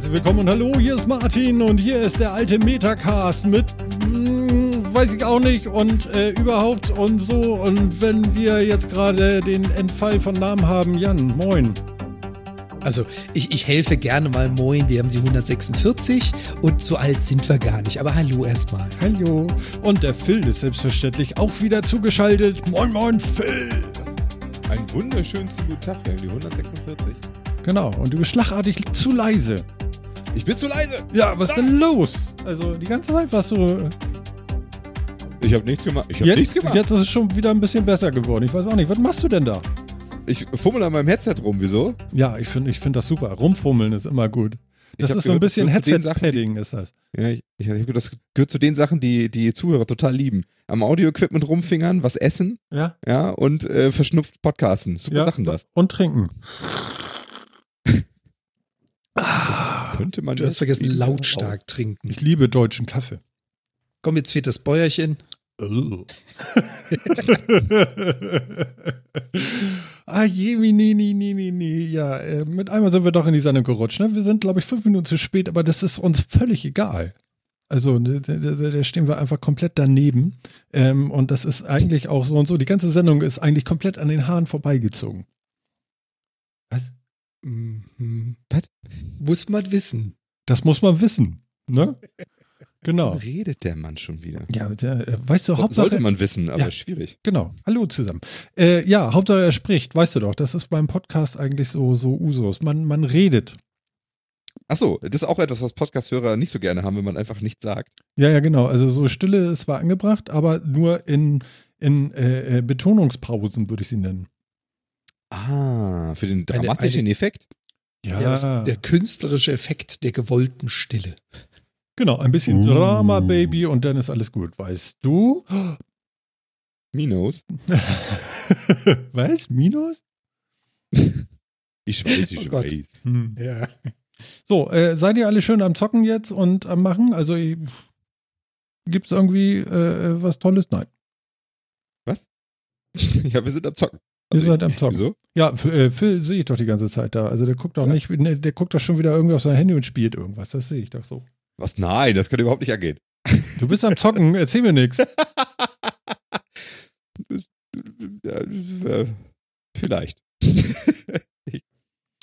Herzlich willkommen und hallo, hier ist Martin und hier ist der alte Metacast mit, mm, weiß ich auch nicht und äh, überhaupt und so. Und wenn wir jetzt gerade den Entfall von Namen haben, Jan, moin. Also ich, ich helfe gerne mal moin, wir haben die 146 und so alt sind wir gar nicht. Aber hallo erstmal. Hallo. Und der Phil ist selbstverständlich auch wieder zugeschaltet. Moin, moin, Phil. Einen wunderschönsten guten Tag, wir haben die 146. Genau, und du bist schlagartig zu leise. Ich bin zu leise. Ja, was ist denn los? Also die ganze Zeit warst du. äh, Ich habe nichts gemacht. Ich habe nichts gemacht. jetzt ist es schon wieder ein bisschen besser geworden. Ich weiß auch nicht, was machst du denn da? Ich fummel an meinem Headset rum. Wieso? Ja, ich finde ich find das super. Rumfummeln ist immer gut. Das ist so ein gehört, bisschen gehört Headset-Padding, ist das. Ja, ich, ich, ich, das gehört zu den Sachen, die die Zuhörer total lieben. Am Audio-Equipment rumfingern, was essen, Ja? ja, und äh, verschnupft podcasten. Super ja. Sachen das. Und trinken. Könnte man Du hast vergessen, lautstark trinken. Ich liebe deutschen Kaffee. Komm, jetzt fehlt das Bäuerchen. ah, je, nee, nee, nee, nee, nee. Ja, äh, mit einmal sind wir doch in die Sendung gerutscht. Ne? Wir sind, glaube ich, fünf Minuten zu spät, aber das ist uns völlig egal. Also, da, da, stehen wir einfach komplett daneben. Ähm, und das ist eigentlich auch so und so. Die ganze Sendung ist eigentlich komplett an den Haaren vorbeigezogen. Mhm. Was? Muss man wissen. Das muss man wissen. Ne? Genau. Wovon redet der Mann schon wieder? Ja, der, äh, weißt du, So, Hauptsache. sollte man wissen, aber Ja. schwierig. Genau. Hallo zusammen. Äh, ja, Hauptsache er spricht, weißt du doch. Das ist beim Podcast eigentlich so, so Usus. Man, man redet. Achso, das ist auch etwas, was Podcast-Hörer nicht so gerne haben, wenn man einfach nichts sagt. Ja, ja, genau. Also so Stille ist zwar angebracht, aber nur in, in äh, äh, Betonungspausen würde ich sie nennen. Ah, für den Eine- dramatischen Effekt? Ja, das, der künstlerische Effekt der gewollten Stille. genau. Ein bisschen Uh. Drama, Baby, und dann ist alles gut. Weißt du? Minos? Was? Minus? Ich weiß, ich Oh Gott. weiß. Hm. Ja. So, äh, seid ihr alle schön am Zocken jetzt und am Machen? Also gibt es irgendwie äh, was Tolles? Nein. Ja, wir sind am Zocken. Ihr seid am Zocken. Wieso? Ja, äh, Phil sehe ich doch die ganze Zeit da. Also der guckt doch Ja. nicht, ne, der guckt doch schon wieder irgendwie auf sein Handy und spielt irgendwas. Das sehe ich doch so. Was? Nein, das kann überhaupt nicht angehen. Du bist am Zocken, erzähl mir nichts. Vielleicht.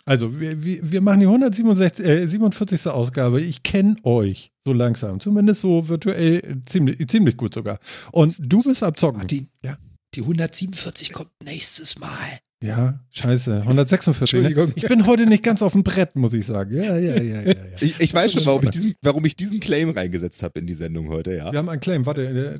Also, wir, wir machen die 147. Äh, 47. Ausgabe. Ich kenne euch so langsam. Zumindest so virtuell ziemlich, ziemlich gut sogar. Und du bist am Zocken. Martin, Ja. Die 147 kommt nächstes Mal. Ja, scheiße. 146. Ne? Entschuldigung. Ich bin heute nicht ganz auf dem Brett, muss ich sagen. Ja, ja, ja, ja. ja. Ich, ich weiß schon, warum ich, diesen, warum ich diesen Claim reingesetzt habe in die Sendung heute, ja. Wir haben einen Claim. Warte,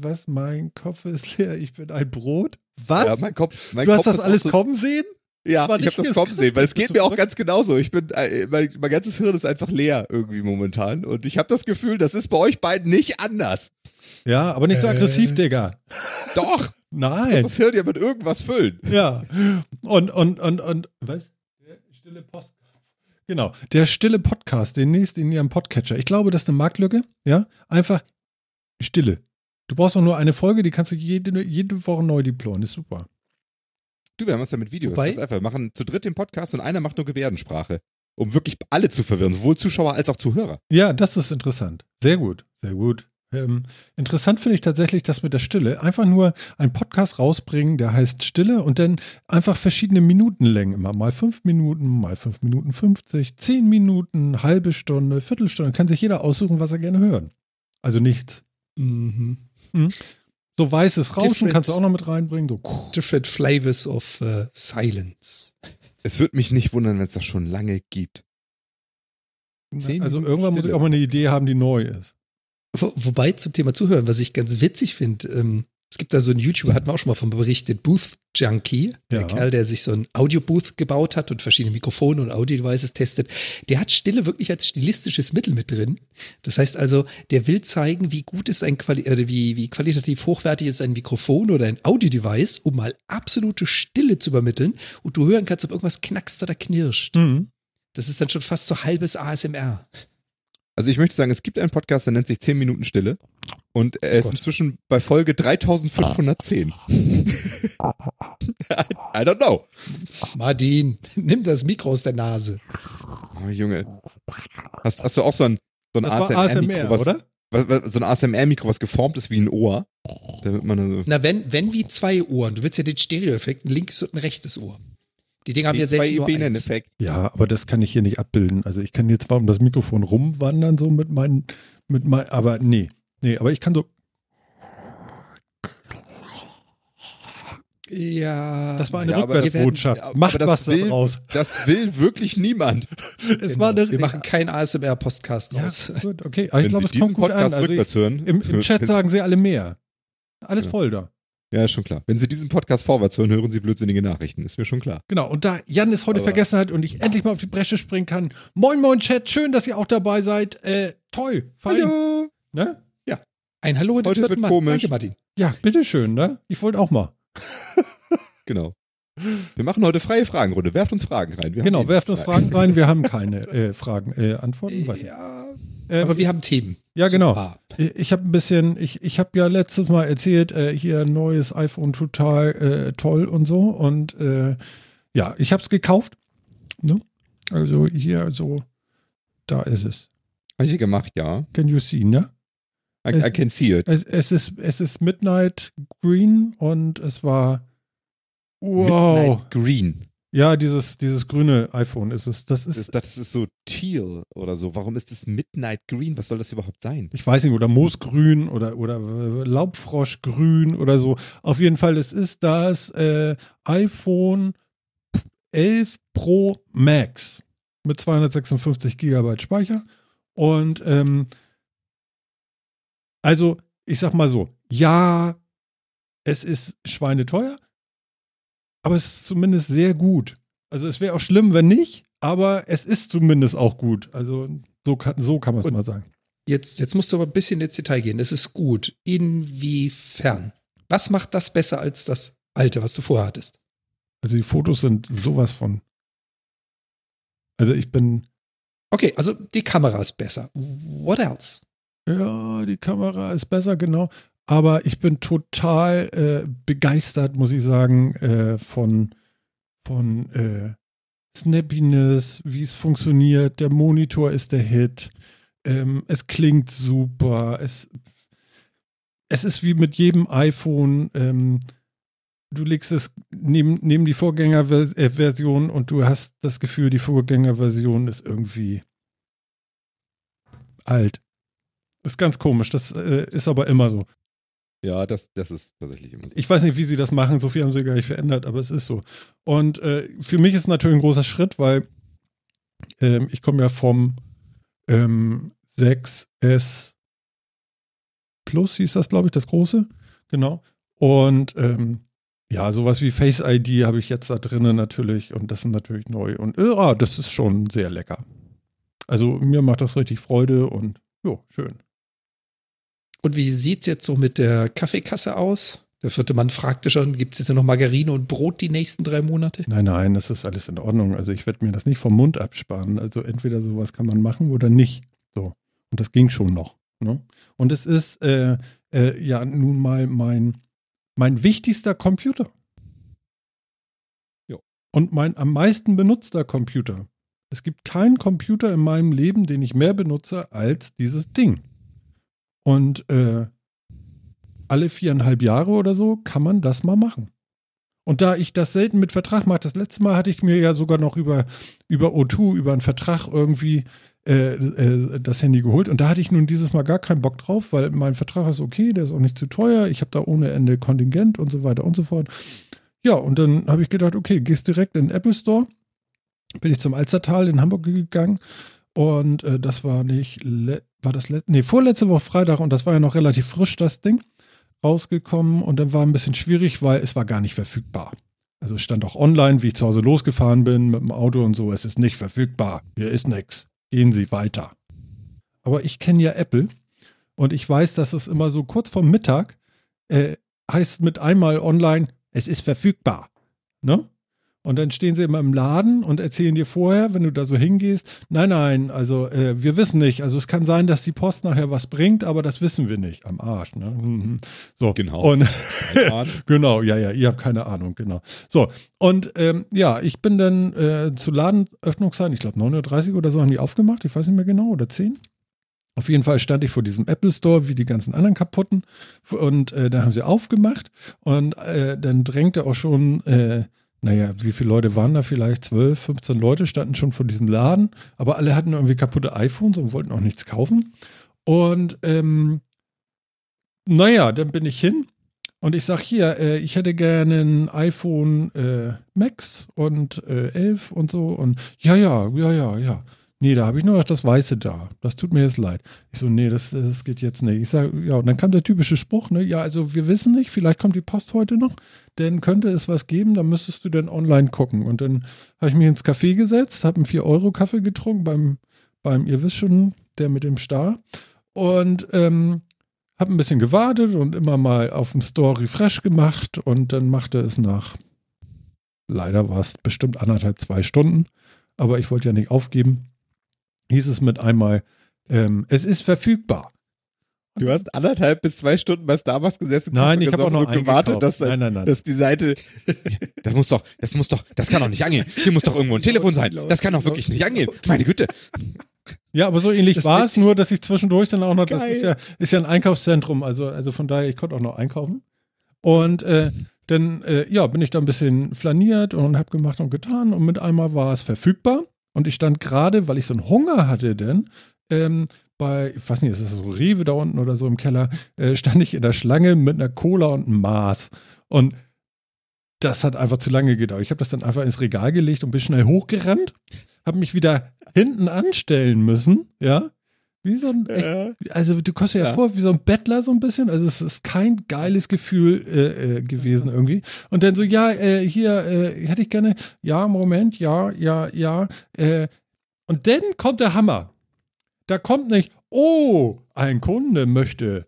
was? Mein Kopf ist leer. Ich bin ein Brot. Was? Ja, mein Kopf, mein du hast Kopf das ist auch alles so, kommen sehen? Ja, ich habe das kommen sehen, weil es geht mir auch verrückt? ganz genauso. Ich bin, äh, mein, mein ganzes Hirn ist einfach leer irgendwie momentan und ich habe das Gefühl, das ist bei euch beiden nicht anders. Ja, aber nicht so Äh. aggressiv, Digga. Doch, Nein. muss das Hirn ja mit irgendwas füllen. Ja. Und, und, und, und, was? Der stille Post. Genau. Der stille Podcast, demnächst in ihrem Podcatcher. Ich glaube, das ist eine Marktlücke. Ja. Einfach Stille. Du brauchst auch nur eine Folge, die kannst du jede, jede Woche neu deployen. Ist super. Du, wir haben es ja mit Videos. Wobei- Ganz einfach. Wir machen zu dritt den Podcast und einer macht nur Gebärdensprache. Um wirklich alle zu verwirren, sowohl Zuschauer als auch Zuhörer. Ja, das ist interessant. Sehr gut. Sehr gut. Ähm, interessant finde ich tatsächlich das mit der Stille. Einfach nur einen Podcast rausbringen, der heißt Stille und dann einfach verschiedene Minutenlängen immer. Mal fünf Minuten, mal fünf Minuten 50, zehn Minuten, halbe Stunde, Viertelstunde. Kann sich jeder aussuchen, was er gerne hören. Also nichts. Mhm. So weißes Rauschen Different. kannst du auch noch mit reinbringen. So. Different flavors of uh, silence. Es würde mich nicht wundern, wenn es das schon lange gibt. Zehn Also Minuten irgendwann muss ich Stille. auch mal eine Idee haben, die neu ist. Wo, wobei zum Thema Zuhören, was ich ganz witzig finde, ähm, es gibt da so einen YouTuber, hatten wir auch schon mal von berichtet, Booth Junkie, der Ja. Kerl, der sich so ein Audio-Booth gebaut hat und verschiedene Mikrofone und Audio-Devices testet, der hat Stille wirklich als stilistisches Mittel mit drin. Das heißt also, der will zeigen, wie gut ist ein Quali äh, wie, wie qualitativ hochwertig ist ein Mikrofon oder ein Audio-Device, um mal absolute Stille zu übermitteln und du hören kannst, ob irgendwas knackst oder knirscht. Mhm. Das ist dann schon fast so halbes ASMR. Also ich möchte sagen, es gibt einen Podcast, der nennt sich 10 Minuten Stille. Und er ist Gott. inzwischen bei Folge 3510. I don't know. Martin, nimm das Mikro aus der Nase. Oh, Junge. Hast, hast du auch so ein, so ein ASMR-Mikro, ASMR, was, oder? was, was, so ein ASMR-Mikro, was geformt ist wie ein Ohr? Damit man so. Na, wenn, wenn wie zwei Ohren. Du willst ja den Stereo-Effekt, ein linkes und ein rechtes Ohr. Die Dinger haben ja selten nur eins. Bieneneffekt. Ja, aber das kann ich hier nicht abbilden. Also ich kann hier zwar um das Mikrofon rumwandern, so mit meinen, mit mein, aber nee. Nee, aber ich kann so, Ja. das war eine Ja, Rückwärtsbotschaft. werden- Macht was will- daraus. Das will wirklich niemand. Es Genau. war eine, Wir machen keinen ASMR-Podcast ja, raus. gut, okay. Aber ich glaube, es kommt gut an. Podcast Also ich, rückwärts hören. im, Im Chat sagen sie alle mehr. Alles Ja. voll da. Ja, ist schon klar. Wenn Sie diesen Podcast vorwärts hören, hören Sie blödsinnige Nachrichten. Ist mir schon klar. Genau, und da Jan es heute Aber- vergessen hat und ich endlich mal auf die Bresche springen kann. Moin, moin, Chat, schön, dass ihr auch dabei seid. Äh, toll, fein. Hallo. Ne? Ein Hallo in den Heute wird Mann. komisch. Danke, Martin. Ja, bitteschön, ne? Ich wollte auch mal. Genau. Wir machen heute freie Fragenrunde. Werft uns Fragen rein. Wir haben Genau, werft uns. Fragen rein. Wir haben keine äh, Fragen, äh, Antworten. Ja, Ähm, aber wir haben Themen. Ja, genau. Super. Ich, ich habe ein bisschen, ich, ich habe ja letztes Mal erzählt, äh, hier ein neues iPhone total äh, toll und so. Und äh, ja, ich habe es gekauft. Ne? Also hier so, da ist es. Habe ich gemacht, ja. Can you see, ne? I, I can see it. Es, es, ist, es ist Midnight Green und es war wow. Midnight Green. Ja, dieses, dieses grüne iPhone ist es. Das Das, ist, das ist so teal oder so. Warum ist das Midnight Green? Was soll das überhaupt sein? ich weiß nicht, oder Moosgrün oder, oder Laubfroschgrün oder so. Auf jeden Fall, es ist das äh, iPhone 11 Pro Max mit 256 Gigabyte Speicher. Und ähm, also, ich sag mal so, ja, es ist schweineteuer, aber es ist zumindest sehr gut. Also es wäre auch schlimm, wenn nicht, aber es ist zumindest auch gut. Also so kann, so kann man es mal sagen. Jetzt, jetzt musst du aber ein bisschen ins Detail gehen. Das ist gut. Inwiefern? Was macht das besser als das alte, was du vorher hattest? Also die Fotos sind sowas von. Also ich bin, Okay, also die Kamera ist besser. What else? ja, die Kamera ist besser, genau. Aber ich bin total äh, begeistert, muss ich sagen, äh, von, von äh, Snappiness, wie es funktioniert. Der Monitor ist der Hit. Ähm, es klingt super. Es, es ist wie mit jedem iPhone. Ähm, du legst es neben, neben die Vorgängerversion und du hast das Gefühl, die Vorgängerversion ist irgendwie alt. Ist ganz komisch. Das äh, ist aber immer so. Ja, das, das ist tatsächlich immer so. Ich weiß nicht, wie sie das machen. So viel haben sie gar nicht verändert, aber es ist so. Und äh, für mich ist natürlich ein großer Schritt, weil ähm, ich komme ja vom ähm, 6S Plus, hieß das, glaube ich, das große. Genau. Und ähm, ja, sowas wie Face ID habe ich jetzt da drinnen natürlich und das ist natürlich neu. Und äh, ah, das ist schon sehr lecker. Also mir macht das richtig Freude und jo, schön. Und wie sieht's jetzt so mit der Kaffeekasse aus? Der vierte Mann fragte schon, gibt's jetzt noch Margarine und Brot die nächsten drei Monate? Nein, nein, das ist alles in Ordnung. Also ich werde mir das nicht vom Mund absparen. Also entweder sowas kann man machen oder nicht. So. Und das ging schon noch. Ne? Und es ist äh, äh, ja nun mal mein, mein wichtigster Computer. Jo. Und mein am meisten benutzter Computer. Es gibt keinen Computer in meinem Leben, den ich mehr benutze als dieses Ding. Und äh, alle viereinhalb Jahre oder so kann man das mal machen. Und da ich das selten mit Vertrag mache, das letzte Mal hatte ich mir ja sogar noch über, über O2, über einen Vertrag irgendwie äh, äh, das Handy geholt. Und da hatte ich nun dieses Mal gar keinen Bock drauf, weil mein Vertrag ist okay, der ist auch nicht zu teuer. Ich habe da ohne Ende Kontingent und so weiter und so fort. Ja, und dann habe ich gedacht, okay, gehst direkt in den Apple Store. Bin ich zum Alstertal in Hamburg gegangen. Und äh, das war nicht, war das, le- nee, vorletzte Woche Freitag und das war ja noch relativ frisch, das Ding rausgekommen und dann war ein bisschen schwierig, weil es war gar nicht verfügbar. Also stand auch online, wie ich zu Hause losgefahren bin mit dem Auto und so, es ist nicht verfügbar. Hier ist nichts. Gehen Sie weiter. Aber ich kenne ja Apple und ich weiß, dass es immer so kurz vor Mittag äh, heißt mit einmal online, es ist verfügbar. Ne? Und dann stehen sie immer im Laden und erzählen dir vorher, wenn du da so hingehst, nein, nein, also äh, wir wissen nicht. Also es kann sein, dass die Post nachher was bringt, aber das wissen wir nicht. Am Arsch, ne? Mhm. So. Genau. Und genau, ja, ja, ihr habt keine Ahnung, genau. So, und ähm, ja, ich bin dann äh, zu Ladenöffnungszeiten, ich glaube 9.30 Uhr oder so haben die aufgemacht, ich weiß nicht mehr genau, oder 10. Auf jeden Fall stand ich vor diesem Apple Store wie die ganzen anderen kaputten und äh, da haben sie aufgemacht und äh, dann drängte auch schon äh, naja, wie viele Leute waren da? Vielleicht 12, 15 Leute standen schon vor diesem Laden, aber alle hatten irgendwie kaputte iPhones und wollten auch nichts kaufen. Und ähm, naja, dann bin ich hin und ich sage hier, äh, ich hätte gerne ein iPhone äh, Max und äh, 11 und so. Und ja, ja, ja, ja, ja. Nee, da habe ich nur noch das Weiße da. Das tut mir jetzt leid. Ich so, nee, das, das geht jetzt nicht. Ich sage, ja, und dann kam der typische Spruch, ne? Ja, also wir wissen nicht, vielleicht kommt die Post heute noch, denn könnte es was geben, dann müsstest du dann online gucken. Und dann habe ich mich ins Café gesetzt, habe einen 4-Euro-Kaffee getrunken beim, beim, ihr wisst schon, der mit dem Star. Und ähm, habe ein bisschen gewartet und immer mal auf dem Store Refresh gemacht und dann machte es nach, leider war es bestimmt anderthalb, zwei Stunden, aber ich wollte ja nicht aufgeben hieß es mit einmal, ähm, es ist verfügbar. Du hast anderthalb bis zwei Stunden bei Starbucks gesessen. Nein, ich habe auch noch gewartet, dass, nein, nein, nein. dass die Seite. das muss doch, das muss doch, das kann doch nicht angehen. Hier muss doch irgendwo ein Telefon sein. Das kann doch wirklich nicht angehen. Meine Güte. Ja, aber so ähnlich war es, nur dass ich zwischendurch dann auch noch, Geil. das ist ja, ist ja ein Einkaufszentrum, also, also von daher, ich konnte auch noch einkaufen. Und äh, dann, äh, ja, bin ich da ein bisschen flaniert und habe gemacht und getan und mit einmal war es verfügbar. Und ich stand gerade, weil ich so einen Hunger hatte, denn ähm, bei, ich weiß nicht, ist das so Rewe da unten oder so im Keller, äh, stand ich in der Schlange mit einer Cola und einem Maß. Und das hat einfach zu lange gedauert. Ich habe das dann einfach ins Regal gelegt und bin schnell hochgerannt, habe mich wieder hinten anstellen müssen, ja, wie so ein, echt, also du kommst ja, ja, vor, wie so ein Bettler so ein bisschen. Also es ist kein geiles Gefühl äh, äh, gewesen irgendwie. Und dann so, ja, äh, hier äh, hätte ich gerne, ja, Moment, ja, ja, ja. Äh. und dann kommt der Hammer. Da kommt nicht, oh, ein Kunde möchte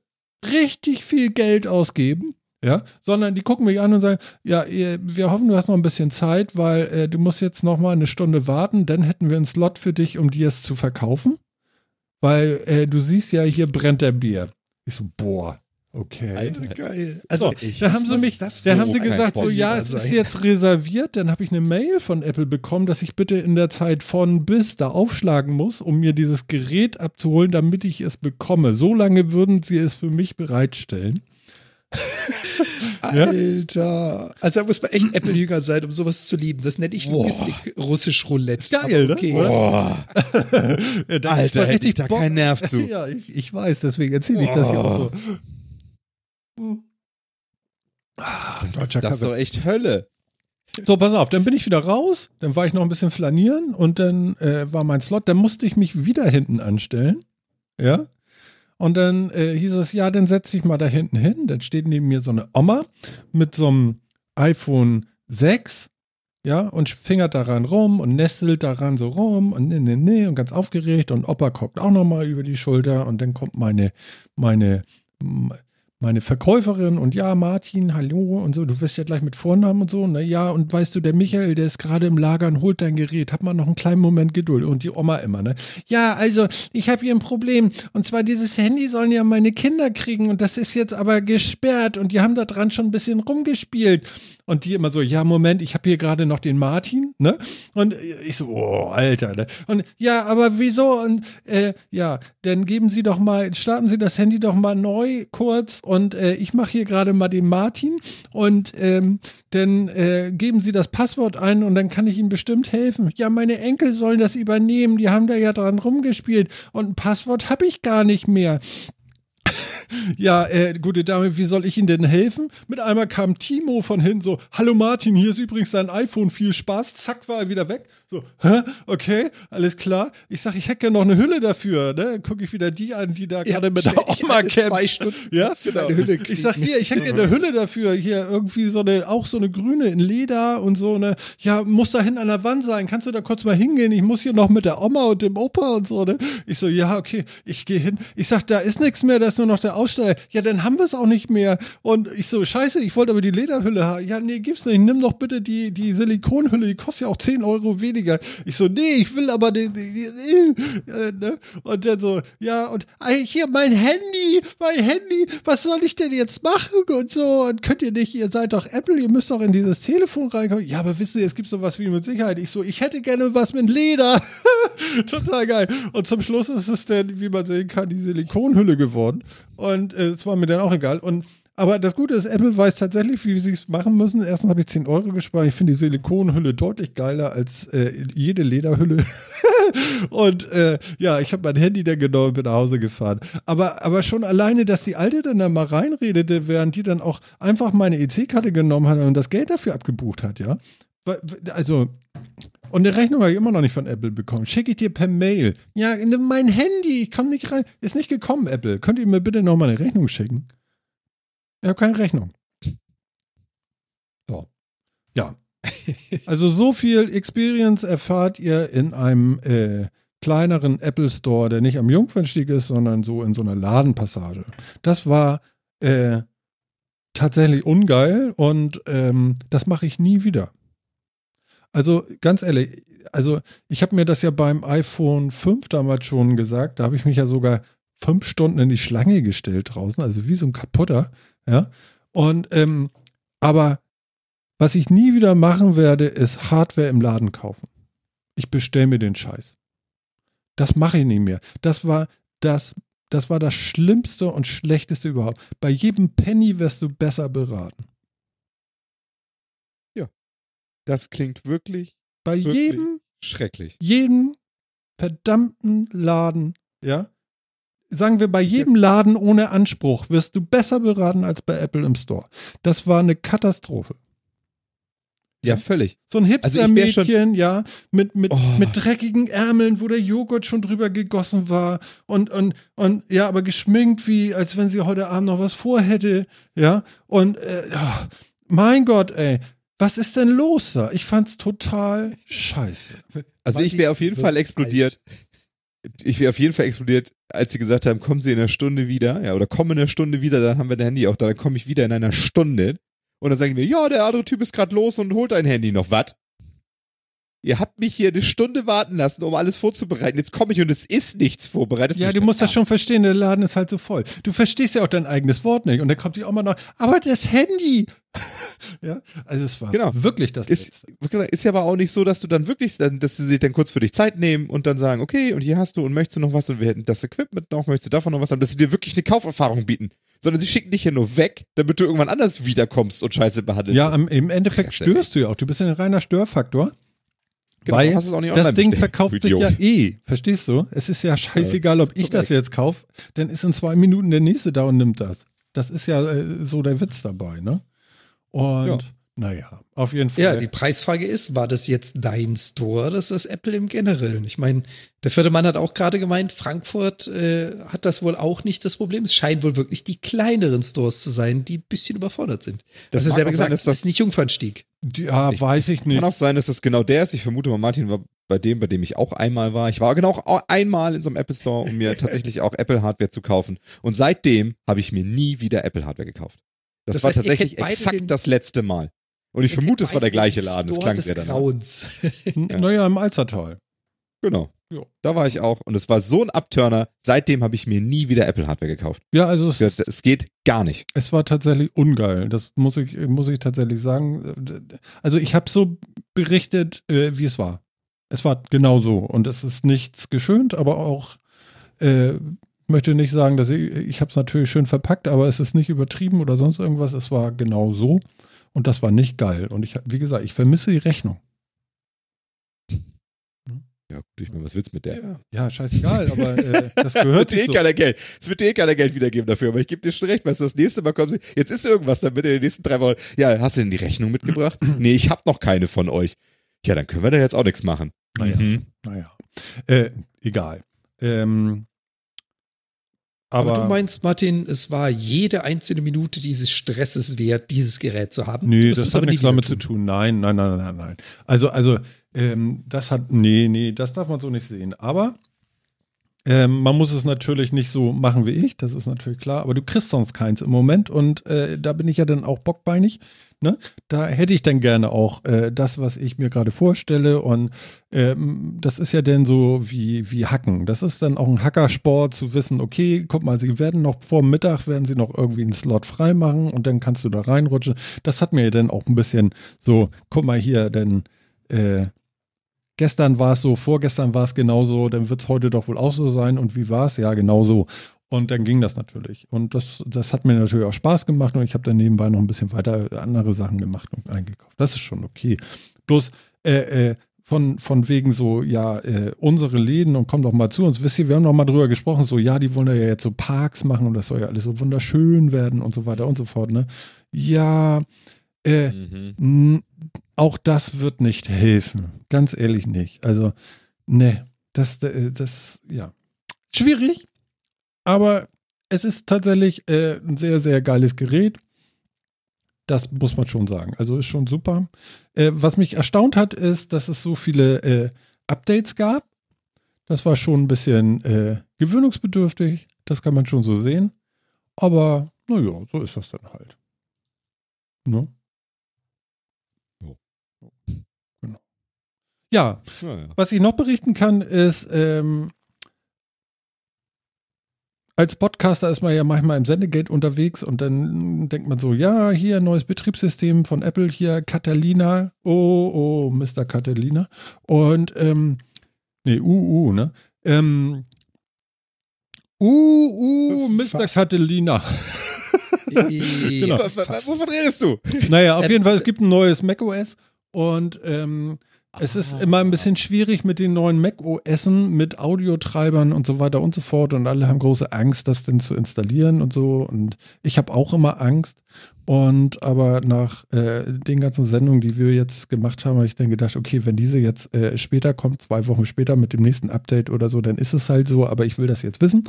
richtig viel Geld ausgeben. Ja, sondern die gucken mich an und sagen, ja, wir hoffen, du hast noch ein bisschen Zeit, weil äh, du musst jetzt noch mal eine Stunde warten, dann hätten wir einen Slot für dich, um dir es zu verkaufen weil äh, du siehst ja, hier brennt der Bier. Ich so, boah, okay. Alter, geil. Also, so, ich, da haben sie mich, da so haben sie gesagt, so, ja, es ist jetzt reserviert. Dann habe ich eine Mail von Apple bekommen, dass ich bitte in der Zeit von bis da aufschlagen muss, um mir dieses Gerät abzuholen, damit ich es bekomme. So lange würden sie es für mich bereitstellen. Alter. Also da muss man echt Apple-Jünger sein, um sowas zu lieben. Das nenne ich Logistik russisch Roulette. Geil, ne? okay, ne? Boah. Alter, hätte ich da Bock. keinen Nerv zu. ja, ich, ich, weiß, deswegen erzähle ich das hier auch so. Das, das ist doch echt Hölle. So, pass auf, dann bin ich wieder raus, dann war ich noch ein bisschen flanieren und dann äh, war mein Slot, dann musste ich mich wieder hinten anstellen. Ja. Und dann äh, hieß es, ja, dann setz dich mal da hinten hin. Dann steht neben mir so eine Oma mit so einem iPhone 6, ja, und fingert daran rum und nestelt daran so rum und ne, ne, ne, und ganz aufgeregt. Und Opa guckt auch nochmal über die Schulter und dann kommt meine, meine, meine Verkäuferin und ja, Martin, hallo und so, du wirst ja gleich mit Vornamen und so, na ja, und weißt du, der Michael, der ist gerade im Lager und holt dein Gerät, hat mal noch einen kleinen Moment Geduld. Und die Oma immer, ne? Ja, also, ich habe hier ein Problem. Und zwar dieses Handy sollen ja meine Kinder kriegen. Und das ist jetzt aber gesperrt. Und die haben da dran schon ein bisschen rumgespielt und die immer so, ja, Moment, ich habe hier gerade noch den Martin, ne? Und ich so, oh, Alter, ne? Und ja, aber wieso? Und äh, ja, dann geben Sie doch mal, starten Sie das Handy doch mal neu kurz und äh, ich mache hier gerade mal den Martin und ähm, dann äh, geben Sie das Passwort ein und dann kann ich Ihnen bestimmt helfen. Ja, meine Enkel sollen das übernehmen, die haben da ja dran rumgespielt und ein Passwort habe ich gar nicht mehr ja, äh, gute Dame, wie soll ich Ihnen denn helfen? Mit einmal kam Timo von hinten so, hallo Martin, hier ist übrigens dein iPhone, viel Spaß. Zack, war er wieder weg. So, hä? Okay, alles klar. Ich sag, ich hätte gerne noch eine Hülle dafür. Ne? Gucke ich wieder die an, die da Ja, gerade mit der Oma kämpft. zwei Stunden Ja, genau. Ich sag hier, ich hätte gerne eine Hülle dafür. Hier irgendwie so eine, auch so eine grüne in Leder und so eine. Ja, muss da hinten an der Wand sein. Kannst du da kurz mal hingehen? Ich muss hier noch mit der Oma und dem Opa und so. Ne? Ich so, ja, okay, ich gehe hin. Ich sag, da ist nichts mehr, da ist nur noch der Aussteller. Ja, dann haben wir es auch nicht mehr. Und ich so, scheiße, ich wollte aber die Lederhülle haben. Ja, nee, gibt's nicht. Nimm doch bitte die, die Silikonhülle, die kostet ja auch 10 Euro weniger. Ich so, nee, ich will aber die äh, ne? Und dann so, ja, und hier mein Handy, mein Handy, was soll ich denn jetzt machen und so? Und könnt ihr nicht, ihr seid doch Apple, ihr müsst doch in dieses Telefon reinkommen. Ja, aber wissen Sie, es gibt sowas wie mit Sicherheit. Ich so, ich hätte gerne was mit Leder. Total geil. Und zum Schluss ist es dann, wie man sehen kann, die Silikonhülle geworden. Und äh, es war mir dann auch egal. Und aber das Gute ist, Apple weiß tatsächlich, wie sie es machen müssen. Erstens habe ich 10 Euro gespart. Ich finde die Silikonhülle deutlich geiler als äh, jede Lederhülle. und äh, ja, ich habe mein Handy dann genommen und bin nach Hause gefahren. Aber, aber schon alleine, dass die Alte dann da mal reinredete, während die dann auch einfach meine EC-Karte genommen hat und das Geld dafür abgebucht hat, ja. Also, und eine Rechnung habe ich immer noch nicht von Apple bekommen. Schicke ich dir per Mail. Ja, mein Handy, ich komme nicht rein. Ist nicht gekommen, Apple. Könnt ihr mir bitte noch mal eine Rechnung schicken? Ich habe keine Rechnung. So. Ja. Also so viel Experience erfahrt ihr in einem äh, kleineren Apple Store, der nicht am Jungfernstieg ist, sondern so in so einer Ladenpassage. Das war äh, tatsächlich ungeil und ähm, das mache ich nie wieder. Also ganz ehrlich, also ich habe mir das ja beim iPhone 5 damals schon gesagt, da habe ich mich ja sogar fünf Stunden in die Schlange gestellt draußen, also wie so ein kaputter, ja. Und ähm, aber was ich nie wieder machen werde, ist Hardware im Laden kaufen. Ich bestelle mir den Scheiß. Das mache ich nicht mehr. Das war das, das war das Schlimmste und Schlechteste überhaupt. Bei jedem Penny wirst du besser beraten. Das klingt wirklich Bei Wirklich? jedem schrecklich. jeden verdammten Laden, ja, sagen wir bei jedem Laden ohne Anspruch, wirst du besser beraten als bei Apple im Store. Das war eine Katastrophe. Ja, völlig. So ein Also Hipster-Mädchen, ja, mit, mit, Oh. mit dreckigen Ärmeln, wo der Joghurt schon drüber gegossen war und, und, und ja, aber geschminkt, wie als wenn sie heute Abend noch was vorhätte, ja, und äh, ah, mein Gott, ey, was ist denn los da? Ich fand's total scheiße. Also Weil ich wäre auf jeden Fall explodiert. Ich wäre auf jeden Fall explodiert, als sie gesagt haben, kommen Sie in einer Stunde wieder, ja, oder kommen in einer Stunde wieder, dann haben wir dein Handy auch da, dann komme ich wieder in einer Stunde. Und dann sagen wir, ja, der andere Typ ist gerade los und holt dein Handy noch. Was? Ihr habt mich hier eine Stunde warten lassen, um alles vorzubereiten. Jetzt komme ich und es ist nichts vorbereitet. Ja, du musst das schon verstehen, der Laden ist halt so voll. Du verstehst ja auch dein eigenes Wort nicht. Und dann kommt die auch mal noch, aber das Handy. ja, also es war Genau. wirklich das Ist, Letzte. ist ja aber auch nicht so, dass du dann wirklich, dass sie sich dann kurz für dich Zeit nehmen und dann sagen, okay, und hier hast du und möchtest du noch was und wir hätten das Equipment noch, möchtest du davon noch was haben, dass sie dir wirklich eine Kauferfahrung bieten. Sondern sie schicken dich ja nur weg, damit du irgendwann anders wiederkommst und scheiße behandelt Ja, wirst. im Endeffekt Fresse. störst du ja auch. Du bist ja ein reiner Störfaktor. Genau, weil hast es auch nicht das Ding verkauft sich ja eh. Verstehst du? Es ist ja scheißegal, ob ich das jetzt kaufe. Dann ist in zwei Minuten der nächste da und nimmt das. Das ist ja äh, so der Witz dabei, ne? Und Ja. Naja, auf jeden Fall. Ja, die Preisfrage ist, war das jetzt dein Store, das ist das Apple im Generellen? Ich meine, der vierte Mann hat auch gerade gemeint, Frankfurt äh, hat das wohl auch nicht das Problem. Es scheinen wohl wirklich die kleineren Stores zu sein, die ein bisschen überfordert sind. Das Das, ist mag selber auch sein, gesagt, dass das ist nicht Jungfernstieg. ja, Ich- weiß ich nicht. Kann auch sein, dass das genau der ist. Ich vermute mal, Martin war bei dem, bei dem ich auch einmal war. Ich war genau auch einmal in so einem Apple Store, um mir tatsächlich auch Apple Hardware zu kaufen. Und seitdem habe ich mir nie wieder Apple Hardware gekauft. Das, Das war heißt, ihr tatsächlich exakt das letzte Mal. Und ich vermute, es war der gleiche Laden. Das klang des sehr danach. Grauens. Naja, im Alzertal. Genau. Jo. Da war ich auch. Und es war so ein Abturner. Seitdem habe ich mir nie wieder Apple Hardware gekauft. Ja, also es, Das, das geht gar nicht. es war tatsächlich ungeil. Das muss ich, muss ich tatsächlich sagen. Also ich habe so berichtet, äh, wie es war. Es war genau so. Und es ist nichts geschönt, aber auch äh, möchte nicht sagen, dass ich, ich habe es natürlich schön verpackt, aber es ist nicht übertrieben oder sonst irgendwas. Es war genau so. Und das war nicht geil. Und ich, wie gesagt, ich vermisse die Rechnung. Ja, gut, ich meine, was willst du mit der? Ja. Ja, scheißegal, aber äh, das Es gehört wird dir eh so. keiner Geld. Es wird dir eh keiner Geld wiedergeben dafür, aber ich gebe dir schon recht, weißt du, das nächste Mal kommen sie, jetzt ist irgendwas damit in den nächsten drei Wochen. Ja, hast du denn die Rechnung mitgebracht? nee, ich habe noch keine von euch. Ja, dann können wir da jetzt auch nichts machen. Naja, Mhm. naja. Äh, egal. Ähm, Aber, aber, du meinst, Martin, es war jede einzelne Minute dieses Stresses wert, dieses Gerät zu haben? nee, wirst das es hat nichts damit wieder zu tun. Nein, nein, nein, nein, nein. Also, also, ähm, das hat, nee, nee, das darf man so nicht sehen. Aber ähm, man muss es natürlich nicht so machen wie ich, das ist natürlich klar. Aber du kriegst sonst keins im Moment und äh, da bin ich ja dann auch bockbeinig. Ne? Da hätte ich dann gerne auch äh, das, was ich mir gerade vorstelle. Und ähm, das ist ja dann so wie, wie Hacken. Das ist dann auch ein Hackersport zu wissen, okay, guck mal, sie werden noch vor Mittag, werden sie noch irgendwie einen Slot freimachen und dann kannst du da reinrutschen. Das hat mir dann auch ein bisschen so, guck mal hier, denn äh, gestern war es so, vorgestern war es genauso, dann wird es heute doch wohl auch so sein. Und wie war es? Ja, genau so. Und dann ging das natürlich. Und das, das hat mir natürlich auch Spaß gemacht und ich habe dann nebenbei noch ein bisschen weiter andere Sachen gemacht und eingekauft. Das ist schon okay. Bloß äh, äh, von, von wegen so, ja, äh, unsere Läden und kommt doch mal zu uns. Wisst ihr, wir haben noch mal drüber gesprochen, so, ja, die wollen ja jetzt so Parks machen und das soll ja alles so wunderschön werden und so weiter und so fort, ne? Ja, äh, Mhm. Auch das wird nicht helfen. Ganz ehrlich nicht. Also, ne, das, äh, das, ja. Schwierig, aber es ist tatsächlich äh, ein sehr, sehr geiles Gerät. Das muss man schon sagen. Also ist schon super. Äh, was mich erstaunt hat, ist, dass es so viele äh, Updates gab. Das war schon ein bisschen äh, gewöhnungsbedürftig. Das kann man schon so sehen. Aber, naja, so ist das dann halt. Ne? Jo. Genau. Ja, Ja, ja. was ich noch berichten kann, ist, ähm, als Podcaster ist man ja manchmal im Sendegate unterwegs und dann denkt man so, ja, hier neues Betriebssystem von Apple, hier Catalina, oh, oh, Mr. Catalina und, ähm, nee, UU, ne? Ähm, UU, Mr. Fast. Catalina. Genau. Wovon redest du? Naja, auf App- jeden Fall, es gibt ein neues macOS und ähm, es ist immer ein bisschen schwierig mit den neuen macOSen, mit Audiotreibern und so weiter und so fort. Und alle haben große Angst, das denn zu installieren und so. Und ich habe auch immer Angst. Und aber nach äh, den ganzen Sendungen, die wir jetzt gemacht haben, habe ich dann gedacht, okay, wenn diese jetzt äh, später kommt, zwei Wochen später mit dem nächsten Update oder so, dann ist es halt so, aber ich will das jetzt wissen.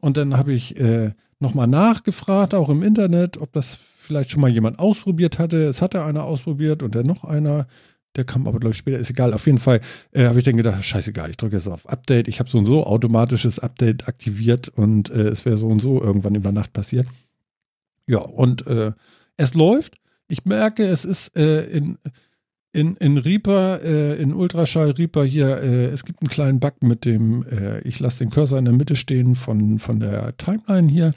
Und dann habe ich äh, nochmal nachgefragt, auch im Internet, ob das vielleicht schon mal jemand ausprobiert hatte. Es hatte einer ausprobiert und dann noch einer. Der kam aber, glaube ich, später, ist egal. Auf jeden Fall äh, habe ich dann gedacht, scheißegal, ich drücke jetzt auf Update. Ich habe so und so automatisches Update aktiviert und äh, es wäre so und so irgendwann über Nacht passiert. Ja, und äh, es läuft. Ich merke, es ist äh, in, in, in Reaper, äh, in Ultraschall Reaper hier, äh, es gibt einen kleinen Bug mit dem, ich lasse den Cursor in der Mitte stehen von, von der Timeline hier.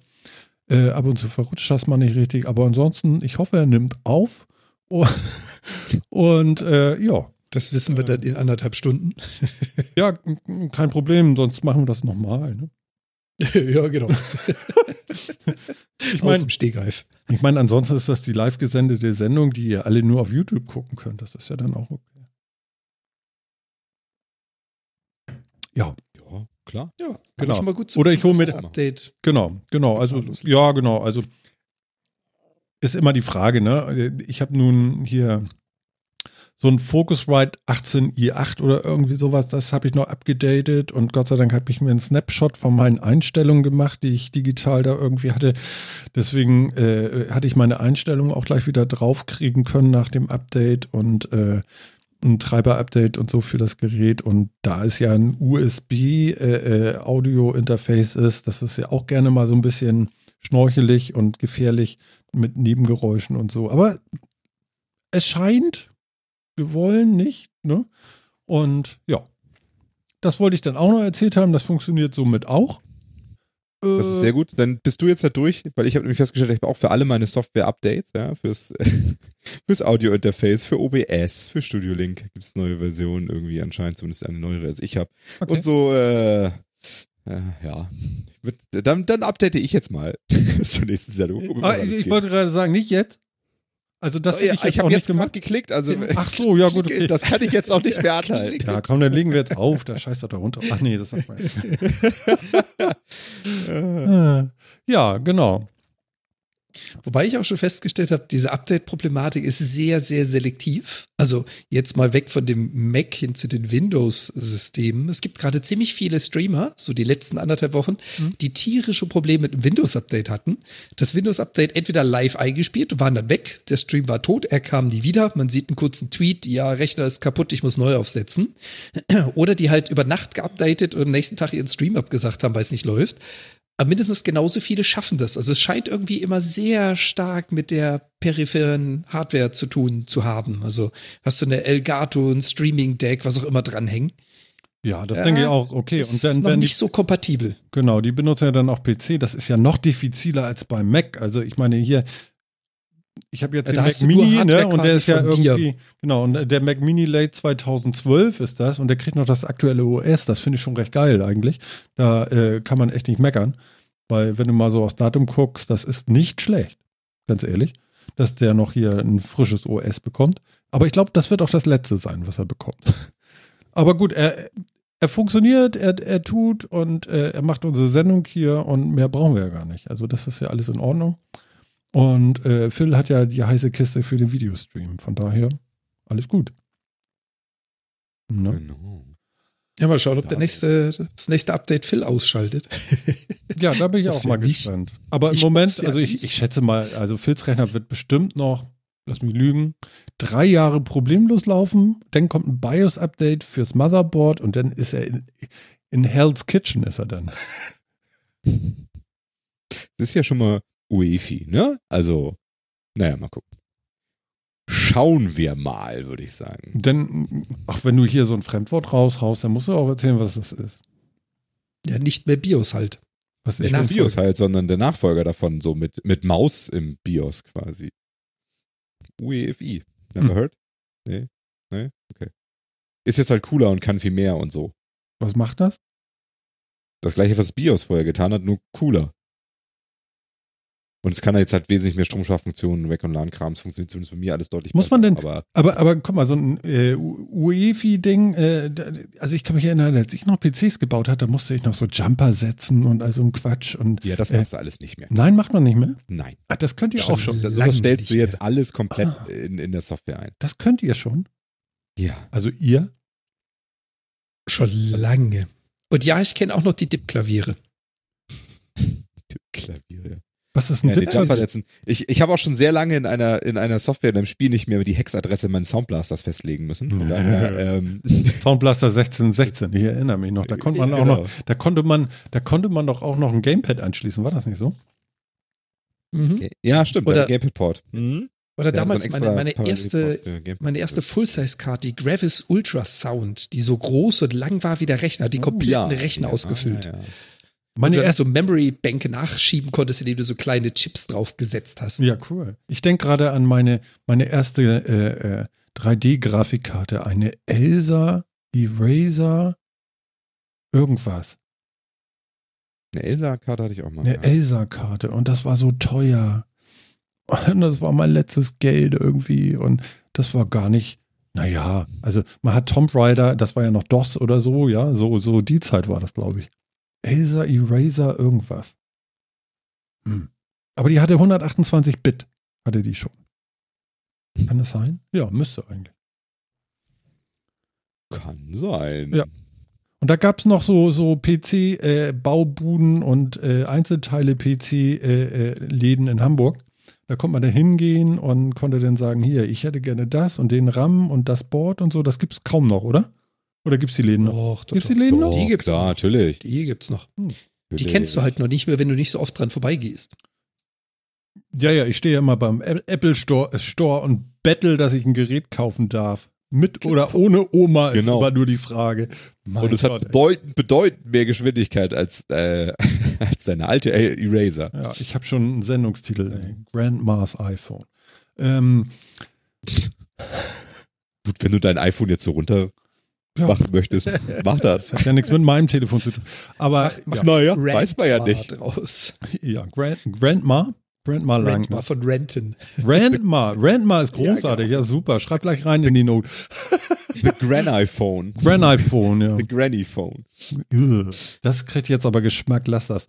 Ab und zu verrutscht das mal nicht richtig, aber ansonsten, ich hoffe, er nimmt auf. Und äh, ja, Das wissen wir dann in anderthalb Stunden. ja, kein Problem, sonst machen wir das nochmal. Ne? ja, genau. Ich Aus meine, dem Stegreif. ich mein, ansonsten ist das die live gesendete Sendung, die ihr alle nur auf YouTube gucken könnt. Das ist ja dann auch okay. Ja, Ja, klar. Ja, Genau. schon mal gut Oder ich hol dass mir das Update. Genau, genau. Also, ja, genau. Also, ist immer die Frage, ne? Ich habe nun hier so ein Focusrite 18i8 oder irgendwie sowas, das habe ich noch abgedatet und Gott sei Dank habe ich mir einen Snapshot von meinen Einstellungen gemacht, die ich digital da irgendwie hatte. Deswegen äh, hatte ich meine Einstellungen auch gleich wieder draufkriegen können nach dem Update und äh, ein Treiber-Update und so für das Gerät. Und da es ja ein USB-Audio-Interface ist, das ist ja auch gerne mal so ein bisschen schnorchelig und gefährlich mit Nebengeräuschen und so. Aber es scheint, wir wollen nicht, ne? Und ja, das wollte ich dann auch noch erzählt haben. Das funktioniert somit auch. Das ist sehr Äh, gut. Dann bist du jetzt da durch, weil ich habe nämlich festgestellt, ich habe auch für alle meine Software-Updates, ja, fürs, fürs Audio-Interface, für OBS, für Studio Link gibt es neue Versionen irgendwie anscheinend, zumindest eine neuere als ich habe. okay. Und so, äh, äh, ja. Dann, dann update ich jetzt mal bis zur nächsten Sendung. Mal, Ah, was ich, ich wollte gerade sagen, nicht jetzt. Also das Oh, ja, ich jetzt ich habe jetzt gemacht. geklickt, also Ach so, ja gut, okay. das kann ich jetzt auch nicht mehr anhalten. Ja, komm, dann legen wir jetzt auf. Da scheißt er da runter. Ach nee, das sagt man jetzt. Äh, Äh, Ja, genau. Wobei ich auch schon festgestellt habe, diese Update-Problematik ist sehr, sehr selektiv. Also jetzt mal weg von dem Mac hin zu den Windows-Systemen. Es gibt gerade ziemlich viele Streamer, so die letzten anderthalb Wochen, mhm. die tierische Probleme mit dem Windows-Update hatten. Das Windows-Update entweder live eingespielt waren dann weg. Der Stream war tot, er kam nie wieder. Man sieht einen kurzen Tweet, ja, Rechner ist kaputt, ich muss neu aufsetzen. Oder die halt über Nacht geupdatet und am nächsten Tag ihren Stream abgesagt haben, weil es nicht läuft. Aber mindestens genauso viele schaffen das. Also es scheint irgendwie immer sehr stark mit der peripheren Hardware zu tun zu haben. Also hast du eine Elgato, ein Streaming-Deck, was auch immer dranhängen. Ja, das ja, denke ich auch. Okay, und dann wenn nicht die, so kompatibel. Genau, die benutzen ja dann auch PC. Das ist ja noch diffiziler als beim Mac. Also ich meine hier, ich habe jetzt ja, den Mac Mini, ne, und der ist ja irgendwie, dir. genau, und der Mac Mini Late 2012 ist das und der kriegt noch das aktuelle OS. Das finde ich schon recht geil eigentlich. Da äh, kann man echt nicht meckern, weil wenn du mal so aufs Datum guckst, das ist nicht schlecht, ganz ehrlich, dass der noch hier ein frisches OS bekommt. Aber ich glaube, das wird auch das letzte sein, was er bekommt. Aber gut, er, er funktioniert, er, er tut und äh, er macht unsere Sendung hier und mehr brauchen wir ja gar nicht. Also das ist ja alles in Ordnung. Und äh, Phil hat ja die heiße Kiste für den Videostream. Von daher alles gut. Ne? Genau. Ja, mal schauen, ob der nächste, das nächste Update Phil ausschaltet. ja, da bin ich auch mal gespannt. Aber im ich Moment, also ich, ich schätze mal, also Phils Rechner wird bestimmt noch, lass mich lügen, drei Jahre problemlos laufen. Dann kommt ein BIOS-Update fürs Motherboard und dann ist er in, in Hell's Kitchen ist er dann. Das ist ja schon mal UEFI, ne? Also, naja, mal gucken. Schauen wir mal, würde ich sagen. Denn, ach, wenn du hier so ein Fremdwort raushaust, dann musst du auch erzählen, was das ist. Ja, nicht mehr BIOS halt. Was ist nicht BIOS halt, sondern der Nachfolger davon, so mit, mit Maus im BIOS quasi. UEFI. Never hm. heard? Nee? Nee? Okay. Ist jetzt halt cooler und kann viel mehr und so. Was macht das? Das gleiche, was BIOS vorher getan hat, nur cooler. Und es kann jetzt halt wesentlich mehr Stromsparfunktionen, Weg- und LAN-Krams funktioniert zumindest bei mir alles deutlich Muss besser. man denn, aber, aber, aber guck mal, so ein äh, UEFI-Ding, äh, also ich kann mich erinnern, als ich noch PCs gebaut hatte, da musste ich noch so Jumper setzen und also ein Quatsch. Und, ja, das äh, machst äh, du alles nicht mehr. Nein, macht man nicht mehr? Nein. Ach, das könnt ihr auch schon. Sowas stellst du jetzt mehr. alles komplett ah. in, in der Software ein. Das könnt ihr schon? Ja. Also ihr? Schon lange. Und ja, ich kenne auch noch die DIP-Klaviere. DIP-Klaviere. Was ist ein ja, Dip? Jumper setzen. Ich, ich habe auch schon sehr lange in einer, in einer Software, in einem Spiel nicht mehr die Hexadresse meines Soundblasters festlegen müssen. Daher, ähm. Soundblaster 1616, ich erinnere mich noch. Da konnte man auch genau. noch, da konnte man, da konnte man doch auch noch ein Gamepad anschließen, war das nicht so? Mhm. Ja, stimmt, oder, Gamepad-Port. Mhm. Oder ja, damals so meine, meine erste, meine erste Full-Size-Card, die Gravis Ultra Sound, die so groß und lang war wie der Rechner, die kompletten oh, ja. Rechner ja, ausgefüllt. Ja, meine du erste so Memory-Bänke nachschieben konntest, indem du so kleine Chips drauf gesetzt hast. Ja, cool. Ich denke gerade an meine, meine erste äh, äh, 3D-Grafikkarte, eine Elsa Eraser irgendwas. Eine Elsa-Karte hatte ich auch mal. Eine Elsa-Karte und das war so teuer. Und das war mein letztes Geld irgendwie und das war gar nicht, naja, also man hat Tomb Raider, das war ja noch DOS oder so, ja, so, so die Zeit war das, glaube ich. Elsa Eraser irgendwas. Hm. Aber die hatte 128 Bit, hatte die schon. Kann das sein? Ja, müsste eigentlich. Kann sein. Ja. Und da gab es noch so, so PC-Baubuden äh, und äh, Einzelteile-PC-Läden äh, in Hamburg. Da konnte man da hingehen und konnte dann sagen, hier, ich hätte gerne das und den RAM und das Board und so. Das gibt es kaum noch, oder? Oder gibt es die Läden noch? Doch, gibt es die Läden noch? Die gibt's ja, natürlich. Die gibt's noch. Hm. Die kennst du halt noch nicht mehr, wenn du nicht so oft dran vorbeigehst. Ja, ja, ich stehe ja immer beim Apple Store, Store und bettel, dass ich ein Gerät kaufen darf. Mit oder ohne Oma ist genau. immer nur die Frage. Mein und es Gott, hat bedeutend, bedeutend mehr Geschwindigkeit als, äh, als deine alte Eraser. Ja, ich habe schon einen Sendungstitel, ey. Grandma's iPhone. Ähm. Gut, wenn du dein iPhone jetzt so runter ja. machen möchtest, mach das. das. Hat ja nichts mit meinem Telefon zu tun. Aber mach, ja. naja, weiß man ja nicht. Draus. Ja, Grand, Grandma. Grandma lang. Grandma von Renton. Grandma. Grandma ist großartig. Ja, genau. ja, super. Schreib gleich rein in die Note. The Gran iPhone. Gran iPhone, ja. The Granny Phone. Das kriegt jetzt aber Geschmack. Lass das.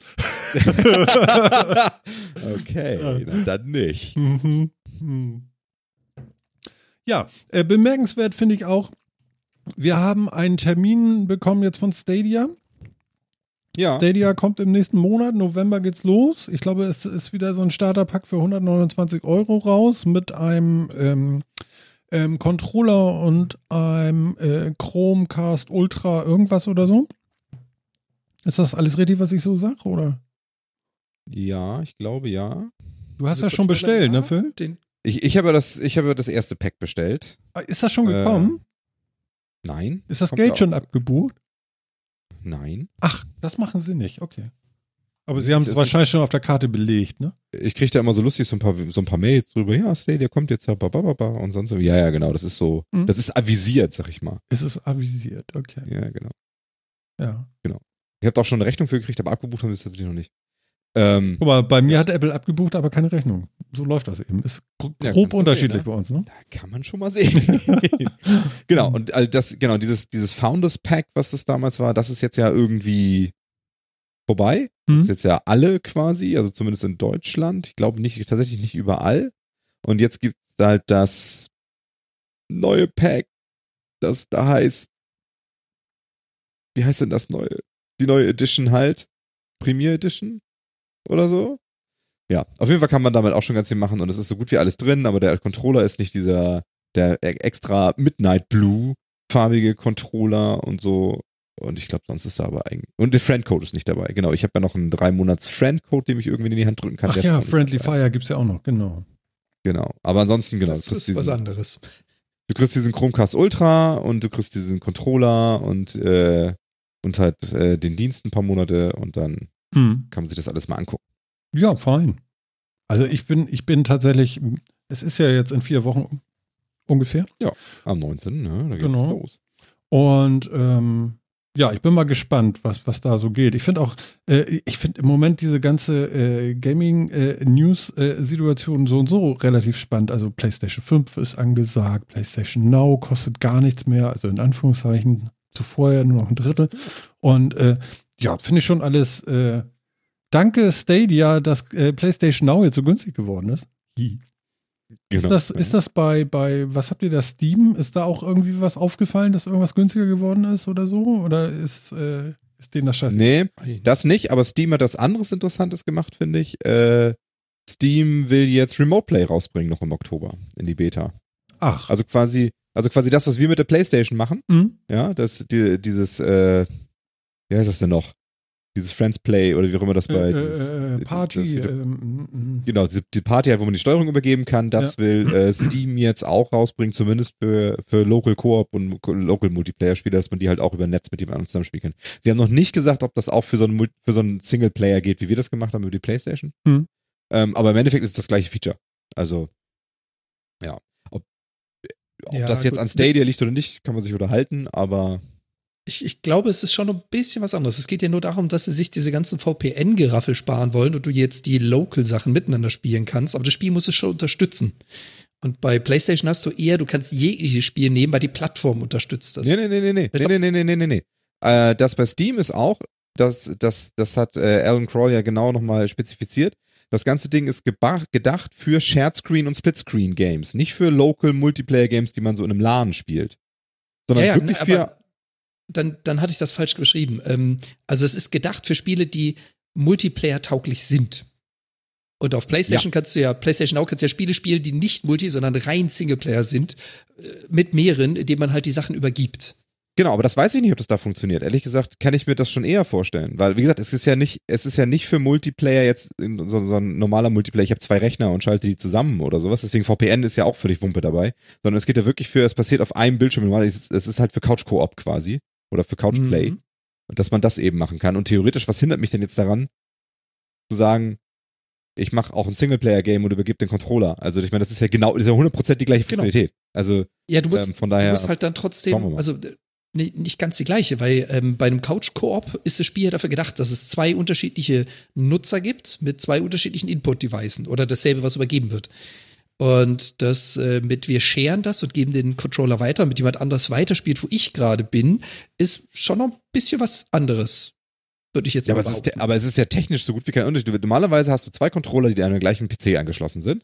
Okay, dann nicht. Mhm. Hm. Ja, äh, bemerkenswert finde ich auch, wir haben einen Termin bekommen jetzt von Stadia. Ja. Stadia kommt im nächsten Monat, November geht's los. Ich glaube, es ist wieder so ein Starterpack für 129 Euro raus mit einem ähm, ähm, Controller und einem äh, Chromecast Ultra irgendwas oder so. Ist das alles richtig, was ich so sage, oder? Ja, ich glaube ja. Du hast Also ja schon bestellt, ja, ne, Phil? Den, Ich, ich habe das, ich habe das erste Pack bestellt. Ah, Ist das schon gekommen? Nein. ist das Geld schon abgebucht? Nein. Ach, das machen sie nicht, okay. Aber sie haben es wahrscheinlich schon auf der Karte belegt, ne? Ich kriege da immer so lustig so ein paar, so ein paar Mails drüber. Ja, Stadia kommt jetzt, ja, babababa und sonst so. Ja, ja, genau. Das ist so, Mhm. das ist avisiert, sag ich mal. Es ist avisiert, okay. Ja, genau. Ja. Ich habe auch schon eine Rechnung für gekriegt, aber abgebucht haben sie es tatsächlich noch nicht. Ähm, Guck mal, bei mir hat Apple abgebucht, aber keine Rechnung. So läuft das eben. Ist gro- Ja, grob du unterschiedlich sehen, bei uns, ne? da kann man schon mal sehen. genau, und all das, genau, dieses, dieses Founders Pack, was das damals war, das ist jetzt ja irgendwie vorbei. Das Mhm. ist jetzt ja alle quasi, also zumindest in Deutschland. Ich glaube nicht, tatsächlich nicht überall. Und jetzt gibt es halt das neue Pack, das da heißt, wie heißt denn das neue? Die neue Edition halt. Premier Edition oder so. Ja, auf jeden Fall kann man damit auch schon ganz viel machen und es ist so gut wie alles drin, aber der Controller ist nicht dieser, der e- extra Midnight Blue farbige Controller und so. Und ich glaube, sonst ist da aber eigentlich. Und der Friendcode ist nicht dabei. Genau, ich habe ja noch einen drei Monats Friendcode, den ich irgendwie in die Hand drücken kann. Ach ja, Friendly dabei. Fire gibt's ja auch noch, genau. Genau. Aber ansonsten, genau. das du, kriegst ist was diesen, anderes. du kriegst diesen Chromecast Ultra und du kriegst diesen Controller und, äh, und halt äh, den Dienst ein paar Monate und dann Hm. kann man sich das alles mal angucken. Ja, fein. Also ich bin, ich bin tatsächlich, es ist ja jetzt in vier Wochen ungefähr. Am 19. Ne? Da geht's Genau. los. Und ähm, ja, ich bin mal gespannt, was, was da so geht. Ich finde auch, äh, ich finde im Moment diese ganze äh, Gaming-News-Situation so und so relativ spannend. Also PlayStation 5 ist angesagt, PlayStation Now kostet gar nichts mehr, also in Anführungszeichen zuvor ja nur noch ein Drittel. Und äh, ja, finde ich schon alles. Äh, danke Stadia, dass äh, PlayStation Now jetzt so günstig geworden ist. Hi. Genau. Ist das, ist das bei, bei, was habt ihr da, Steam? Ist da auch irgendwie was aufgefallen, dass irgendwas günstiger geworden ist oder so? Oder ist, äh, ist denen das scheiße? Nee, das nicht, aber Steam hat was anderes Interessantes gemacht, finde ich. Äh, Steam will jetzt Remote Play rausbringen noch im Oktober in die Beta. Ach, Also quasi, also quasi das, was wir mit der PlayStation machen, hm? ja, das, die, dieses, äh, wie heißt das denn noch? Dieses Friends Play oder wie auch immer das bei äh, dieses, äh, das Party. wieder- ähm, mm, Genau, die, die Party halt, wo man die Steuerung übergeben kann, das will äh, Steam jetzt auch rausbringen, zumindest für, für Local Koop und Local Multiplayer Spiele, dass man die halt auch über Netz mit jemand anderem zusammenspielen kann. Sie haben noch nicht gesagt, ob das auch für so einen, für so einen Singleplayer geht, wie wir das gemacht haben über die Playstation. Hm. Ähm, aber im Endeffekt ist es das gleiche Feature. Also, ja. Ob, ob Ja, das jetzt gut. an Stadia liegt oder nicht, kann man sich unterhalten, aber Ich, ich glaube, es ist schon ein bisschen was anderes. Es geht ja nur darum, dass sie sich diese ganzen VPN-Geraffel sparen wollen und du jetzt die Local-Sachen miteinander spielen kannst. Aber das Spiel muss es schon unterstützen. Und bei PlayStation hast du eher, du kannst jegliches Spiel nehmen, weil die Plattform unterstützt das. Nee, nee, nee, nee, nee, nee, nee, nee, nee, nee, nee. Äh, das bei Steam ist auch, das, das, das hat äh, Alan Crawl ja genau nochmal spezifiziert. Das ganze Ding ist gedacht für Shared-Screen und Split-Screen-Games, nicht für Local Multiplayer-Games, die man so in einem LAN spielt. Sondern Ja, ja, wirklich ne, für, dann, dann hatte ich das falsch geschrieben. Ähm, also es ist gedacht für Spiele, die Multiplayer-tauglich sind. Und auf PlayStation kannst du ja, PlayStation auch kannst du ja Spiele spielen, die nicht Multi, sondern rein Singleplayer sind, äh, mit mehreren, indem man halt die Sachen übergibt. Genau, aber das weiß ich nicht, ob das da funktioniert. Ehrlich gesagt, kann ich mir das schon eher vorstellen. Weil, wie gesagt, es ist ja nicht, es ist ja nicht für Multiplayer jetzt in so, so ein normaler Multiplayer, ich habe zwei Rechner und schalte die zusammen oder sowas. Deswegen VPN ist ja auch völlig Wumpe dabei. Sondern es geht ja wirklich für, es passiert auf einem Bildschirm. Normal, Es ist, es ist halt für Couch-Koop quasi. Oder für Couch-Play. Mhm. Dass man das eben machen kann. Und theoretisch, was hindert mich denn jetzt daran, zu sagen, ich mache auch ein Singleplayer-Game und übergebe den Controller. Also ich meine, das ist ja genau, das ist ja 100% die gleiche Genau. Funktionalität. Also Ja, du musst, ähm, von du daher, musst halt dann trotzdem, also äh, nicht, nicht ganz die gleiche, weil ähm, bei einem Couch-Koop ist das Spiel ja dafür gedacht, dass es zwei unterschiedliche Nutzer gibt mit zwei unterschiedlichen Input-Devices oder dasselbe, was übergeben wird. Und das äh, mit wir scheren das und geben den Controller weiter, mit jemand anders weiterspielt, wo ich gerade bin, ist schon noch ein bisschen was anderes. Würde ich jetzt Ja, mal aber es, ist, aber es ist ja technisch so gut wie kein Unterschied. Normalerweise hast du zwei Controller, die an den gleichen PC angeschlossen sind.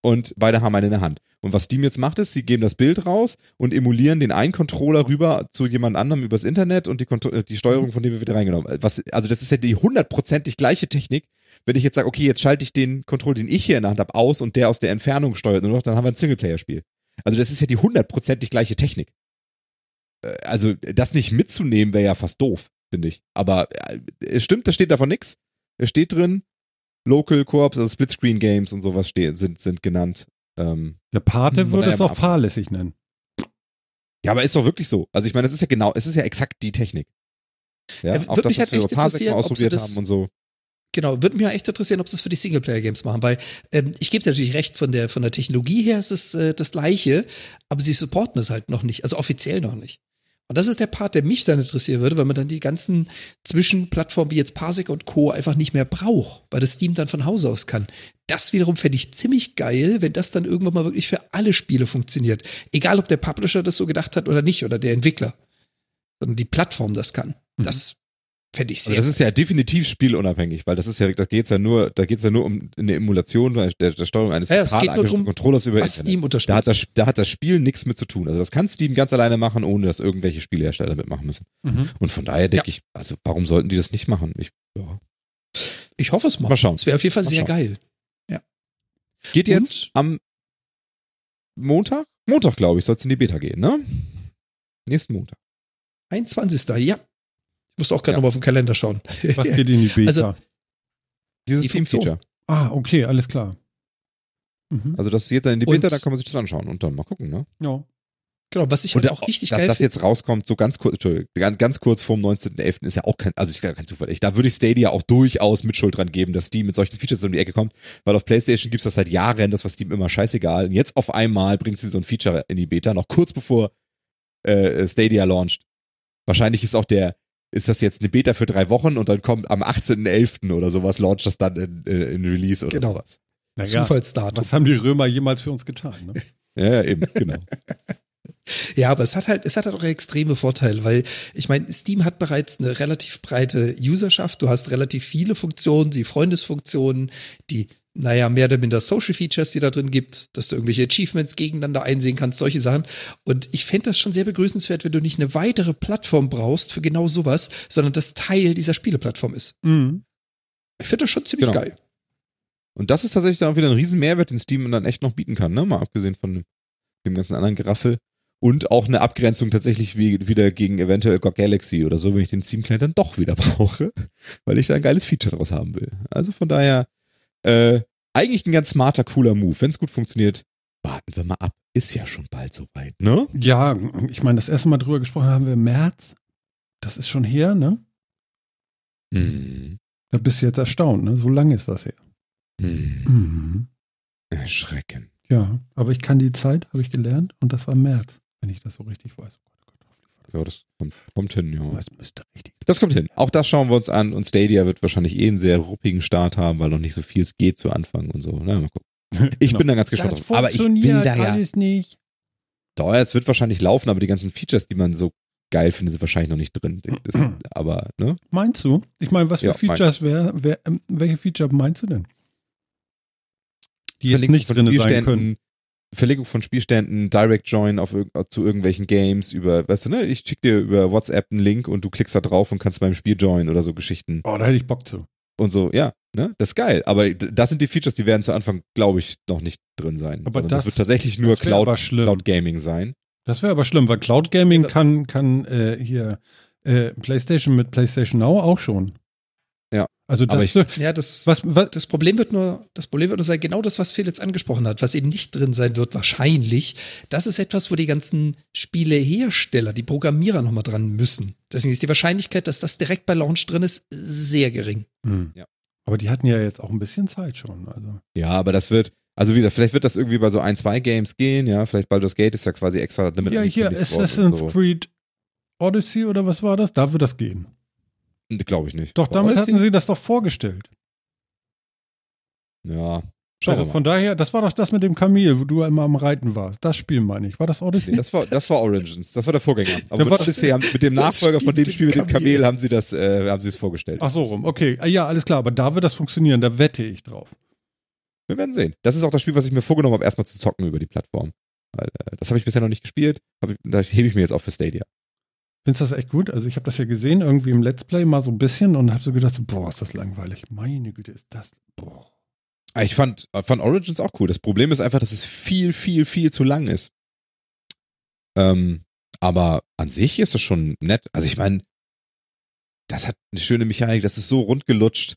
Und beide haben einen in der Hand. Und was Steam jetzt macht, ist, sie geben das Bild raus und emulieren den einen Controller rüber zu jemand anderem übers Internet und die, Kontro äh, die Steuerung von dem wird wieder reingenommen. Was, also das ist ja die hundertprozentig gleiche Technik. Wenn ich jetzt sage, okay, jetzt schalte ich den Controller, den ich hier in der Hand habe, aus und der aus der Entfernung steuert nur noch, dann haben wir ein Singleplayer-Spiel. Also das ist ja die hundertprozentig gleiche Technik. Äh, Also das nicht mitzunehmen wäre ja fast doof, finde ich. Aber äh, es stimmt, da steht davon nichts. Es steht drin, Local Corps, also Splitscreen Games und sowas stehen, sind, sind genannt. Ähm, Der Pate würde es auch fahrlässig nennen. ja, aber ist doch wirklich so. Also ich meine, das ist ja genau, es ist ja exakt die Technik. Ja, Ja, auch würde das, mich was halt wir echt über Parsec interessieren, mal ob sie ausprobiert das- haben und so. Genau, würde mich ja echt interessieren, ob sie es für die Singleplayer-Games machen, weil ähm, ich gebe dir natürlich recht, von der, von der Technologie her ist es äh, das Gleiche, aber sie supporten es halt noch nicht, also offiziell noch nicht. Und das ist der Part, der mich dann interessieren würde, weil man dann die ganzen Zwischenplattformen wie jetzt Parsec und Co. einfach nicht mehr braucht, weil das Steam dann von Hause aus kann. Das wiederum fände ich ziemlich geil, wenn das dann irgendwann mal wirklich für alle Spiele funktioniert. Egal, ob der Publisher das so gedacht hat oder nicht, oder der Entwickler, sondern die Plattform das kann. Mhm. Das fände ich Also sehr das ist ja definitiv spielunabhängig, weil das ist ja, da geht's ja nur, da geht's ja nur um eine Emulation der, der Steuerung eines Ja, drum, Controllers über was Internet. Steam unterstützt. Da hat, das, da hat das Spiel nichts mit zu tun. Also das kann Steam ganz alleine machen, ohne dass irgendwelche Spielehersteller mitmachen müssen. Mhm. Und von daher denke ich, also warum sollten die das nicht machen? Ich, ja. Ich hoffe es mal. Mal schauen. Es wäre auf jeden Fall Mal sehr schauen. geil. Geht jetzt am Montag? Montag, glaube ich, soll es in die Beta gehen, ne? Nächsten Montag. 21. Ja. Ich muss auch gerade Ja. nochmal auf den Kalender schauen. Was geht in die Beta? Also- Dieses Die Funktion. Steam-Feature. ah, okay, alles klar. Mhm. Also das geht dann in die Und- Beta, da kann man sich das anschauen und dann mal gucken, ne? ja. Genau, was ich Und halt auch richtig dass geil das finde. jetzt rauskommt, so ganz kurz, Entschuldigung, ganz, ganz kurz vorm 19.11. ist ja auch kein, also ich kein Zufall. Ich, da würde ich Stadia auch durchaus mit Schuld dran geben, dass Steam mit solchen Features um die Ecke kommt, weil auf PlayStation gibt's das seit Jahren, das war Steam immer scheißegal. Und jetzt auf einmal bringt sie so ein Feature in die Beta, noch kurz bevor äh, Stadia launcht. Wahrscheinlich ist auch der, ist das jetzt eine Beta für drei Wochen und dann kommt am 18.11. oder sowas, launcht das dann in, in Release oder Genau. sowas. Naja, Zufallsdatum. was haben die Römer jemals für uns getan? Ne? Ja, ja, eben, genau. Ja, aber es hat halt, es hat halt auch extreme Vorteile, weil ich meine, Steam hat bereits eine relativ breite Userschaft. Du hast relativ viele Funktionen, die Freundesfunktionen, die, naja, mehr oder minder Social Features, die da drin gibt, dass du irgendwelche Achievements gegeneinander einsehen kannst, solche Sachen. Und ich fände das schon sehr begrüßenswert, wenn du nicht eine weitere Plattform brauchst für genau sowas, sondern das Teil dieser Spieleplattform ist. Mhm. Ich finde das schon ziemlich Genau. geil. Und das ist tatsächlich dann auch wieder ein riesen Mehrwert, den Steam dann echt noch bieten kann, ne? Mal abgesehen von dem, ganzen anderen Geraffel. Und auch eine Abgrenzung tatsächlich wie, wieder gegen eventuell GOG Galaxy oder so, wenn ich den Steam Client dann doch wieder brauche, weil ich da ein geiles Feature draus haben will. Also von daher, äh, eigentlich ein ganz smarter, cooler Move. Wenn es gut funktioniert, warten wir mal ab. Ist ja schon bald soweit, ne? Ja, ich meine, das erste Mal drüber gesprochen haben wir im März. Das ist schon her, ne? Hm. Da bist du jetzt erstaunt, ne? So lange ist das her. Hm. Mhm. Erschreckend. Ja, aber ich kann die Zeit, habe ich gelernt, und das war März, wenn ich das so richtig weiß. Ja, das kommt, kommt hin, ja. das. Müsste richtig. Das kommt hin. Auch das schauen wir uns an und Stadia wird wahrscheinlich eh einen sehr ruppigen Start haben, weil noch nicht so viel geht zu Anfang und so. Na, mal gucken. Ich Genau. bin da ganz gespannt das drauf. Aber ich funktioniert da ja. nicht. Doch, es wird wahrscheinlich laufen, aber die ganzen Features, die man so geil findet, sind wahrscheinlich noch nicht drin. Das, aber, ne? Meinst du? Ich meine, was für Ja, Features wäre, wär, ähm, welche Feature meinst du denn? Die jetzt nicht drin sein können. Verlegung von Spielständen, Direct Join auf, zu irgendwelchen Games über, weißt du, ne? Ich schick dir über WhatsApp einen Link und du klickst da drauf und kannst beim Spiel joinen oder so Geschichten. Oh, da hätte ich Bock zu. Und so, ja, ne? Das ist geil. Aber das sind die Features, die werden zu Anfang, glaube ich, noch nicht drin sein. Aber Sondern das- wird tatsächlich nur das Cloud. Cloud Gaming sein. Das wäre aber schlimm, weil Cloud Gaming Ja. kann, kann äh, hier äh, PlayStation mit PlayStation Now auch schon. Also das, ich- Ja, das, was, was, das Problem wird nur, das Problem wird nur sein, genau das, was Phil jetzt angesprochen hat, was eben nicht drin sein wird, wahrscheinlich. Das ist etwas, wo die ganzen Spielehersteller, die Programmierer nochmal dran müssen. Deswegen ist die Wahrscheinlichkeit, dass das direkt bei Launch drin ist, sehr gering. Hm. Ja. Aber die hatten ja jetzt auch ein bisschen Zeit schon. Also. Ja, aber das wird, also wie gesagt, vielleicht wird das irgendwie bei so ein, zwei Games gehen, ja, vielleicht Baldur's Gate ist ja quasi extra damit ja, hier Assassin's so. Creed Odyssey oder was war das? Da wird das gehen. Glaube ich nicht. Doch, damit hatten sie das doch vorgestellt. Ja, also von daher, das war doch das mit dem Kamel, wo du immer am Reiten warst. Das Spiel meine ich. War das Odyssey? Nee, das war, das war Origins, das war der Vorgänger. Aber war- Odyssey haben, mit dem Das Nachfolger von dem Spiel mit dem Kamel haben sie das, äh, haben sie es vorgestellt. Ach so rum, okay. Ah, Ja, alles klar, aber da wird das funktionieren, da wette ich drauf. Wir werden sehen. Das ist auch das Spiel, was ich mir vorgenommen habe, erstmal zu zocken über die Plattform. Äh, das habe ich bisher noch nicht gespielt. Ich, da hebe ich mir jetzt auf für Stadia. Findest du das echt gut? Also ich habe das ja gesehen, irgendwie im Let's Play mal so ein bisschen und habe so gedacht, so, boah, ist das langweilig. Meine Güte, ist das, boah. Ah, Ich fand, fand Origins auch cool. Das Problem ist einfach, dass es viel, viel, viel zu lang ist. Ähm, aber an sich ist es schon nett. Also ich meine, das hat eine schöne Mechanik, das ist so rund gelutscht.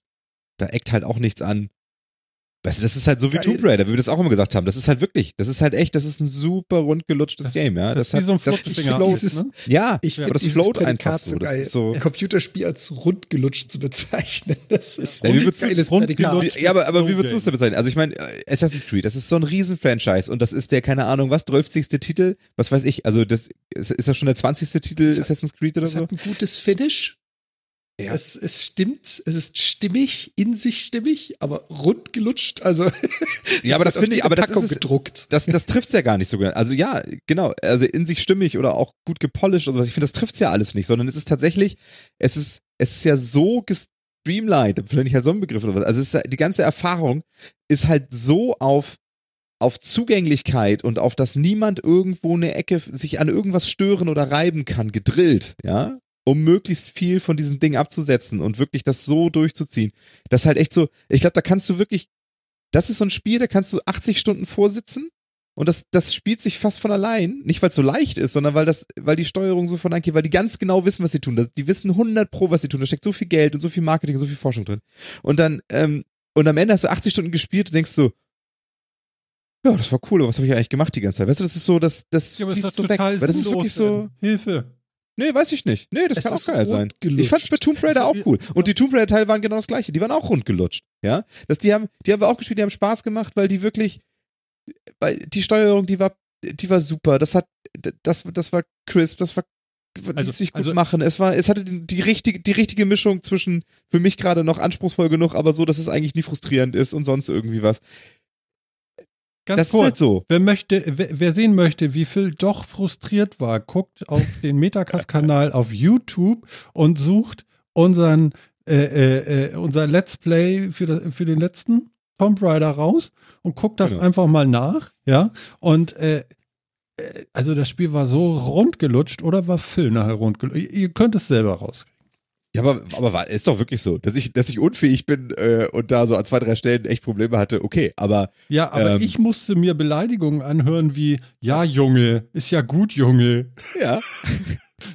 Da eckt halt auch nichts an. Weißt du, das ist halt so wie Geil. Tomb Raider, wie wir das auch immer gesagt haben. Das ist halt wirklich, das ist halt echt, das ist ein super rund gelutschtes Das- Game, ja. das ist Das, wie so ein hat, das float, dieses- ne? ja, Ich aber finde das float einfach so. Das ist so. Computerspiel als rundgelutscht zu bezeichnen. Das ist Ja, so wie ein würdest du- geiles rundgelutscht? Prädikat. Ja, aber, aber wie würdest du es denn bezeichnen? Also ich meine, äh, Assassin's Creed, das ist so ein Riesen-Franchise und das ist der, keine Ahnung, was, 12. Titel? Was weiß ich, also das ist, ist das schon der 20. Titel Das hat- Assassin's Creed oder Es so? hat ein gutes Finish. Ja. Es, es stimmt, es ist stimmig, in sich stimmig, aber rund gelutscht. Also Ja, aber das finde ich, aber das ist es- gedruckt. Das, das trifft's ja gar nicht so genau. Also ja, genau, also in sich stimmig oder auch gut gepolished oder was. Ich finde, das trifft's ja alles nicht, sondern es ist tatsächlich, es ist, es ist ja so gestreamlined, vielleicht nicht halt so ein Begriff oder was. Also es ist, die ganze Erfahrung ist halt so auf auf Zugänglichkeit und auf dass niemand irgendwo eine Ecke sich an irgendwas stören oder reiben kann, gedrillt, ja, um möglichst viel von diesem Ding abzusetzen und wirklich das so durchzuziehen. Das ist halt echt so, ich glaube, da kannst du wirklich, das ist so ein Spiel, da kannst du 80 Stunden vorsitzen und das, das spielt sich fast von allein. Nicht, weil es so leicht ist, sondern weil das, weil die Steuerung so von angeht, weil die ganz genau wissen, was sie tun. Die wissen 100 pro, was sie tun. Da steckt so viel Geld und so viel Marketing und so viel Forschung drin. Und dann, ähm, und am Ende hast du 80 Stunden gespielt und denkst so, ja, das war cool, aber was habe ich eigentlich gemacht die ganze Zeit? Weißt du, das ist so, das, das Ja, fließt das so weg. Weil das ist wirklich so, ähm, Hilfe. Nee, weiß ich nicht. Nee, das Es kann auch geil sein. Ich fand's bei Tomb Raider auch Also, cool. ja. Und die Tomb Raider-Teile waren genau das gleiche. Die waren auch rundgelutscht. Ja. Das, die haben, die haben wir auch gespielt, die haben Spaß gemacht, weil die wirklich, weil die Steuerung, die war, die war super. Das hat, das, das war crisp, das war, also, sich gut also- machen. Es war, es hatte die, die richtige, die richtige Mischung zwischen für mich gerade noch anspruchsvoll genug, aber so, dass es eigentlich nie frustrierend ist und sonst irgendwie was. Ganz das ist kurz. halt so. Wer möchte, wer, wer sehen möchte, wie Phil doch frustriert war, guckt auf den Metacast-Kanal auf YouTube und sucht unseren, äh, äh, äh, unser Let's Play für, das, für den letzten Tomb Raider raus und guckt das Genau. einfach mal nach, ja. Und äh, äh, also das Spiel war so rundgelutscht oder war Phil nachher rundgelutscht? Ihr, ihr könnt es selber rauskriegen. Ja, aber, aber ist doch wirklich so, dass ich, dass ich unfähig bin äh, und da so an zwei, drei Stellen echt Probleme hatte. Okay, aber Ja, aber Ähm. ich musste mir Beleidigungen anhören wie, ja, Junge, ist ja gut, Junge. ja.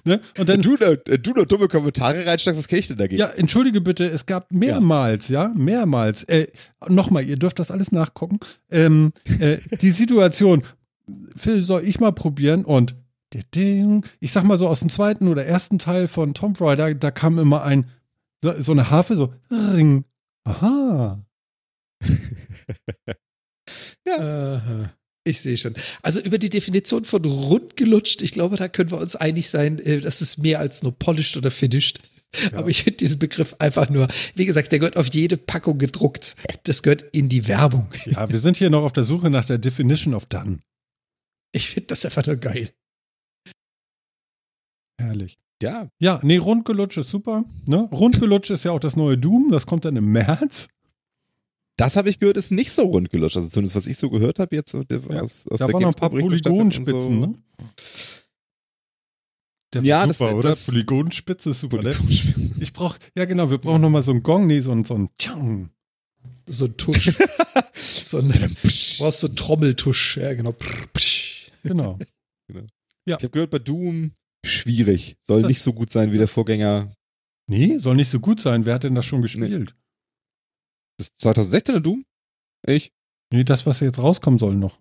Ne? Und dann, du, äh, du noch dumme Kommentare reinsteigst, was kann ich denn dagegen? Ja, entschuldige bitte, es gab mehrmals, ja, mehrmals. Äh, Nochmal, ihr dürft das alles nachgucken. Ähm, äh, die Situation, Phil, soll ich mal probieren und ich sag mal so aus dem zweiten oder ersten Teil von Tomb Raider, da kam immer ein, so, eine Harfe, so, ring. Aha. Aha. Ich sehe schon. Also über die Definition von rund gelutscht, ich glaube, da können wir uns einig sein, äh, das ist mehr als nur polished oder finished. Aber ich finde diesen Begriff einfach nur, wie gesagt, der gehört auf jede Packung gedruckt. Das gehört in die Werbung. Ja, wir sind hier noch auf der Suche nach der Definition of Done. Ich finde das einfach nur geil. Herrlich. Ja, Ja, nee, rundgelutscht ist super. Ne? Rundgelutscht ist ja auch das neue Doom, das kommt dann im März. das habe ich gehört, ist nicht so rund gelutscht. Also zumindest, was ich so gehört habe jetzt aus, Ja, aus, aus da der waren noch ein paar Polygonspitzen, so. ne? Der Ja, war das- super, oder? das- Polygonspitze ist super. Ne? Polygonspitzen. Ich brauch, ja genau, wir brauchen noch mal so einen Gong, nee, so ein, so ein Tschang. So ein Tusch. so ein, du brauchst so einen Trommeltusch. Ja, genau. Genau. Ich habe gehört, bei Doom schwierig. Soll nicht so gut sein wie der Vorgänger. Nee, soll nicht so gut sein. Wer hat denn das schon gespielt? Das 2016er Doom? Ich? Nee, das, was jetzt rauskommen soll noch.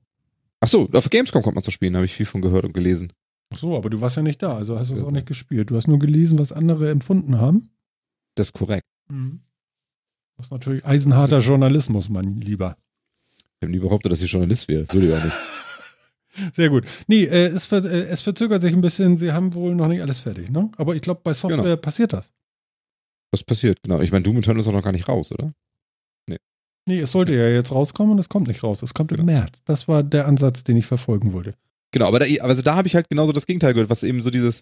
Ach so, auf Gamescom kommt man zu spielen, habe ich viel von gehört und gelesen. Ach so, aber du warst ja nicht da, also hast du es auch Ja. nicht gespielt. Du hast nur gelesen, was andere empfunden haben. Das ist korrekt. Das ist natürlich eisenharter Journalismus, mein Lieber. Ich habe nie behauptet, dass ich Journalist wäre. Würde ja nicht. Sehr gut. Nee, äh, es, ver äh, es verzögert sich ein bisschen. Sie haben wohl noch nicht alles fertig, ne? Aber ich glaube, bei Software Genau. passiert das. Was passiert? Genau. Ich meine, Doom Eternal ist auch noch gar nicht raus, oder? Nee, es sollte ja jetzt rauskommen und es kommt nicht raus. Es kommt im März. Das war der Ansatz, den ich verfolgen wollte. Genau, aber da, also da habe ich halt genauso das Gegenteil gehört, was eben so dieses,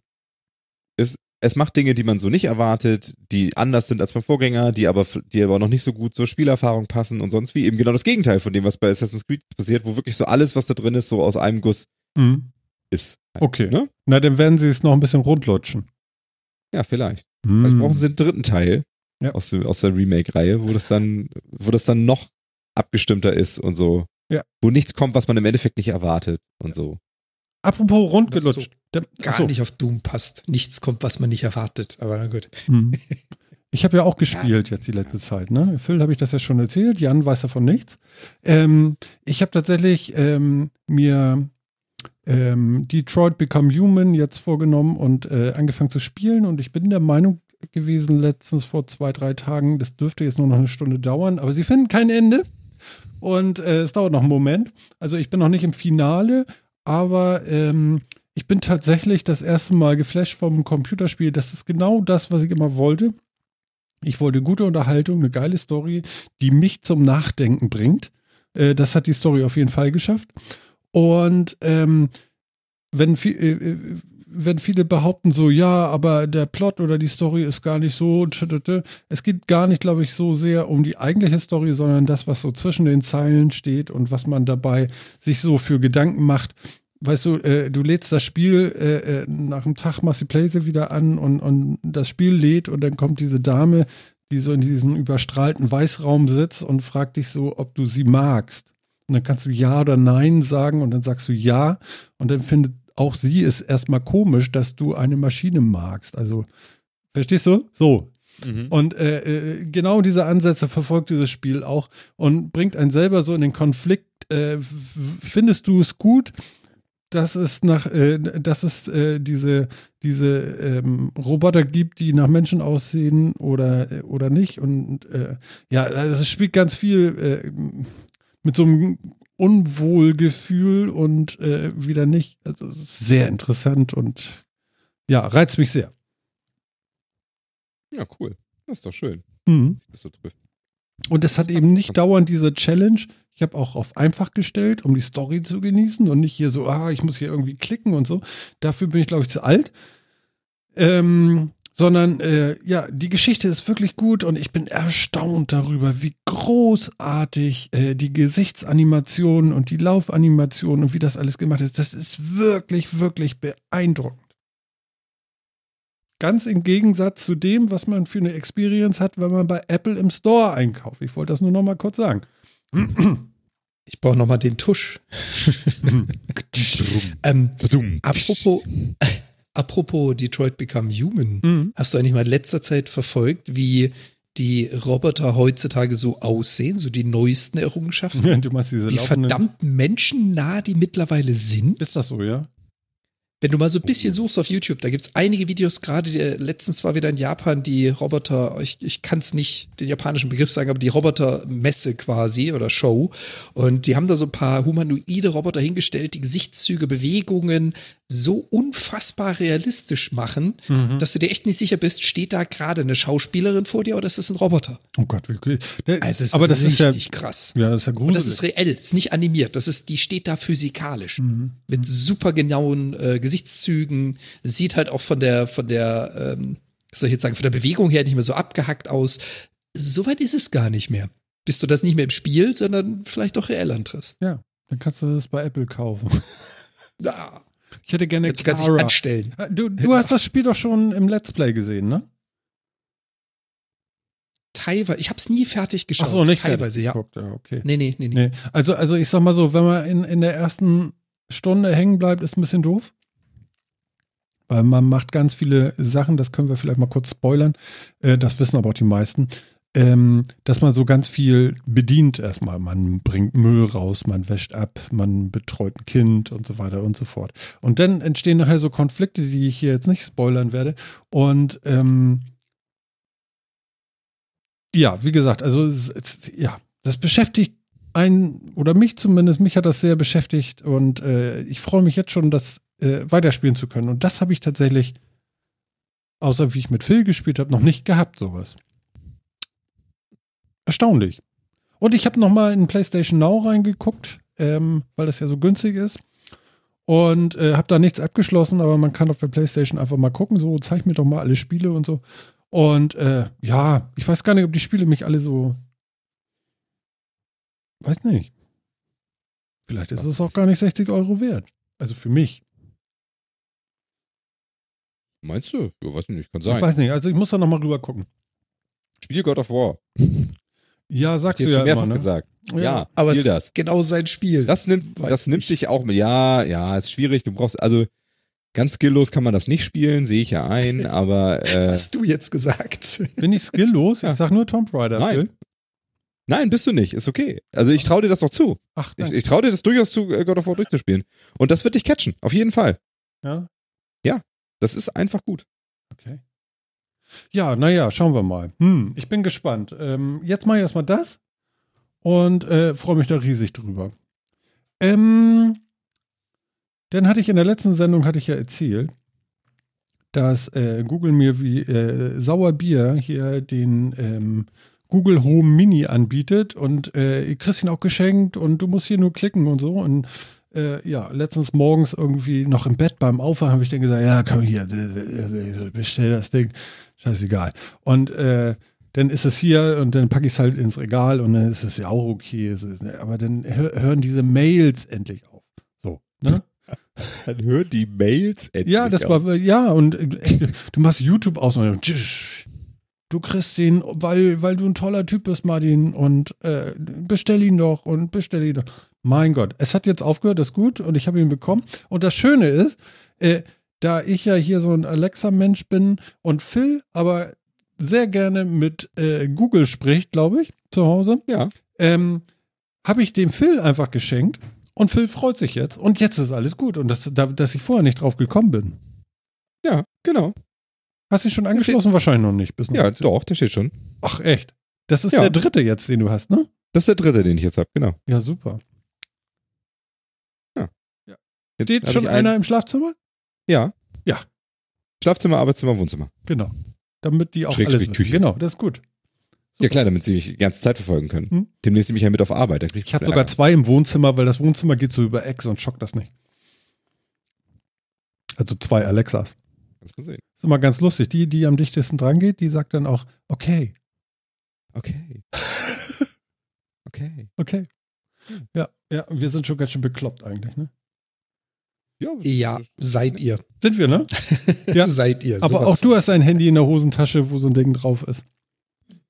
es, es macht Dinge, die man so nicht erwartet, die anders sind als beim Vorgänger, die aber, die aber noch nicht so gut zur Spielerfahrung passen und sonst wie. Eben genau das Gegenteil von dem, was bei Assassin's Creed passiert, wo wirklich so alles, was da drin ist, so aus einem Guss Mhm. ist. Okay. Ne? Na, dann werden sie es noch ein bisschen rundlutschen. Ja, vielleicht. Mhm. Vielleicht brauchen sie einen dritten Teil Ja. aus, der- aus der Remake-Reihe, wo das dann, wo das dann noch abgestimmter ist und so. Ja. Wo nichts kommt, was man im Endeffekt nicht erwartet und so. Apropos rundgelutscht. Der- Gar Achso. nicht auf Doom passt. Nichts kommt, was man nicht erwartet. Aber na gut. Mhm. Ich habe ja auch gespielt jetzt die letzte Zeit. Ne? Phil habe ich das ja schon erzählt. Jan weiß davon nichts. Ähm, ich habe tatsächlich ähm, mir ähm, Detroit Become Human jetzt vorgenommen und äh, angefangen zu spielen. Und ich bin der Meinung gewesen, letztens vor zwei, drei Tagen, das dürfte jetzt nur noch eine Stunde dauern, aber sie finden kein Ende. Und äh, es dauert noch einen Moment. Also ich bin noch nicht im Finale, aber ähm, ich bin tatsächlich das erste Mal geflasht vom Computerspiel. Das ist genau das, was ich immer wollte. Ich wollte gute Unterhaltung, eine geile Story, die mich zum Nachdenken bringt. Äh, das hat die Story auf jeden Fall geschafft. Und ähm, wenn, vi- äh, äh, wenn viele behaupten so, ja, aber der Plot oder die Story ist gar nicht so, es geht gar nicht, glaube ich, so sehr um die eigentliche Story, sondern das, was so zwischen den Zeilen steht und was man dabei sich so für Gedanken macht. Weißt du, äh, du lädst das Spiel äh, äh, nach einem Tag machst die Playse wieder an und, und das Spiel lädt und dann kommt diese Dame, die so in diesem überstrahlten Weißraum sitzt und fragt dich so, ob du sie magst. Und dann kannst du Ja oder Nein sagen und dann sagst du Ja und dann findet auch sie es erstmal komisch, dass du eine Maschine magst. Also, verstehst du? So. Und äh, äh, genau diese Ansätze verfolgt dieses Spiel auch und bringt einen selber so in den Konflikt. Äh, findest du es gut, dass es nach, äh, dass es äh, diese, diese ähm, Roboter gibt, die nach Menschen aussehen oder, äh, oder nicht? Und äh, ja, also es spielt ganz viel äh, mit so einem Unwohlgefühl und äh, wieder nicht. Also es ist sehr interessant und ja, reizt mich sehr. Ja, cool. Das ist doch schön, Mhm. das so trifft. Und es hat eben nicht dauernd diese Challenge. Ich habe auch auf einfach gestellt, um die Story zu genießen und nicht hier so, ah, ich muss hier irgendwie klicken und so. Dafür bin ich, glaube ich, zu alt. Ähm, sondern äh, ja, die Geschichte ist wirklich gut und ich bin erstaunt darüber, wie großartig äh, die Gesichtsanimationen und die Laufanimationen und wie das alles gemacht ist. Das ist wirklich, wirklich beeindruckend. Ganz im Gegensatz zu dem, was man für eine Experience hat, wenn man bei Apple im Store einkauft. Ich wollte das nur noch mal kurz sagen. Ich brauche nochmal den Tusch. ähm, apropos, apropos Detroit Become Human. Mhm. Hast du eigentlich mal in letzter Zeit verfolgt, wie die Roboter heutzutage so aussehen, so die neuesten Errungenschaften? Ja, du meinst diese Wie verdammt menschennah die mittlerweile sind? Ist das so, ja? Wenn du mal so ein bisschen suchst auf YouTube, da gibt's einige Videos, gerade der, letztens war wieder in Japan die Roboter, ich, ich kann es nicht den japanischen Begriff sagen, aber die Robotermesse quasi oder Show. Und die haben da so ein paar humanoide Roboter hingestellt, die Gesichtszüge, Bewegungen so unfassbar realistisch machen, Mhm. dass du dir echt nicht sicher bist, steht da gerade eine Schauspielerin vor dir oder ist es ein Roboter? Oh Gott, wie cool. Der, Also es ist aber das ist ja, richtig krass. ja, das ist ja Und gruselig. das ist reell, ist nicht animiert. Das ist, die steht da physikalisch. Mhm. Mit super genauen äh, Gesichtszügen. Sieht halt auch von der, von der, ähm, was soll ich jetzt sagen, von der Bewegung her nicht mehr so abgehackt aus. Soweit ist es gar nicht mehr. Bis du das nicht mehr im Spiel, sondern vielleicht doch reell antriffst. ja, dann kannst du das bei Apple kaufen. Ja. Ich hätte gerne Du kannst dich Kara. anstellen. Äh, Du, du hast das Spiel doch schon im Let's Play gesehen, ne? Teilweise, ich habe es nie fertig geschaut. Ach so, nicht Teilweise, fertig ja. geguckt, ja. Okay. Nee, nee, nee, nee. Nee. Also, also ich sag mal so, wenn man in, in der ersten Stunde hängen bleibt, ist ein bisschen doof. Weil man macht ganz viele Sachen, das können wir vielleicht mal kurz spoilern. Äh, das wissen aber auch die meisten. Ähm, dass man so ganz viel bedient erstmal. Man bringt Müll raus, man wäscht ab, man betreut ein Kind und so weiter und so fort. Und dann entstehen nachher so Konflikte, die ich hier jetzt nicht spoilern werde. Und ähm, ja, wie gesagt, also ja, das beschäftigt einen oder mich zumindest, mich hat das sehr beschäftigt und äh, ich freue mich jetzt schon, das äh, weiterspielen zu können. Und das habe ich tatsächlich, außer wie ich mit Phil gespielt habe, noch nicht gehabt, sowas. Erstaunlich. Und ich habe nochmal in PlayStation Now reingeguckt, ähm, weil das ja so günstig ist. Und äh, habe da nichts abgeschlossen, aber man kann auf der PlayStation einfach mal gucken, so zeig mir doch mal alle Spiele und so. Und äh, ja, ich weiß gar nicht, ob die Spiele mich alle so. Weiß nicht. Vielleicht ist es auch gar nicht 60 Euro wert. Also für mich. Meinst du? Ja, weiß nicht, kann Ich sein. weiß nicht, also ich muss da nochmal rüber gucken. Spiel God of War. Ja, sagst ich du ja mehrfach immer, ne? gesagt. Ja, Aber spiel es das. genau sein Spiel. Das nimmt, Weiß das nimmt dich auch mit. Ja, ja, ist schwierig. Du brauchst, also ganz skilllos kann man das nicht spielen, sehe ich ja ein, aber äh, Hast du jetzt gesagt? Bin ich skilllos? Ja. Ich sag nur Tomb Raider. Nein. Phil. nein, bist du nicht. Ist okay. Also ich traue dir das auch zu. Ach, Ich, danke. ich traue dir das durchaus zu, äh, God of War durchzuspielen. Und das wird dich catchen. Auf jeden Fall. ja, Das ist einfach gut. okay. Ja, naja, schauen wir mal. Hm, ich bin gespannt. Ähm, jetzt mache ich erstmal das und äh, freue mich da riesig drüber. Ähm, dann hatte ich in der letzten Sendung hatte ich ja erzählt, dass äh, Google mir wie äh, Sauerbier hier den ähm, Google Home Mini anbietet und äh, ihr kriegst ihn auch geschenkt und du musst hier nur klicken und so und äh, ja, letztens morgens irgendwie noch im Bett beim Aufwachen habe ich dann gesagt, ja, komm hier, bestell das Ding, scheißegal. Und äh, dann ist es hier und dann packe ich es halt ins Regal und dann ist es ja auch okay. Aber dann hör, hören diese Mails endlich auf. So, ne? Dann hör die Mails endlich Ja, das auf. war, ja, und äh, du machst YouTube aus und dann, tsch, du kriegst ihn, weil, weil du ein toller Typ bist, Martin, und äh, bestell ihn doch und bestell ihn doch. Mein Gott, es hat jetzt aufgehört, das ist gut, und ich habe ihn bekommen. Und das Schöne ist, äh, da ich ja hier so ein Alexa-Mensch bin und Phil aber sehr gerne mit äh, Google spricht, glaube ich, zu Hause, Ja. ähm, habe ich dem Phil einfach geschenkt und Phil freut sich jetzt und jetzt ist alles gut und das, da, dass ich vorher nicht drauf gekommen bin. Ja, genau. Hast du ihn schon angeschlossen? Wahrscheinlich noch nicht. Ja, nicht. doch, der steht schon. Ach, echt? Das ist Ja. der dritte jetzt, den du hast, ne? Das ist der dritte, den ich jetzt habe, genau. Ja, super. Jetzt Steht hab schon ich einen- einer im Schlafzimmer? Ja. Ja. Schlafzimmer, Arbeitszimmer, Wohnzimmer. Genau. Damit die auch Schrägstrich alles. Küche. Genau, das ist gut. Ja klar, damit sie mich die ganze Zeit verfolgen können. Hm. Demnächst nehme ich ja mit auf Arbeit. Krieg Ich habe sogar zwei im Wohnzimmer, weil das Wohnzimmer geht so über Ex und schockt das nicht. Also zwei Alexas. Kannst mal sehen. Ist immer ganz lustig. Die, die am dichtesten dran geht, die sagt dann auch, okay, Okay. okay. okay. Hm. Ja, ja, wir sind schon ganz schön bekloppt eigentlich, ne? Ja, Ja, seid ihr. Sind wir, ne? Ja. Seid ihr. Aber auch du hast ein Handy in der Hosentasche, wo so ein Ding drauf ist.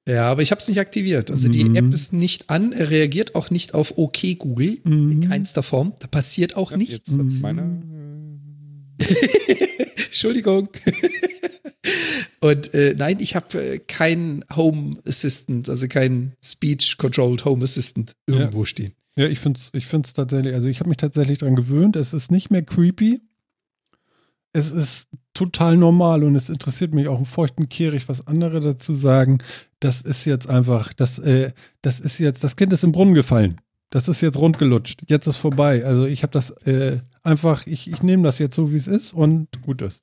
Ja, aber ich habe es nicht aktiviert. Also die Mhm. App ist nicht an, er reagiert auch nicht auf OK Google. Mhm. In keinster Form. Da passiert auch Ja, nichts. Mhm. meiner. Entschuldigung. Und äh, nein, ich habe äh, keinen Home Assistant, also keinen Speech Controlled Home Assistant irgendwo stehen. Ja, ich finde es ich find's tatsächlich, also ich habe mich tatsächlich dran gewöhnt. Es ist nicht mehr creepy. Es ist total normal und es interessiert mich auch im feuchten Kehricht, was andere dazu sagen. Das ist jetzt einfach, das, äh, das ist jetzt, das Kind ist im Brunnen gefallen. Das ist jetzt rundgelutscht. Jetzt ist vorbei. Also ich habe das äh, einfach, ich, ich nehme das jetzt so, wie es ist und gut ist.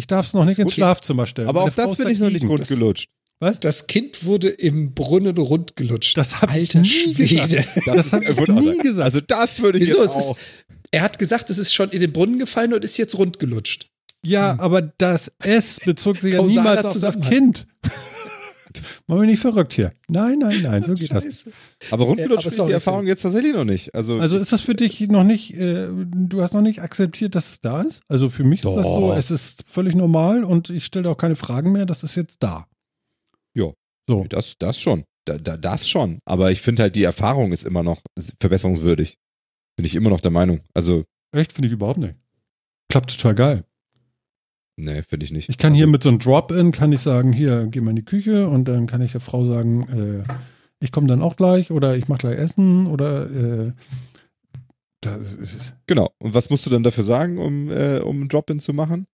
Ich darf es noch nicht ins. Schlafzimmer stellen. Aber Meine auch das Frau finde ich noch nicht rund gelutscht. Was? Das Kind wurde im Brunnen rundgelutscht. Das habe ich Alter nie Schwede. gesagt. Das habe ich nie gesagt. Also das würde ich Wieso? jetzt Es auch. ist, er hat gesagt, es ist schon in den Brunnen gefallen und ist jetzt rundgelutscht. Ja, aber das S bezog sich ja niemals auf das. Kind. Machen wir nicht verrückt hier. Nein, nein, nein, so geht das. Scheiße. aber rundgelutscht Äh, die Erfahrung jetzt tatsächlich noch nicht. Also, Also ist das für dich noch nicht, äh, du hast noch nicht akzeptiert, dass es da ist? Also für mich ist das so, Doch. es ist völlig normal und ich stelle auch keine Fragen mehr, das ist jetzt da. Ja. So. das, das schon. Da, da, das schon. Aber ich finde halt, die Erfahrung ist immer noch verbesserungswürdig. Bin ich immer noch der Meinung. Also, Echt, finde ich überhaupt nicht. Klappt total geil. Nee, finde ich nicht. Ich kann also, hier mit so einem Drop-In, kann ich sagen, hier, geh mal in die Küche und dann kann ich der Frau sagen, äh, ich komme dann auch gleich oder ich mache gleich Essen oder äh, das ist, Genau. Und was musst du dann dafür sagen, um, äh, um ein Drop-In zu machen?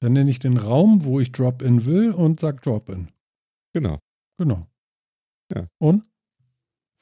dann nenne ich den Raum, wo ich Drop-In will und sag Drop-In. Genau. Genau. Ja. Und?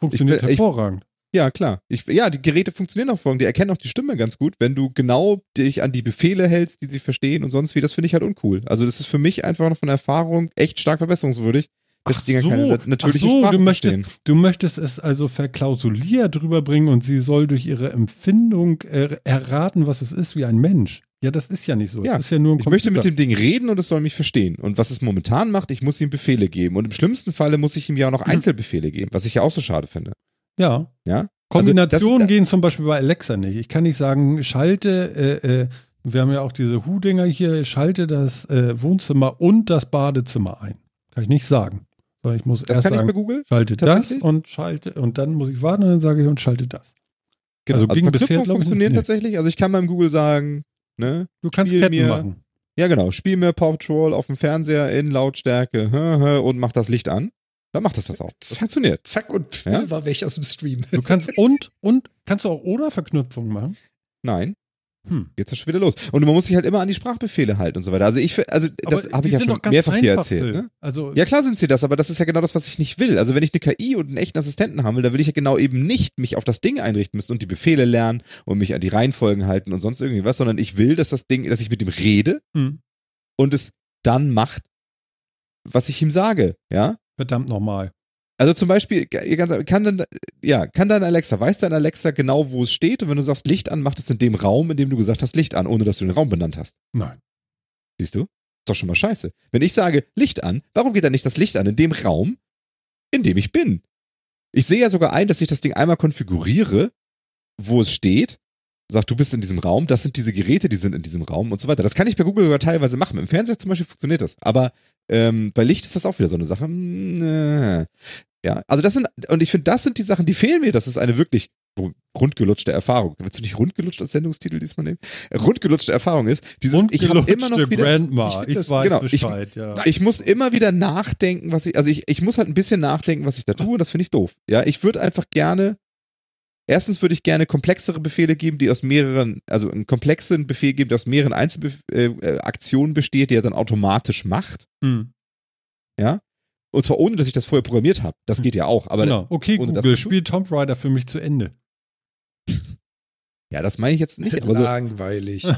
Funktioniert ich- hervorragend. Ja, klar. Ich, ja, die Geräte funktionieren auch folgend. Die erkennen auch die Stimme ganz gut, wenn du genau dich an die Befehle hältst, die sie verstehen und sonst wie. Das finde ich halt uncool. Also, das ist für mich einfach noch von Erfahrung echt stark verbesserungswürdig. dass Ach die Dinger so, keine natürliche ach so, Sprache du möchtest, verstehen. du möchtest es also verklausuliert rüberbringen und sie soll durch ihre Empfindung äh, erraten, was es ist, wie ein Mensch. Ja, das ist ja nicht so. Ja, das ist ja nur ein Ich möchte mit dem Ding reden und es soll mich verstehen. Und was es momentan macht, ich muss ihm Befehle geben. Und im schlimmsten Falle muss ich ihm ja auch noch Einzelbefehle geben, was ich ja auch so schade finde. Ja. Ja? Kombinationen das- gehen zum Beispiel bei Alexa nicht. Ich kann nicht sagen, schalte, äh, äh, wir haben ja auch diese Hu-Dinger hier, schalte das äh, Wohnzimmer und das Badezimmer ein. Kann ich nicht sagen. Sondern ich muss Das erst kann ich sagen, bei Google. schalte das und schalte und dann muss ich warten und dann sage ich und schalte das. Genau. Also Also, ging bisher, ich, funktioniert nicht. tatsächlich. Also ich kann beim Google sagen, ne? Du kannst Ketten mir- machen. Ja, genau. Spiel mir Paw Patrol auf dem Fernseher in Lautstärke und mach das Licht an. Dann macht das das auch. Das funktioniert. Zack und Ja? war weg aus dem Stream. Du kannst und und kannst du auch oder Verknüpfung machen? Nein, Hm. geht's ja schon wieder los. Und man muss sich halt immer an die Sprachbefehle halten und so weiter. Also ich, also das habe ich ja schon mehrfach hier erzählt. Ne? Also Ja, klar sind sie das, aber das ist ja genau das, was ich nicht will. Also wenn ich eine KI und einen echten Assistenten haben will, dann will ich ja genau eben nicht mich auf das Ding einrichten müssen und die Befehle lernen und mich an die Reihenfolgen halten und sonst irgendwie was, sondern ich will, dass das Ding, dass ich mit dem rede hm, und es dann macht, was ich ihm sage, ja? Verdammt nochmal. Also zum Beispiel, kann dann, ja, kann dein Alexa, weiß dein Alexa genau, wo es steht und wenn du sagst Licht an, macht es in dem Raum, in dem du gesagt hast Licht an, ohne dass du den Raum benannt hast. Nein. Siehst du? Ist doch schon mal scheiße. Wenn ich sage Licht an, warum geht dann nicht das Licht an in dem Raum, in dem ich bin? Ich sehe ja sogar ein, dass ich das Ding einmal konfiguriere, wo es steht, sagt, du bist in diesem Raum, das sind diese Geräte, die sind in diesem Raum und so weiter. Das kann ich bei Google sogar teilweise machen. Im Fernseher zum Beispiel funktioniert das. Aber ähm, bei Licht ist das auch wieder so eine Sache. Hm, äh. Ja, also das sind, und ich finde, das sind die Sachen, die fehlen mir. Das ist eine wirklich rundgelutschte Erfahrung. Willst du nicht rundgelutscht als Sendungstitel diesmal nehmen? Rundgelutschte Erfahrung ist, dieses, ich habe immer noch wieder, Grandma. ich Ich, das- weiß genau, ich- Bescheid, ja. ich muss immer wieder nachdenken, was ich, also ich, ich muss halt ein bisschen nachdenken, was ich da tue, und das finde ich doof. Ja, ich würde einfach gerne, erstens würde ich gerne komplexere Befehle geben, die aus mehreren, also einen komplexen Befehl geben, der aus mehreren Einzelaktionen äh, Aktionen besteht, die er dann automatisch macht. Hm. Und zwar ohne, dass ich das vorher programmiert habe. Das geht ja auch. Aber genau. Okay, Google, spiel Tomb Raider für mich zu Ende. ja, das meine ich jetzt nicht. Aber so, Langweilig.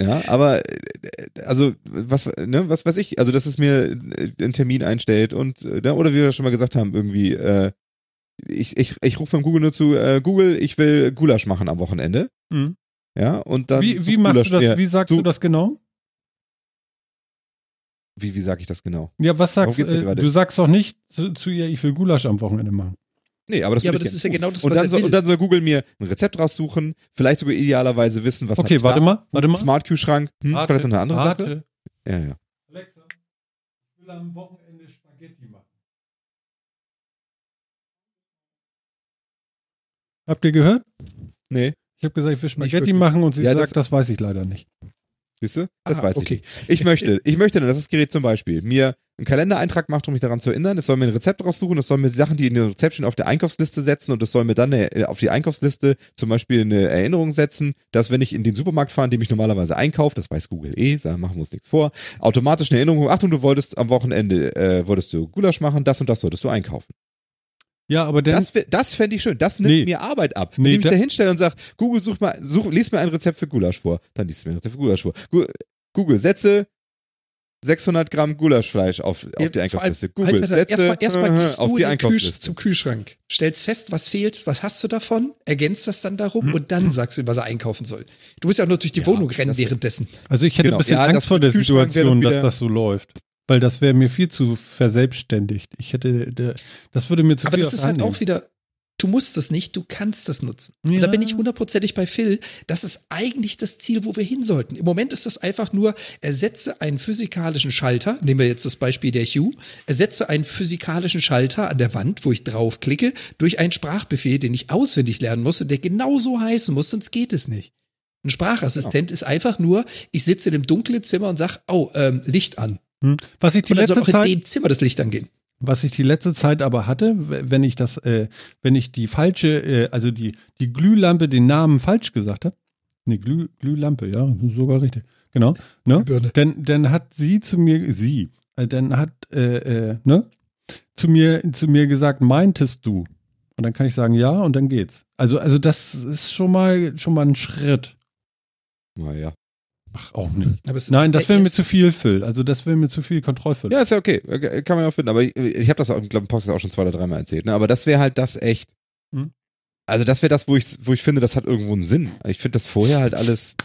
Ja, aber äh, also was ne, was weiß ich, also dass es mir äh, einen Termin einstellt und äh, ne, oder wie wir schon mal gesagt haben, irgendwie äh, ich, ich, ich rufe beim Google nur zu, äh, Google, ich will Gulasch machen am Wochenende. Hm. Ja, und dann Wie, wie machst Gulasch, du das? ja, Wie sagst so- du das genau? wie, wie sage ich das genau? Ja, was sagst denn äh, gerade? du? sagst doch nicht zu, zu ihr, ich will Gulasch am Wochenende machen. Nee, aber das, Ja, aber ich das ist ja genau das, und was dann, er soll, und dann soll Google mir ein Rezept raussuchen, vielleicht sogar idealerweise wissen, was Okay, ich warte da? mal, warte mal. Smart Kühlschrank, hm, vielleicht noch eine andere warte. Sache? Ja, ja. Alexa, ich will am Wochenende Spaghetti machen. Habt ihr gehört? Nee, Ich habe gesagt, ich will Spaghetti machen und sie Ja, das- sagt, das weiß ich leider nicht. siehst du? Das Ah, weiß ich okay. nicht. Ich möchte, ich möchte, dass das Gerät zum Beispiel mir einen Kalendereintrag macht, um mich daran zu erinnern. Es soll mir ein Rezept raussuchen, es soll mir Sachen, die in der Rezept stehen, auf der Einkaufsliste setzen und es soll mir dann eine, äh, auf die Einkaufsliste zum Beispiel eine Erinnerung setzen, dass wenn ich in den Supermarkt fahre, in dem ich normalerweise einkaufe, das weiß Google eh, da machen wir uns nichts vor, automatisch eine Erinnerung, Achtung, du wolltest am Wochenende, äh, wolltest du Gulasch machen, das und das solltest du einkaufen. Ja, aber dann, Das, das fände ich schön. Das nimmt Nee. mir Arbeit ab. Nee, Wenn ich mich da- hinstelle und sage, Google, such mal, such, lies mir ein Rezept für Gulasch vor. Dann liest mir ein Rezept für Gulasch vor. Google, setze 600 Gramm Gulaschfleisch auf, auf Ja, die vor allem- Einkaufsliste. Google, Alter, setze erstmal erstmal äh, gehst auf du die Einkaufsliste. zum Kühlschrank, stellst fest, was fehlt, was hast du davon, ergänzt das dann darum Hm. und dann sagst du ihm, was er einkaufen soll. Du musst ja auch nur durch die Ja, Wohnung rennen währenddessen. also ich hätte Genau. ein bisschen Ja, Angst vor der Situation, dass das so läuft. Weil das wäre mir viel zu verselbstständigt. Ich hätte, der, das würde mir zu Aber viel das ist halt Hand auch nehmen. wieder, du musst es nicht, du kannst es nutzen. Und Ja. da bin ich hundertprozentig bei Phil. Das ist eigentlich das Ziel, wo wir hin sollten. Im Moment ist das einfach nur, ersetze einen physikalischen Schalter, nehmen wir jetzt das Beispiel der Hue, ersetze einen physikalischen Schalter an der Wand, wo ich draufklicke, durch einen Sprachbefehl, den ich auswendig lernen muss und der genauso heißen muss, sonst geht es nicht. Ein Sprachassistent ist einfach nur, ich sitze in einem dunklen Zimmer und sag, oh, ähm, Licht an. Hm. Was ich die soll letzte auch in Zeit, dem Zimmer das Licht angehen. was ich die letzte Zeit aber hatte, wenn ich das, äh, wenn ich die falsche, äh, also die, die Glühlampe den Namen falsch gesagt habe, ne, Glüh, Glühlampe, ja, sogar richtig, genau, ne? Dann, dann hat sie zu mir, sie, äh, dann hat, äh, äh, ne, zu mir, zu mir gesagt, meintest du? Und dann kann ich sagen, ja, und dann geht's. Also, also das ist schon mal, schon mal ein Schritt. Naja. Ach, auch nicht. Nein, das der wäre mir erste- zu viel, Phil. Also das wäre mir zu viel Kontrollfülle. Ja, ist ja okay. Äh, Kann man ja auch finden. Aber ich, ich habe das auch, ich glaube, im Podcast auch schon zwei oder dreimal erzählt. Ne? Aber das wäre halt das echt. Hm. Also, das wäre das, wo ich, wo ich finde, das hat irgendwo einen Sinn. Ich finde das vorher halt alles.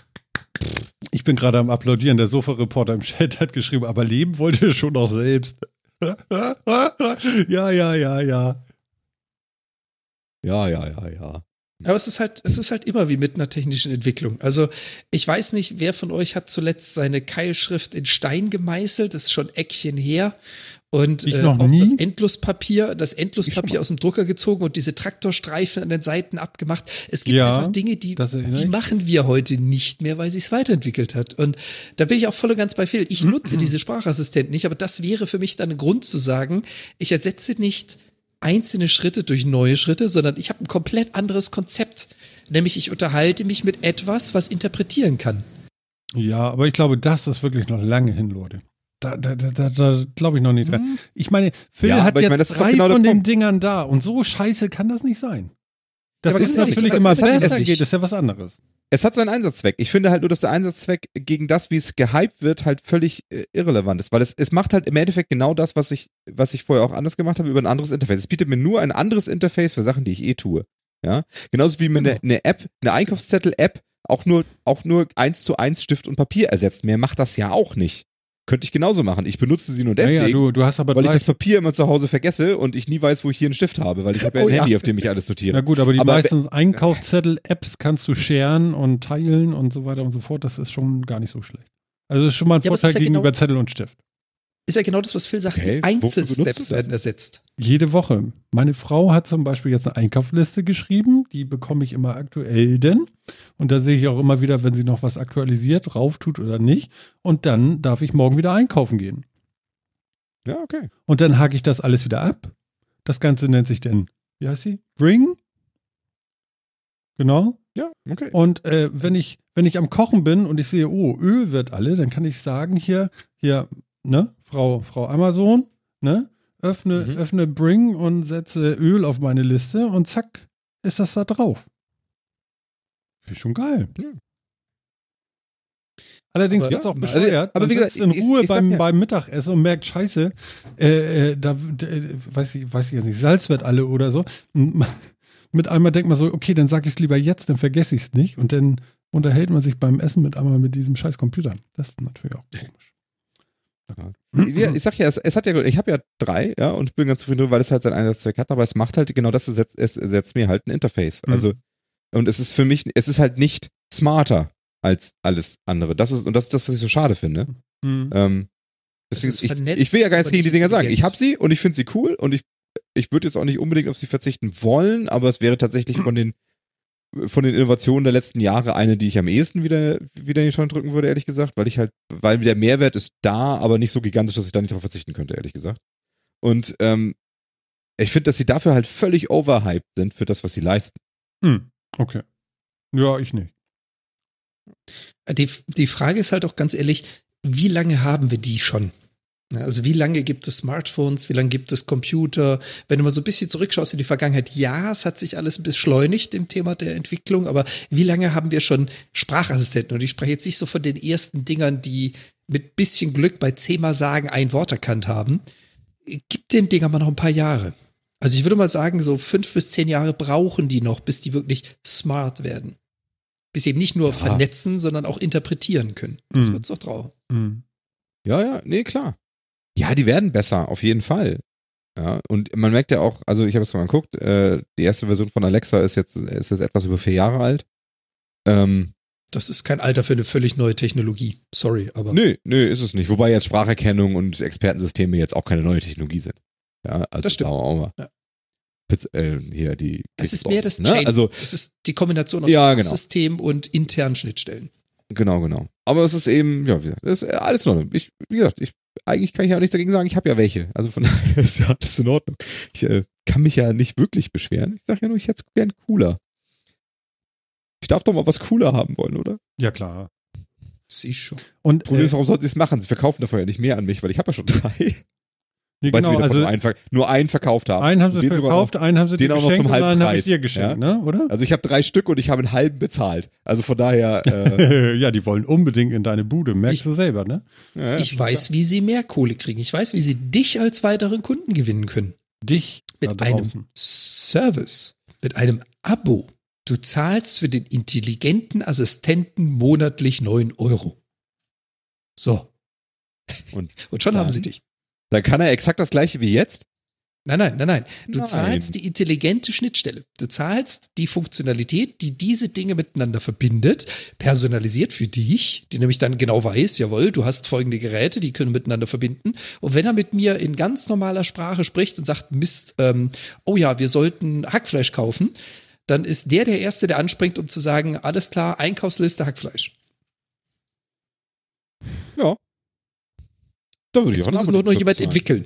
Ich bin gerade am Applaudieren. Der Sofa-Reporter im Chat hat geschrieben, aber leben wollt ihr schon auch selbst. ja, ja, ja, ja. Ja, ja, ja, ja. Aber es ist halt, es ist halt immer wie mit einer technischen Entwicklung. Also ich weiß nicht, wer von euch hat zuletzt seine Keilschrift in Stein gemeißelt, das ist schon Eckchen her. Und äh, auch nie. das Endlospapier, das Endlospapier aus dem Drucker gezogen und diese Traktorstreifen an den Seiten abgemacht. Es gibt Ja, einfach Dinge, die, die machen wir heute nicht mehr, weil sich es weiterentwickelt hat. Und da bin ich auch voll und ganz bei Phil. Ich nutze diese Sprachassistenten nicht, aber das wäre für mich dann ein Grund zu sagen, ich ersetze nicht einzelne Schritte durch neue Schritte, sondern ich habe ein komplett anderes Konzept. Nämlich ich unterhalte mich mit etwas, was interpretieren kann. Ja, aber ich glaube, das ist wirklich noch lange hin, Leute. Da, da, da, da, da glaube ich noch nicht dran. Ich meine, Phil Ja, hat jetzt meine, das ist doch drei genau von den Punkt. Dingern da und so scheiße kann das nicht sein. Das aber ist ganz ehrlich, natürlich immer besser es- geht, ist ja was anderes. Es hat seinen Einsatzzweck. Ich finde halt nur, dass der Einsatzzweck gegen das, wie es gehypt wird, halt völlig äh, irrelevant ist. Weil es, es macht halt im Endeffekt genau das, was ich, was ich vorher auch anders gemacht habe, über ein anderes Interface. Es bietet mir nur ein anderes Interface für Sachen, die ich eh tue. Ja. Genauso wie mir eine, eine App, eine Einkaufszettel-App auch nur, auch nur eins zu eins Stift und Papier ersetzt. Mehr macht das ja auch nicht. Könnte ich genauso machen. Ich benutze sie nur deswegen, ja, ja, du, du hast aber weil ich das Papier immer zu Hause vergesse und ich nie weiß, wo ich hier einen Stift habe, weil ich habe ja ein Oh ja. Handy, auf dem ich alles sortiere. Na gut, aber die Aber meisten Einkaufszettel-Apps kannst du sharen und teilen und so weiter und so fort. Das ist schon gar nicht so schlecht. Also das ist schon mal ein Ja, Vorteil ja gegenüber genau- Zettel und Stift. Ist ja genau das, was Phil sagt. Okay, Die Einzelsteps werden ersetzt. Jede Woche. Meine Frau hat zum Beispiel jetzt eine Einkaufsliste geschrieben. Die bekomme ich immer aktuell denn. Und da sehe ich auch immer wieder, wenn sie noch was aktualisiert, rauf tut oder nicht. Und dann darf ich morgen wieder einkaufen gehen. Ja, okay. Und dann hake ich das alles wieder ab. Das Ganze nennt sich denn, wie heißt sie? Bring? Genau. Ja, okay. Und äh, wenn ich, wenn ich am Kochen bin und ich sehe, oh, Öl wird alle, dann kann ich sagen, hier, hier, ne, Frau, Frau Amazon, ne, öffne, Mhm. öffne Bring und setze Öl auf meine Liste und zack, ist das da drauf. Finde ich schon geil. Ja. Allerdings wird es auch Ja, bescheuert. also- aber wie gesagt, in ich- Ruhe ich sag beim, ja- beim Mittagessen und merkt, scheiße, äh, äh, da, äh, weiß ich, weiß ich jetzt nicht, Salz wird alle oder so. Und mit einmal denkt man so, okay, dann sag ich es lieber jetzt, dann vergesse ich es nicht. Und dann unterhält man sich beim Essen mit einmal mit diesem scheiß Computer. Das ist natürlich auch komisch. Ich sag ja, es, es hat ja, ich habe ja drei, ja, und bin ganz zufrieden, drüber, weil es halt seinen Einsatzzweck hat, aber es macht halt genau das, es setzt, es setzt mir halt ein Interface. Mhm. Also, und es ist für mich, es ist halt nicht smarter als alles andere. Das ist, und das ist das, was ich so schade finde. Mhm. Ähm, deswegen, ich, ich will ja gar nichts gegen die Dinger sagen. Ich habe sie und ich finde sie cool und ich, ich würde jetzt auch nicht unbedingt auf sie verzichten wollen, aber es wäre tatsächlich von den, von den Innovationen der letzten Jahre eine, die ich am ehesten wieder, wieder in die Tonne drücken würde, ehrlich gesagt, weil ich halt, weil der Mehrwert ist da, aber nicht so gigantisch, dass ich da nicht drauf verzichten könnte, ehrlich gesagt. Und ähm, ich finde, dass sie dafür halt völlig overhyped sind für das, was sie leisten. Hm, Okay. Ja, ich nicht. Die, die Frage ist halt auch ganz ehrlich, wie lange haben wir die schon? Also wie lange gibt es Smartphones, wie lange gibt es Computer? Wenn du mal so ein bisschen zurückschaust in die Vergangenheit, ja, es hat sich alles beschleunigt im Thema der Entwicklung, aber wie lange haben wir schon Sprachassistenten? Und ich spreche jetzt nicht so von den ersten Dingern, die mit bisschen Glück bei zehnmal sagen ein Wort erkannt haben. Gibt den Dingern mal noch ein paar Jahre. Also ich würde mal sagen, so fünf bis zehn Jahre brauchen die noch, bis die wirklich smart werden. Bis sie eben nicht nur Ja. vernetzen, sondern auch interpretieren können. Das Mhm. wird's doch drauf. Hm. Ja, ja, nee, klar. Ja, die werden besser, auf jeden Fall. Ja, und man merkt ja auch, also ich habe es mal geguckt, äh, die erste Version von Alexa ist jetzt, ist jetzt etwas über vier Jahre alt. Ähm, Das ist kein Alter für eine völlig neue Technologie. Sorry, aber nö, nö, ist es nicht. Wobei jetzt Spracherkennung und Expertensysteme jetzt auch keine neue Technologie sind. Ja, also Das stimmt. auch mal. Ja. Pizza, äh, hier die. es ist mehr das ne? Chain. Also es ist die Kombination aus Ja, genau. System und internen Schnittstellen. Genau, genau. Aber es ist eben, ja, wie gesagt, ist alles in Ordnung. Ich, wie gesagt, ich, eigentlich kann ich ja auch nichts dagegen sagen, ich habe ja welche. Also von daher ist ja alles in Ordnung. Ich äh, kann mich ja nicht wirklich beschweren. Ich sage ja nur, ich hätte es gern cooler. Ich darf doch mal was cooler haben wollen, oder? Ja, klar. Sie schon. Und Problem ist, äh, warum sollten sie es machen? Sie verkaufen davon ja nicht mehr an mich, weil ich habe ja schon drei. Weil sie genau, davon also nur, einen, nur einen verkauft haben. einen haben sie verkauft, einen haben sie den dir auch noch geschenkt zum dir geschenkt, ja? ne? oder? Also ich habe drei Stück und ich habe einen halben bezahlt. Also von daher, äh, ja, die wollen unbedingt in deine Bude, merkst Ich- du selber, ne? ja, ich weiß, wie sie mehr Kohle kriegen. Ich weiß, wie sie dich als weiteren Kunden gewinnen können. Dich da Mit einem. Service, mit einem Abo. Du zahlst für den intelligenten Assistenten monatlich 9 Euro. So. Und Und schon dann? haben sie dich. Dann kann er exakt das gleiche wie jetzt. Nein, nein, nein, nein. Du Nein. zahlst die intelligente Schnittstelle. Du zahlst die Funktionalität, die diese Dinge miteinander verbindet, personalisiert für dich, die nämlich dann genau weiß, jawohl, du hast folgende Geräte, die können miteinander verbinden. Und wenn er mit mir in ganz normaler Sprache spricht und sagt, Mist, ähm, oh ja, wir sollten Hackfleisch kaufen, dann ist der der Erste, der anspringt, um zu sagen, alles klar, Einkaufsliste Hackfleisch. Ja. Da würde ich Jetzt auch muss es nur noch jemand bezahlen. entwickeln.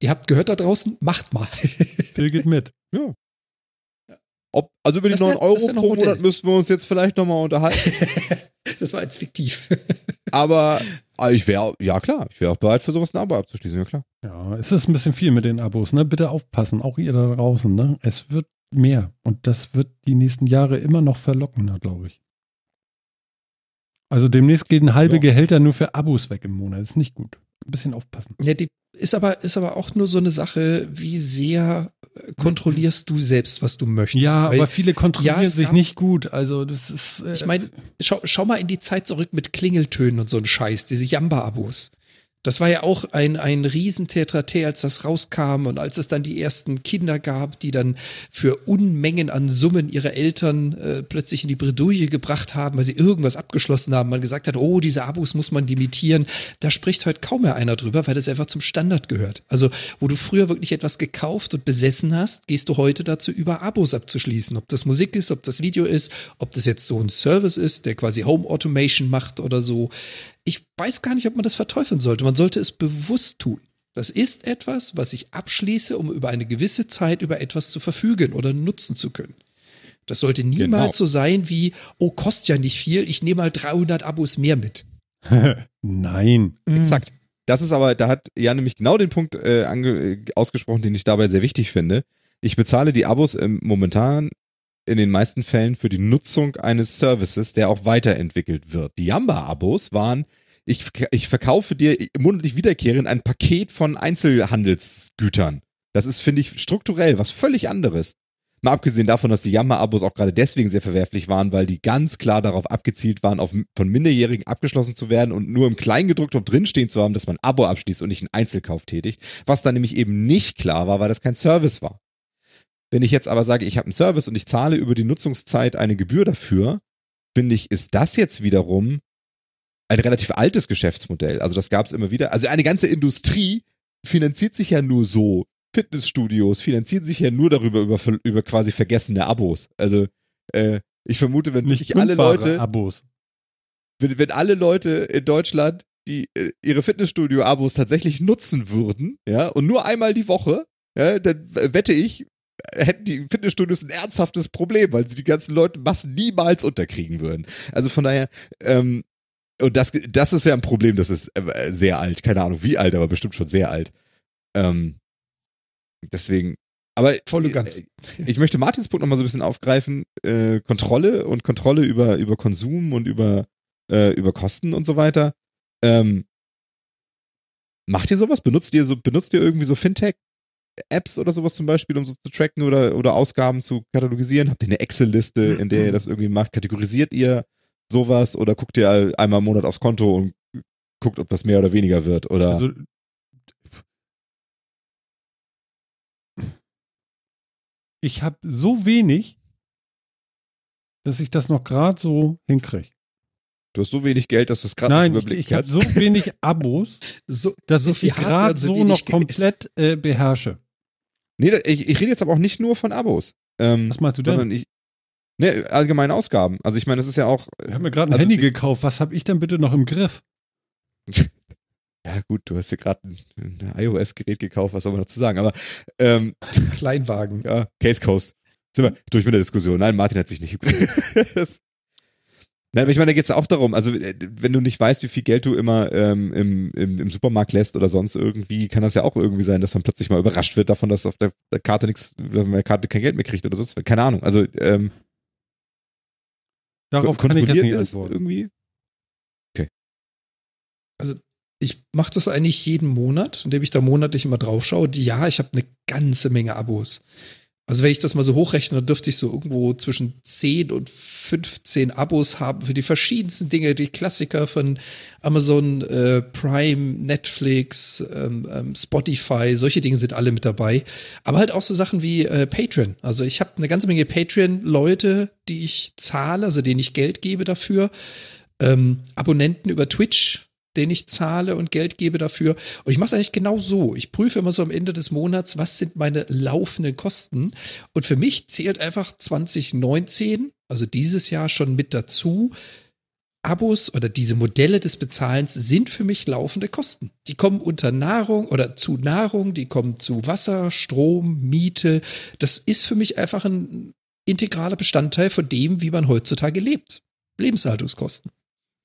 Ihr habt gehört da draußen, macht mal. Phil geht mit. Ob, also über die Das wär- 9 Euro das wär pro Modell. Monat müssen wir uns jetzt vielleicht nochmal unterhalten. das war jetzt fiktiv. Aber ah, ich wäre, ja klar, ich wäre auch bereit für sowas ein Abo abzuschließen, ja klar. Ja, es ist ein bisschen viel mit den Abos, ne? Bitte aufpassen, auch ihr da draußen, ne? Es wird mehr und das wird die nächsten Jahre immer noch verlockender, glaube ich. Also demnächst gehen halbe Ja. Gehälter nur für Abos weg im Monat. Ist nicht gut. Ein bisschen aufpassen. Ja, die ist aber, ist aber auch nur so eine Sache, wie sehr äh, kontrollierst du selbst, was du möchtest. Ja, Weil, aber viele kontrollieren ja, sich gab- nicht gut. Also das ist. Äh, ich meine, schau, schau mal in die Zeit zurück mit Klingeltönen und so ein Scheiß, diese Jamba-Abos. Das war ja auch ein, ein Riesentheater, als das rauskam und als es dann die ersten Kinder gab, die dann für Unmengen an Summen ihre Eltern äh, plötzlich in die Bredouille gebracht haben, weil sie irgendwas abgeschlossen haben. Man gesagt hat, oh, diese Abos muss man limitieren. Da spricht heute kaum mehr einer drüber, weil das einfach zum Standard gehört. Also, wo du früher wirklich etwas gekauft und besessen hast, gehst du heute dazu über, Abos abzuschließen. Ob das Musik ist, ob das Video ist, ob das jetzt so ein Service ist, der quasi Home Automation macht oder so. Ich weiß gar nicht, ob man das verteufeln sollte. Man sollte es bewusst tun. Das ist etwas, was ich abschließe, um über eine gewisse Zeit über etwas zu verfügen oder nutzen zu können. Das sollte niemals Genau. so sein wie, oh, kostet ja nicht viel, ich nehme mal 300 Abos mehr mit. Nein. Exakt. Das ist aber, da hat Jan nämlich genau den Punkt äh, ange, äh, ausgesprochen, den ich dabei sehr wichtig finde. Ich bezahle die Abos ähm, momentan in den meisten Fällen für die Nutzung eines Services, der auch weiterentwickelt wird. Die Yamba-Abos waren, ich, ich verkaufe dir monatlich wiederkehrend ein Paket von Einzelhandelsgütern. Das ist, finde ich, strukturell was völlig anderes. Mal abgesehen davon, dass die Yammer-Abos auch gerade deswegen sehr verwerflich waren, weil die ganz klar darauf abgezielt waren, auf, von Minderjährigen abgeschlossen zu werden und nur im Kleingedruckten drinstehen zu haben, dass man ein Abo abschließt und nicht einen Einzelkauf tätigt. Was dann nämlich eben nicht klar war, weil das kein Service war. Wenn ich jetzt aber sage, ich habe einen Service und ich zahle über die Nutzungszeit eine Gebühr dafür, finde ich, ist das jetzt wiederum ein relativ altes Geschäftsmodell. Also das gab es immer wieder. Also eine ganze Industrie finanziert sich ja nur so. Fitnessstudios finanzieren sich ja nur darüber, über, über quasi vergessene Abos. Also äh, ich vermute, wenn Nicht wirklich alle Leute, Abos. wenn, wenn alle Leute in Deutschland die äh, ihre Fitnessstudio-Abos tatsächlich nutzen würden, ja, und nur einmal die Woche, ja, dann wette ich, hätten die Fitnessstudios ein ernsthaftes Problem, weil sie die ganzen Leute Massen niemals unterkriegen würden. Also von daher, ähm, und das, das ist ja ein Problem, das ist äh, sehr alt. Keine Ahnung wie alt, aber bestimmt schon sehr alt. Ähm, deswegen, aber Voll und ganz. äh, ich möchte Martins Punkt nochmal so ein bisschen aufgreifen. Äh, Kontrolle und Kontrolle über, über Konsum und über, äh, über Kosten und so weiter. Ähm, macht ihr sowas? Benutzt ihr so, benutzt ihr irgendwie so Fintech-Apps oder sowas zum Beispiel, um so zu tracken oder, oder Ausgaben zu katalogisieren? Habt ihr eine Excel-Liste, in der ihr das irgendwie macht? Kategorisiert ihr sowas oder guckt ihr einmal im Monat aufs Konto und guckt, ob das mehr oder weniger wird? Oder Also, ich habe so wenig, dass ich das noch gerade so hinkriege. du hast so wenig Geld, dass du es gerade Nein, nicht ich, ich habe so wenig Abos, So, dass so ich die gerade und so wenig noch komplett äh, beherrsche. Nee, ich, ich rede jetzt aber auch nicht nur von Abos. Ähm, Was meinst du denn? sondern ich. Ne, allgemeine Ausgaben. Also ich meine, das ist ja auch. Ich habe mir gerade ein also Handy die- gekauft. Was habe ich denn bitte noch im Griff? Ja, gut, du hast dir gerade ein, ein iOS-Gerät gekauft, was soll man dazu sagen? Aber ähm, Kleinwagen. ja, Case Coast. Sind wir durch mit der Diskussion. Nein, Martin hat sich nicht. das, Nein, aber ich meine, da geht es auch darum, also äh, wenn du nicht weißt, wie viel Geld du immer ähm, im, im, im Supermarkt lässt oder sonst irgendwie, kann das ja auch irgendwie sein, dass man plötzlich mal überrascht wird davon, dass auf der, Karte nichts, wenn man der Karte kein Geld mehr kriegt oder sonst. Keine Ahnung. Also ähm, Darauf kann ich jetzt nicht antworten. irgendwie. Ich mache das eigentlich jeden Monat, indem ich da monatlich immer drauf schaue. Ja, ich habe eine ganze Menge Abos. Also wenn ich das mal so hochrechne, dann dürfte ich so irgendwo zwischen 10 und 15 Abos haben für die verschiedensten Dinge, die Klassiker von Amazon äh, Prime, Netflix, ähm, ähm, Spotify, solche Dinge sind alle mit dabei. Aber halt auch so Sachen wie äh, Patreon. Also ich habe eine ganze Menge Patreon-Leute, die ich zahle, also denen ich Geld gebe dafür. Ähm, Abonnenten über Twitch, den ich zahle und Geld gebe dafür. Und ich mache es eigentlich genau so. Ich prüfe immer so am Ende des Monats, was sind meine laufenden Kosten. Und für mich zählt einfach 2019, also dieses Jahr schon mit dazu, Abos oder diese Modelle des Bezahlens sind für mich laufende Kosten. Die kommen unter Nahrung oder zu Nahrung, die kommen zu Wasser, Strom, Miete. Das ist für mich einfach ein integraler Bestandteil von dem, wie man heutzutage lebt. Lebenshaltungskosten.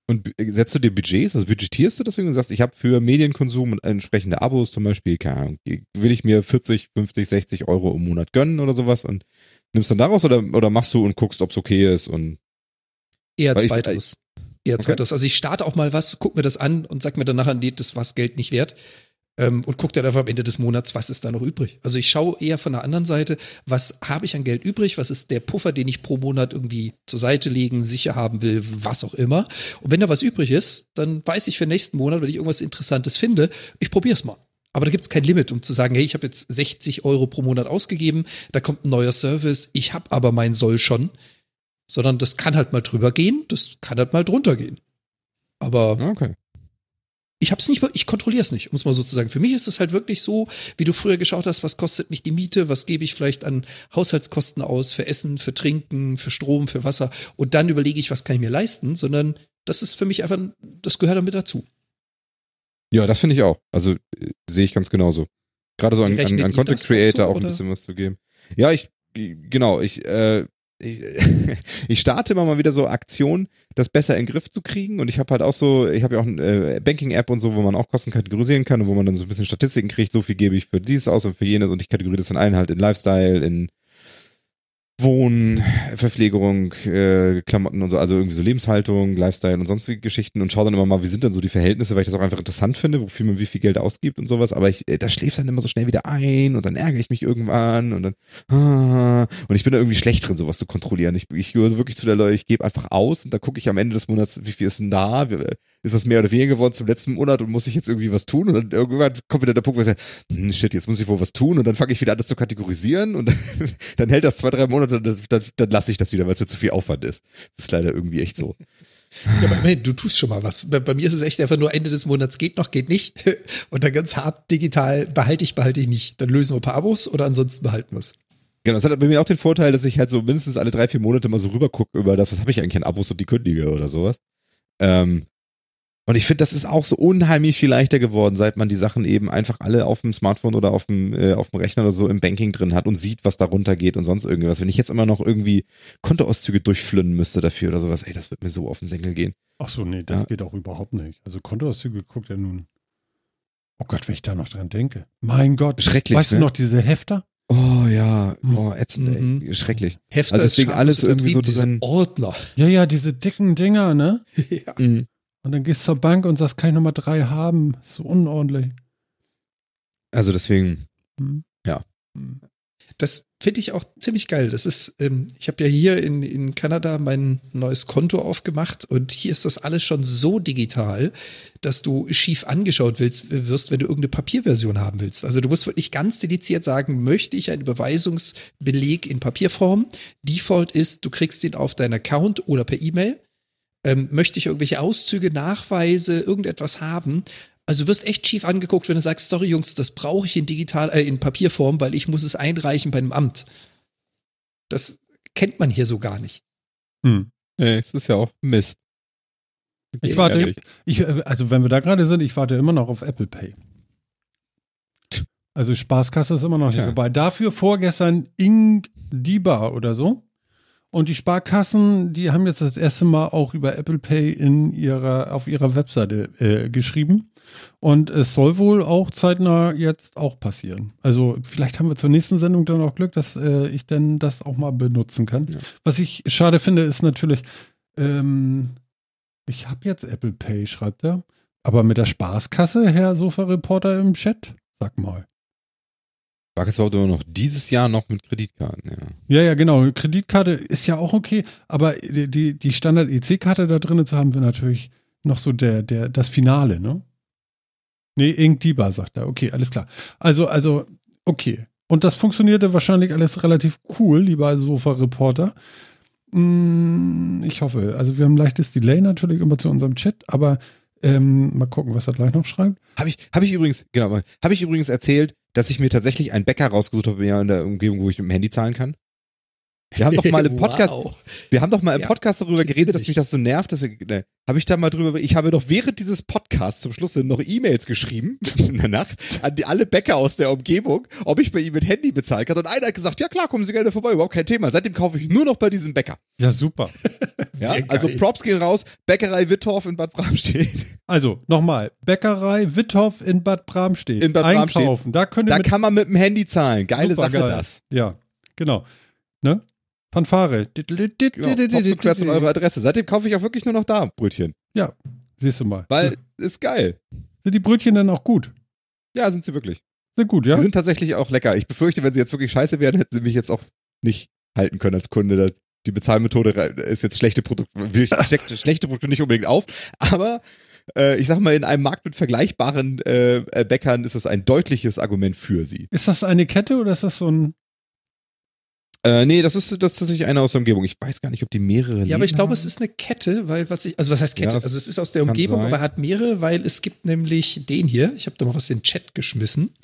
Und b- setzt du dir Budgets, also budgetierst du das irgendwie und sagst, ich habe für Medienkonsum und entsprechende Abos zum Beispiel, keine Ahnung, will ich mir 40, 50, 60 Euro im Monat gönnen oder sowas und nimmst dann daraus oder, oder machst du und guckst, ob es okay ist und Eher zweiteres. Eher Okay. zweiteres. Also ich starte auch mal was, guck mir das an und sag mir dann nachher, nee, das war das Geld nicht wert. Ähm, und guck dann einfach am Ende des Monats, was ist da noch übrig. Also ich schaue eher von der anderen Seite, was habe ich an Geld übrig, was ist der Puffer, den ich pro Monat irgendwie zur Seite legen, sicher haben will, was auch immer. Und wenn da was übrig ist, dann weiß ich für nächsten Monat, wenn ich irgendwas Interessantes finde, ich probiere es mal. Aber da gibt es kein Limit, um zu sagen, hey, ich habe jetzt 60 Euro pro Monat ausgegeben, da kommt ein neuer Service, ich habe aber mein Soll schon sondern das kann halt mal drüber gehen, das kann halt mal drunter gehen. Aber okay. Ich hab's nicht, ich kontrolliere es nicht, um es mal so zu sagen. Für mich ist es halt wirklich so, wie du früher geschaut hast, was kostet mich die Miete, was gebe ich vielleicht an Haushaltskosten aus für Essen, für Trinken, für Strom, für Wasser und dann überlege ich, was kann ich mir leisten, sondern das ist für mich einfach, das gehört damit dazu. Ja, das finde ich auch. Also äh, sehe ich ganz genauso. Gerade so an, an, an Content Creator so, auch ein bisschen was zu geben. Ja, ich, genau, ich, äh, ich, ich starte immer mal wieder so Aktionen, das besser in den Griff zu kriegen. Und ich habe halt auch so, ich habe ja auch eine äh, Banking-App und so, wo man auch Kosten kategorisieren kann und wo man dann so ein bisschen Statistiken kriegt, so viel gebe ich für dies aus und für jenes und ich kategoriere das dann ein halt in Lifestyle, in Wohnen, Verpflegung, äh, Klamotten und so, also irgendwie so Lebenshaltung, Lifestyle und sonstige Geschichten und schaue dann immer mal, wie sind dann so die Verhältnisse, weil ich das auch einfach interessant finde, wofür man wie viel Geld ausgibt und sowas, aber ich, äh, das schläft dann immer so schnell wieder ein und dann ärgere ich mich irgendwann und dann ah, und ich bin da irgendwie schlecht drin, sowas zu kontrollieren. Ich, ich gehöre wirklich zu der Leute, ich gebe einfach aus und dann gucke ich am Ende des Monats, wie viel ist denn da, Wie- ist das mehr oder weniger geworden zum letzten Monat und muss ich jetzt irgendwie was tun? Und dann irgendwann kommt wieder der Punkt, wo ich sage, hm, shit, jetzt muss ich wohl was tun und dann fange ich wieder an, das zu kategorisieren und dann, dann hält das zwei, drei Monate und das, dann, dann lasse ich das wieder, weil es mir zu viel Aufwand ist. Das ist leider irgendwie echt so. Ja, aber immerhin, du tust schon mal was. Bei, bei mir ist es echt einfach nur Ende des Monats geht noch, geht nicht. Und dann ganz hart digital behalte ich, behalte ich nicht. Dann lösen wir ein paar Abos oder ansonsten behalten wir es. Genau, das hat bei mir auch den Vorteil, dass ich halt so mindestens alle drei, vier Monate mal so rüber gucke über das, was habe ich eigentlich an Abos und die kündige oder sowas. Ähm, und ich finde, das ist auch so unheimlich viel leichter geworden, seit man die Sachen eben einfach alle auf dem Smartphone oder auf dem, äh, auf dem Rechner oder so im Banking drin hat und sieht, was da runtergeht und sonst irgendwas. Wenn ich jetzt immer noch irgendwie Kontoauszüge durchflönnen müsste dafür oder sowas, ey, das wird mir so auf den Senkel gehen. Ach so, nee, das Ja. geht auch überhaupt nicht. Also Kontoauszüge guckt er nun. Oh Gott, wenn ich da noch dran denke. Mein Gott. Schrecklich, Weißt ne? du noch diese Hefter? Oh ja, oh, ätzend, ey. Mhm. schrecklich. Hefter Also deswegen alles irgendwie so diese. Ordner. Ja, ja, diese dicken Dinger, ne? ja. Mhm. Und dann gehst du zur Bank und sagst, kann ich Nummer drei haben? So unordentlich. Also deswegen, Hm. Ja. Hm. Das finde ich auch ziemlich geil. Das ist, ähm, ich habe ja hier in, in Kanada mein neues Konto aufgemacht und hier ist das alles schon so digital, dass du schief angeschaut willst, wirst, wenn du irgendeine Papierversion haben willst. Also du musst wirklich ganz dediziert sagen, möchte ich einen Überweisungsbeleg in Papierform? Default ist, du kriegst ihn auf deinen Account oder per E-Mail. Ähm, möchte ich irgendwelche Auszüge, Nachweise, irgendetwas haben? Also du wirst echt schief angeguckt, wenn du sagst, sorry Jungs, das brauche ich in digital, äh, in Papierform, weil ich muss es einreichen bei einem Amt. Das kennt man hier so gar nicht. Hm. ey, es ist ja auch Mist. Ich warte, Ehrlich. ich, äh, also wenn wir da gerade sind, ich warte immer noch auf Apple Pay. Also Spaßkasse ist immer noch nicht Tja. vorbei. Dafür vorgestern Ing Diba oder so. Und die Sparkassen, die haben jetzt das erste Mal auch über Apple Pay in ihrer, auf ihrer Webseite äh, geschrieben. Und es soll wohl auch zeitnah jetzt auch passieren. Also vielleicht haben wir zur nächsten Sendung dann auch Glück, dass äh, ich dann das auch mal benutzen kann. Ja. Was ich schade finde, ist natürlich, ähm, ich habe jetzt Apple Pay, schreibt er. Aber mit der Spaßkasse, Herr Sofa-Reporter im Chat, sag mal. War aber noch dieses Jahr noch mit Kreditkarten, ja. Ja, ja, genau. Kreditkarte ist ja auch okay, aber die, die, Standard-EC-Karte da drin zu haben, wäre natürlich noch so der, der, das Finale, ne? Nee, Inkdiba, sagt er. Okay, alles klar. Also, also, okay. Und das funktionierte wahrscheinlich alles relativ cool, lieber Sofa-Reporter. Mm, Ich hoffe. Also, wir haben ein leichtes Delay natürlich immer zu unserem Chat, aber ähm, mal gucken, was er gleich noch schreibt. Habe ich, habe ich übrigens, genau, habe ich übrigens erzählt, dass ich mir tatsächlich einen Bäcker rausgesucht habe in der Umgebung, wo ich mit dem Handy zahlen kann? Wir haben doch mal im Podcast, Wow. wir haben doch mal im Ja, Podcast darüber geredet, dass mich das so nervt, dass wir, ne, habe ich da mal drüber, ich habe doch während dieses Podcasts zum Schluss noch E-Mails geschrieben, in der Nacht, an die, alle Bäcker aus der Umgebung, ob ich bei ihm mit Handy bezahlen kann. Und einer hat gesagt, ja klar, kommen Sie gerne vorbei, überhaupt kein Thema. Seitdem kaufe ich nur noch bei diesem Bäcker. Ja, super. Ja, also. Props gehen raus, Bäckerei Wittorf in Bad Bramstedt. Also, nochmal. Bäckerei Withoff in Bad Bramstedt. In Bad Bramstedt. Einkaufen. Da könnt ihr Da mit kann man mit dem Handy zahlen. Geile Super Sache geil. das. Ja, genau. Ne? Fanfare. Genau, Querz und eure Adresse. Seitdem kaufe ich auch wirklich nur noch da Brötchen. Ja, siehst du mal. Weil, ist geil. Sind die Brötchen dann auch gut? Ja, sind sie wirklich. Sind gut, ja? Die sind tatsächlich auch lecker. Ich befürchte, wenn sie jetzt wirklich scheiße wären, hätten sie mich jetzt auch nicht halten können als Kunde. Die Bezahlmethode ist jetzt schlechte Produkte, schlechte, schlechte Produkte nicht unbedingt auf. Aber äh, ich sag mal, in einem Markt mit vergleichbaren äh, äh, Bäckern ist das ein deutliches Argument für sie. Ist das eine Kette oder ist das so ein. Äh, nee, das ist, das ist tatsächlich einer aus der Umgebung. Ich weiß gar nicht, ob die mehrere Ja, aber ich glaube, es haben. ist eine Kette, weil was ich, also was heißt Kette? Ja, also es ist aus der Umgebung, sein. aber hat mehrere, weil es gibt nämlich den hier. Ich habe da mal was in den Chat geschmissen.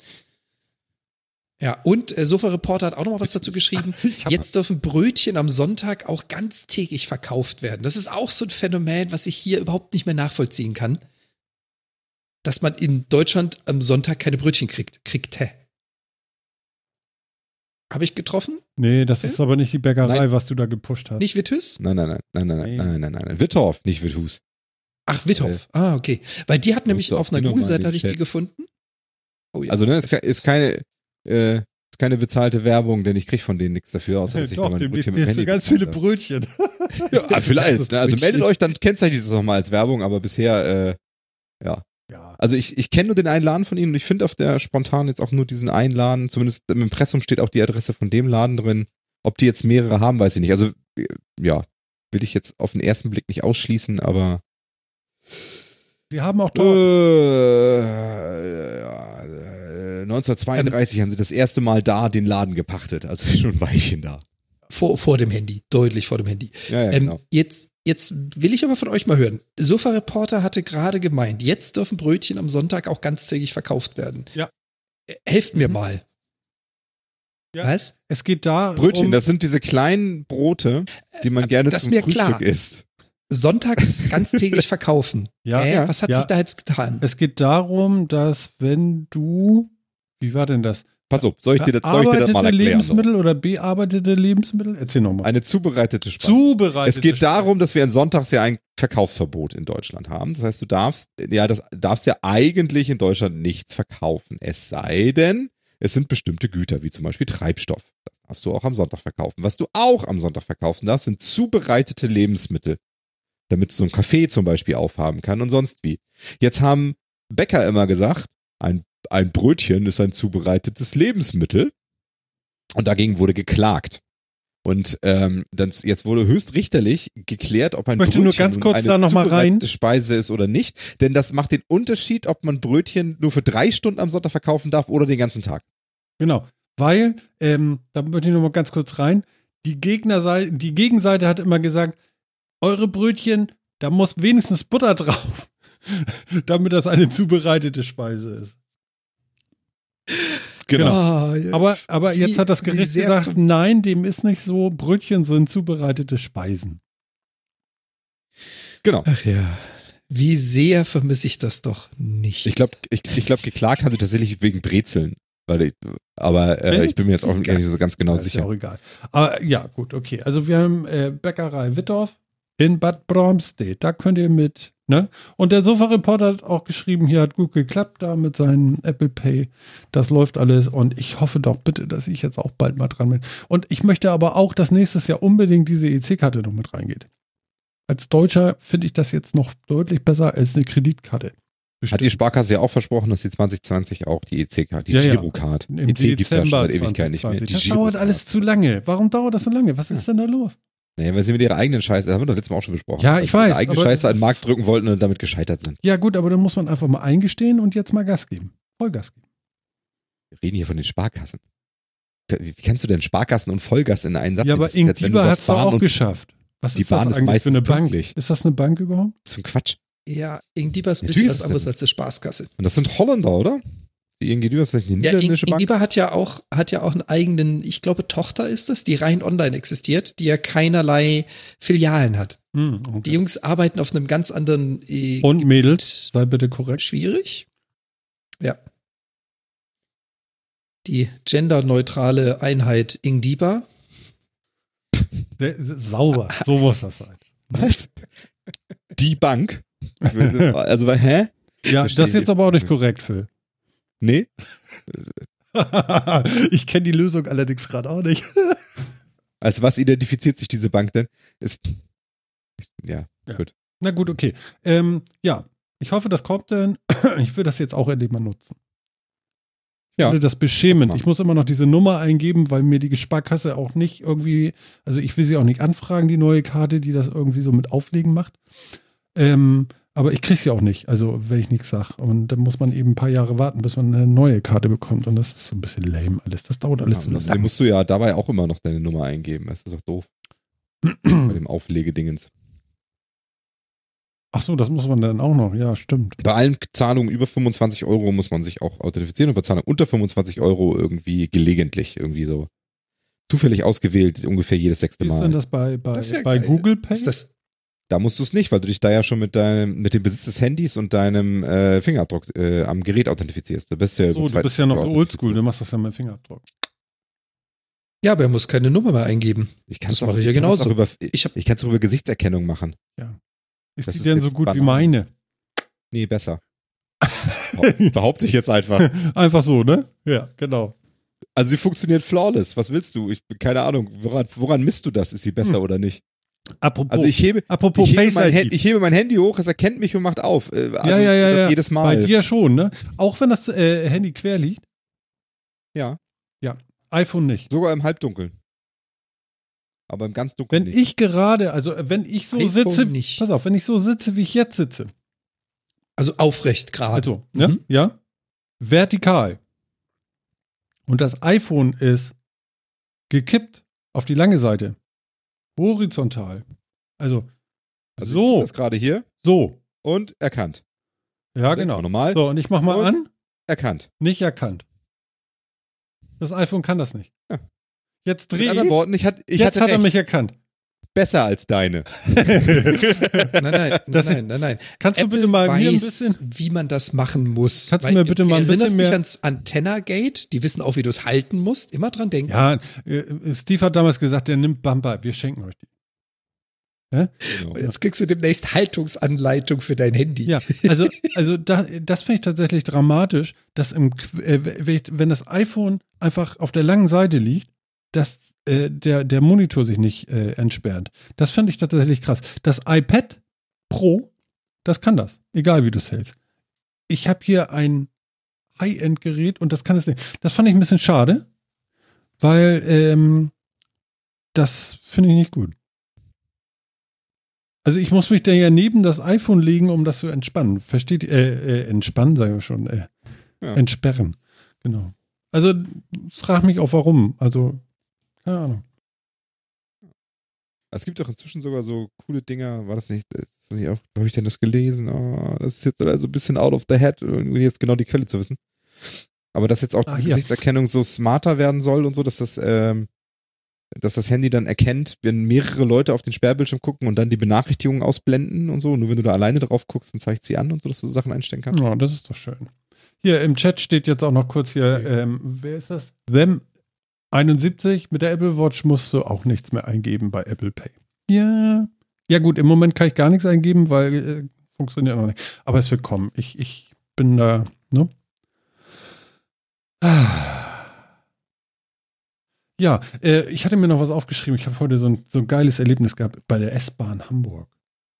Ja, und äh, Sofa Reporter hat auch noch mal was dazu geschrieben. Jetzt dürfen Brötchen am Sonntag auch ganztägig verkauft werden. Das ist auch so ein Phänomen, was ich hier überhaupt nicht mehr nachvollziehen kann. Dass man in Deutschland am Sonntag keine Brötchen kriegt. Kriegte. Habe ich getroffen? Nee, das ist aber nicht die Bäckerei, Nein. was du da gepusht hast. Nicht Withus? Nein, nein, nein, nein, nein, Nee. nein, nein, nein, nein. Wittorf, nicht Withus. Ach, Withof. Ah, okay. Weil die hat nämlich auf einer mal Google-Seite hatte ich die gefunden. Oh ja. Also, ne, ist, ist keine, äh, ist keine bezahlte Werbung, denn ich krieg von denen nichts dafür, außer dass ich Doch, meine demnächst Brötchen mit Handy ganz viele. Brötchen. Ja, vielleicht. Ne? Also meldet euch, dann kennzeichnet es nochmal als Werbung, aber bisher, äh, ja. Also ich, ich kenne nur den einen Laden von ihnen und ich finde auf der spontan jetzt auch nur diesen einen Laden, zumindest im Impressum steht auch die Adresse von dem Laden drin. Ob die jetzt mehrere haben, weiß ich nicht. Also, äh, ja, will ich jetzt auf den ersten Blick nicht ausschließen, aber Sie haben auch dort. äh, ja, äh, 1932 haben sie das erste Mal da den Laden gepachtet, also schon ein Weilchen da. vor, vor dem Handy. Deutlich vor dem Handy. Ja, ja, ähm, genau. jetzt, jetzt will ich aber von euch mal hören. Sofa Reporter hatte gerade gemeint, jetzt dürfen Brötchen am Sonntag auch ganztägig verkauft werden. Ja. Äh, Helft mir Mhm. mal. Ja. Was? Es geht da. Brötchen, um, das sind diese kleinen Brote, die man gerne das zum mir Frühstück klar. isst. Sonntags ganztägig verkaufen. Ja, ja, Was hat ja. sich da jetzt getan? Es geht darum, dass wenn du. Wie war denn das? Pass auf, soll ich dir das, soll ich dir das mal erklären? Lebensmittel oder bearbeitete Lebensmittel? Erzähl nochmal. Eine zubereitete Speise. Zubereitet. Es geht darum, dass wir an Sonntags ja ein Verkaufsverbot in Deutschland haben. Das heißt, du darfst, ja, das darfst ja eigentlich in Deutschland nichts verkaufen. Es sei denn, es sind bestimmte Güter, wie zum Beispiel Treibstoff. Das darfst du auch am Sonntag verkaufen. Was du auch am Sonntag verkaufen darfst, sind zubereitete Lebensmittel. Damit so ein Café zum Beispiel aufhaben kann und sonst wie. Jetzt haben Bäcker immer gesagt, ein, ein Brötchen ist ein zubereitetes Lebensmittel. Und dagegen wurde geklagt. Und ähm, dann, jetzt wurde höchstrichterlich geklärt, ob ein Ich möchte Brötchen nur ganz kurz eine da noch mal rein. zubereitete Speise ist oder nicht. Denn das macht den Unterschied, ob man Brötchen nur für drei Stunden am Sonntag verkaufen darf oder den ganzen Tag. Genau. Weil, ähm, da möchte ich noch mal ganz kurz rein. Die Gegnerseite, die Gegenseite hat immer gesagt, eure Brötchen, da muss wenigstens Butter drauf, damit das eine zubereitete Speise ist. Genau. Ah, jetzt. Aber, aber Wie- jetzt hat das Gericht gesagt, nein, dem ist nicht so. Brötchen sind zubereitete Speisen. Genau. Ach ja. Wie sehr vermisse ich das doch nicht. Ich glaube, ich, ich glaub, geklagt sie tatsächlich wegen Brezeln. Weil ich, aber äh, ich bin mir jetzt auch nicht so ganz genau Ja, ist ja sicher. auch egal. Aber ja, gut, okay. Also wir haben äh, Bäckerei Wittorf in Bad Bramstedt. Da könnt ihr mit, ne? Und der Sofa-Reporter hat auch geschrieben, hier hat gut geklappt da mit seinem Apple Pay. Das läuft alles und ich hoffe doch bitte, dass ich jetzt auch bald mal dran bin. Und ich möchte aber auch, dass nächstes Jahr unbedingt diese EC-Karte noch mit reingeht. Als Deutscher finde ich das jetzt noch deutlich besser als eine Kreditkarte. Hat die Sparkasse ja auch versprochen, dass sie 2020 auch die EC-Card, die Ja, ja. Girocard. Im EC gibt es ja schon seit Ewigkeit nicht mehr. 2020. Die Das dauert alles zu lange. Warum dauert das so lange? Was ist denn da los? Naja, weil sie mit ihrer eigenen Scheiße, das haben wir doch letztes Mal auch schon besprochen. Ja, ich sie ihre weiß, eigene Scheiße das an den ist- Markt drücken wollten und damit gescheitert sind. Ja, gut, aber dann muss man einfach mal eingestehen und jetzt mal Gas geben. Vollgas geben. Wir reden hier von den Sparkassen. Wie kannst du denn Sparkassen und Vollgas in einen Satz Ja, aber Das ist jetzt, wenn du Ingdiba hat es auch geschafft. Was Die ist das Bahn ist eigentlich für eine meistens Bank? pünktlich. Ist das eine Bank überhaupt? so ein Quatsch. Ja, Ingdiba ist ein bisschen ist was es anderes als eine Spaßkasse. Und das sind Holländer, oder? Die ING Düber ist nicht eine Ja, Ing- niederländische Bank. Ingdiba hat ja auch, hat ja auch einen eigenen, ich glaube, Tochter ist es, die rein online existiert, die ja keinerlei Filialen hat. Hm, okay. Die Jungs arbeiten auf einem ganz anderen äh, Und Mädels, sei bitte korrekt. schwierig. Ja. Die genderneutrale Einheit Ingdiba. Sauber. So muss das sein. Was? Die Bank? Also, weil- hä? Ja, Verstehe das ist jetzt aber auch nicht korrekt, Phil. Nee? ich kenne die Lösung allerdings gerade auch nicht. Als was identifiziert sich diese Bank denn? Ist, ja, Na gut, okay. Ähm, ja, ich hoffe, das kommt denn. Ich will das jetzt auch endlich mal nutzen. Ich Ja, finde das das beschämend. Ich muss immer noch diese Nummer eingeben, weil mir die Sparkasse auch nicht irgendwie, also ich will sie auch nicht anfragen, die neue Karte, die das irgendwie so mit Auflegen macht. Ähm, aber ich kriege sie auch nicht, also wenn ich nichts sage. Und dann muss man eben ein paar Jahre warten, bis man eine neue Karte bekommt. Und das ist so ein bisschen lame alles. Das dauert alles ja, außerdem lange. musst du ja dabei auch immer noch deine Nummer eingeben. Das ist doch doof. Bei dem Auflegedingens. Ach so, das muss man dann auch noch. Ja, stimmt. Bei allen Zahlungen über 25 Euro muss man sich auch authentifizieren und bei Zahlungen unter 25 Euro irgendwie gelegentlich, irgendwie so zufällig ausgewählt, ungefähr jedes sechste Wie ist denn Mal. das bei, bei, Das ja bei. Google Pay? Ist das, Da musst du es nicht, weil du dich da ja schon mit deinem, mit dem Besitz des Handys und deinem äh, Fingerabdruck äh, am Gerät authentifizierst. Du bist ja so, du bist ja noch so oldschool, du machst das ja mit dem Fingerabdruck. ja, aber er muss keine Nummer mehr eingeben. Ich kann's Das auch- mache ich ja kann genauso. Auch über, Ich ich kann es auch über Gesichtserkennung machen. Ist Das die ist denn so gut wie Banane. meine? Nee, besser. Behau- Behaupte ich jetzt einfach. Einfach so, ne? Ja, genau. Also sie funktioniert flawless. Was willst du? Ich keine Ahnung. Woran, woran misst du das? Ist sie besser Hm. oder nicht? Apropos, Also ich hebe, apropos ich, hebe Face mein, ich hebe mein Handy hoch, es erkennt mich und macht auf. Äh, Also ja, ja, ja, ja. Jedes Bei Mal. dir schon, ne? Auch wenn das äh, Handy quer liegt, Ja, iPhone nicht. sogar im Halbdunkeln. Aber im ganz Dunkeln Wenn nicht. ich gerade, also äh, wenn ich so iPhone sitze, nicht. pass auf, wenn ich so sitze, wie ich jetzt sitze, Also aufrecht gerade. also, ne? Mhm. ja, vertikal und das iPhone ist gekippt auf die lange Seite, horizontal, also, also so, Das gerade hier so, und erkannt. ja genau. Normal, So, und ich mach mal Und? an, erkannt. nicht erkannt. Das iPhone kann das nicht. Ja. Jetzt drehe ich, Worten, ich, hat, ich jetzt hatte hat er recht. mich erkannt. Besser als deine. Nein, nein, nein, nein, nein. Kannst du Apple bitte mal mir ein weiß, bisschen wie man das machen muss. Kannst du mir bitte mal ein bisschen mehr- dich ans Antenna-Gate? Die wissen auch, wie du es halten musst. Immer dran denken. Ja, äh, Steve hat damals gesagt, der nimmt Bumper, wir schenken euch die. Genau. Und jetzt kriegst du demnächst Haltungsanleitung für dein Handy. Ja, also, also da, das finde ich tatsächlich dramatisch, dass im, äh, wenn das iPhone einfach auf der langen Seite liegt, dass äh, der, der Monitor sich nicht äh, entsperrt. Das finde ich tatsächlich krass. Das iPad Pro, das kann das, egal wie du es hältst. Ich habe hier ein High-End-Gerät und das kann es nicht. Das fand ich ein bisschen schade, weil ähm, das finde ich nicht gut. Also ich muss mich da ja neben das iPhone legen, um das zu entspannen. Versteht ihr? Äh, äh, entspannen, sagen wir schon. Äh, Ja. Entsperren. Genau. Also frag mich auch warum. Also, keine Ahnung. Es gibt doch inzwischen sogar so coole Dinger, war das nicht, ist das nicht auch, habe ich denn das gelesen? Oh, das ist jetzt also ein bisschen out of the head, um jetzt genau die Quelle zu wissen. Aber dass jetzt auch Ah, diese hier. Gesichtserkennung so smarter werden soll und so, dass das, ähm, dass das Handy dann erkennt, wenn mehrere Leute auf den Sperrbildschirm gucken und dann die Benachrichtigungen ausblenden und so. Nur wenn du da alleine drauf guckst, dann zeigt sie an und so, dass du so Sachen einstellen kannst. Ja, das ist doch schön. Hier im Chat steht jetzt auch noch kurz hier, ähm, wer ist das? Them 71 mit der Apple Watch musst du auch nichts mehr eingeben bei Apple Pay. Ja. Ja, gut, im Moment kann ich gar nichts eingeben, weil äh, funktioniert noch nicht. Aber es wird kommen. Ich, ich bin da, ne? Ah. Ja, äh, ich hatte mir noch was aufgeschrieben. Ich habe heute so ein, so ein geiles Erlebnis gehabt bei der S-Bahn Hamburg.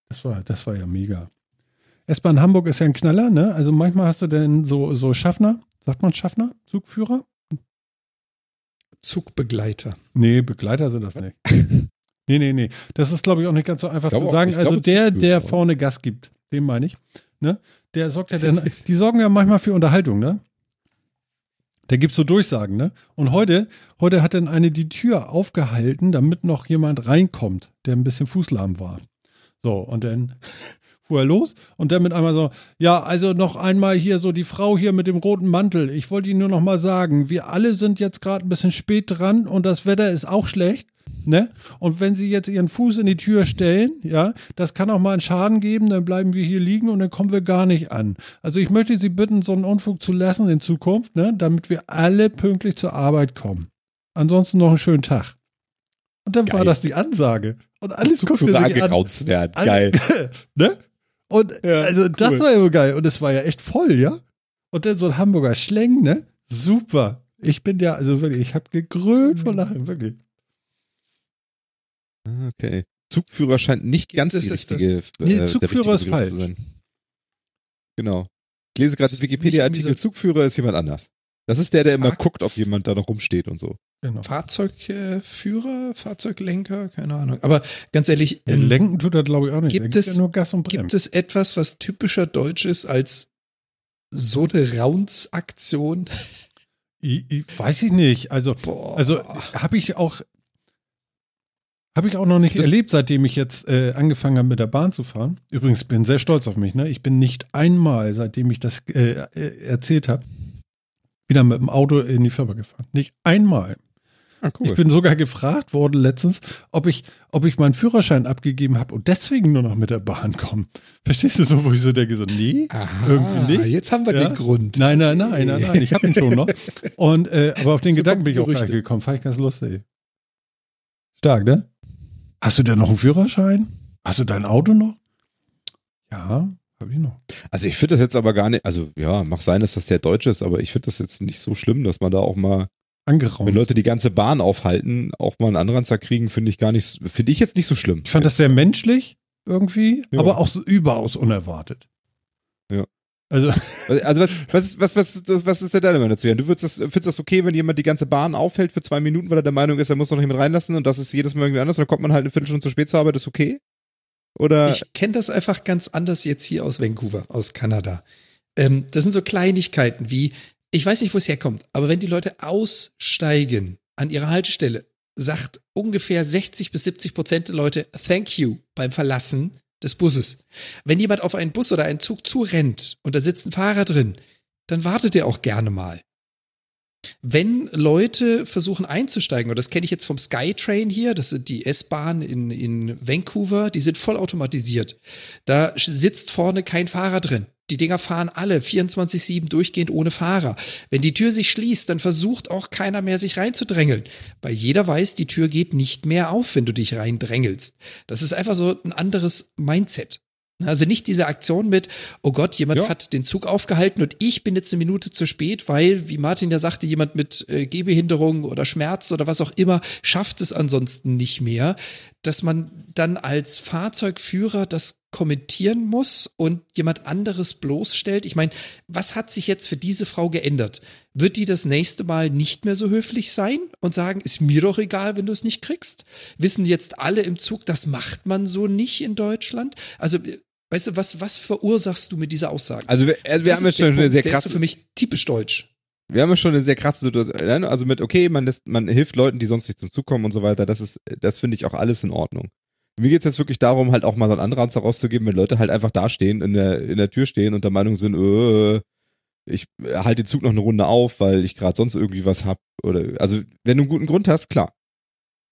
Das war, das war ja mega. S-Bahn Hamburg ist ja ein Knaller, ne? Also manchmal hast du denn so, so Schaffner, sagt man Schaffner? Zugführer? Zugbegleiter. Nee, Begleiter sind das nicht. nee, nee, nee. Das ist, glaube ich, auch nicht ganz so einfach zu auch- sagen. Also glaube, der, der oder? vorne Gas gibt, den meine ich. Ne? Der sorgt ja dann, die sorgen ja manchmal für Unterhaltung, ne? Der gibt so Durchsagen, ne? Und heute, heute hat dann eine die Tür aufgehalten, damit noch jemand reinkommt, der ein bisschen fußlahm war. So, und dann fuhr er los und dann mit einmal so, ja, also noch einmal hier so die Frau hier mit dem roten Mantel. Ich wollte Ihnen nur noch mal sagen, wir alle sind jetzt gerade ein bisschen spät dran und das Wetter ist auch schlecht. Ne? Und wenn Sie jetzt Ihren Fuß in die Tür stellen, ja, das kann auch mal einen Schaden geben, dann bleiben wir hier liegen und dann kommen wir gar nicht an. Also ich möchte Sie bitten, so einen Unfug zu lassen in Zukunft, ne, damit wir alle pünktlich zur Arbeit kommen. Ansonsten noch einen schönen Tag. Und dann war Geil. das die Ansage. Und alles guckte Zugführer sich an. Geil. ne? Und Ja, also das cool. war ja wohl geil. Und es war ja echt voll, ja? Und dann so ein Hamburger Schläng, ne? Super. Ich bin ja, also wirklich, ich habe gegrölt Mhm. vor Lachen, wirklich. Okay. Zugführer scheint nicht ganz es die richtige, das- Nee, äh, Zugführer richtige ist falsch. zu sein. Genau. Ich lese gerade Das Wikipedia-Artikel, Zugführer ist jemand anders. Das ist der, der immer guckt, ob jemand da noch rumsteht und so. Genau. Fahrzeugführer, Fahrzeuglenker, keine Ahnung. Aber ganz ehrlich, ähm, Lenken tut er, glaube ich, auch nicht. gibt es- ja nur Gas und Bremsen. gibt es etwas, was typischer deutsch ist als so eine Raunz-Aktion? Ich, ich, weiß ich nicht. Also, Boah. also habe ich auch habe ich auch noch nicht Das- erlebt, seitdem ich jetzt äh, angefangen habe, mit der Bahn zu fahren. Übrigens bin sehr stolz auf mich. Ne? Ich bin nicht einmal, seitdem ich das äh, äh, erzählt habe, wieder mit dem Auto in die Firma gefahren. Nicht einmal. Ah, Ich bin sogar gefragt worden letztens, ob ich, ob ich meinen Führerschein abgegeben habe und deswegen nur noch mit der Bahn komme. Verstehst du so, wo ich so denke, so, nee, Aha, irgendwie nicht. jetzt haben wir Ja? den Grund. Nein, nein, nein, nein, nein, ich habe ihn schon noch. Und, äh, aber auf den So Gedanken bin ich auch gleich gekommen. Fand ich ganz lustig. Stark, ne? Hast du denn noch einen Führerschein? Hast du dein Auto noch? Ja, habe ich noch. Also ich finde das jetzt aber gar nicht, also ja, mag sein, dass das sehr deutsch ist, aber ich finde das jetzt nicht so schlimm, dass man da auch mal, Angeraumt. wenn Leute die ganze Bahn aufhalten, auch mal einen Anranzer kriegen, finde ich gar nicht, finde ich jetzt nicht so schlimm. Ich fand das sehr menschlich irgendwie, Ja. aber auch so überaus unerwartet. Ja. Also, Also was, was, ist- was, was, was, was ist denn deine Meinung dazu? Jan? Du würdest das, findest das okay, wenn jemand die ganze Bahn aufhält für zwei Minuten, weil er der Meinung ist, er muss noch jemand reinlassen und das ist jedes Mal irgendwie anders und dann kommt man halt eine Viertelstunde zu spät zur Arbeit, ist okay? Oder Ich kenne das einfach ganz anders jetzt hier aus Vancouver, aus Kanada. Ähm, das sind so Kleinigkeiten wie, ich weiß nicht, wo es herkommt, aber wenn die Leute aussteigen an ihrer Haltestelle, sagt ungefähr 60 bis 70 Prozent der Leute Thank you beim Verlassen des Busses. Wenn jemand auf einen Bus oder einen Zug zurennt und da sitzt ein Fahrer drin, dann wartet er auch gerne mal. Wenn Leute versuchen einzusteigen, und das kenne ich jetzt vom Skytrain hier, das sind die S-Bahn in, in Vancouver, die sind voll automatisiert. Da sitzt vorne kein Fahrer drin. Die Dinger fahren alle 24-7 durchgehend ohne Fahrer. Wenn die Tür sich schließt, dann versucht auch keiner mehr sich reinzudrängeln. Weil jeder weiß, die Tür geht nicht mehr auf, wenn du dich reindrängelst. Das ist einfach so ein anderes Mindset. Also nicht diese Aktion mit, oh Gott, jemand Ja. hat den Zug aufgehalten und ich bin jetzt eine Minute zu spät, weil, wie Martin ja sagte, jemand mit äh, Gehbehinderung oder Schmerz oder was auch immer schafft es ansonsten nicht mehr, dass man dann als Fahrzeugführer das kommentieren muss und jemand anderes bloßstellt. Ich meine, was hat sich jetzt für diese Frau geändert? Wird die das nächste Mal nicht mehr so höflich sein und sagen, ist mir doch egal, wenn du es nicht kriegst? Wissen jetzt alle im Zug, das macht man so nicht in Deutschland? Also, äh, weißt du, was, was verursachst du mit dieser Aussage? also wir, äh, wir haben jetzt schon eine Punkt, sehr ist so krasse, für mich typisch deutsch. wir haben ja schon eine sehr krasse Situation, also mit okay, man lässt, man hilft Leuten, die sonst nicht zum Zug kommen und so weiter, das ist, das finde ich auch alles in Ordnung. Mir geht es jetzt wirklich darum, halt auch mal so einen Anranzer rauszugeben, wenn Leute halt einfach da stehen, in der, in der Tür stehen und der Meinung sind, äh, ich halte den Zug noch eine Runde auf, weil ich gerade sonst irgendwie was hab. Oder also, wenn du einen guten Grund hast, klar.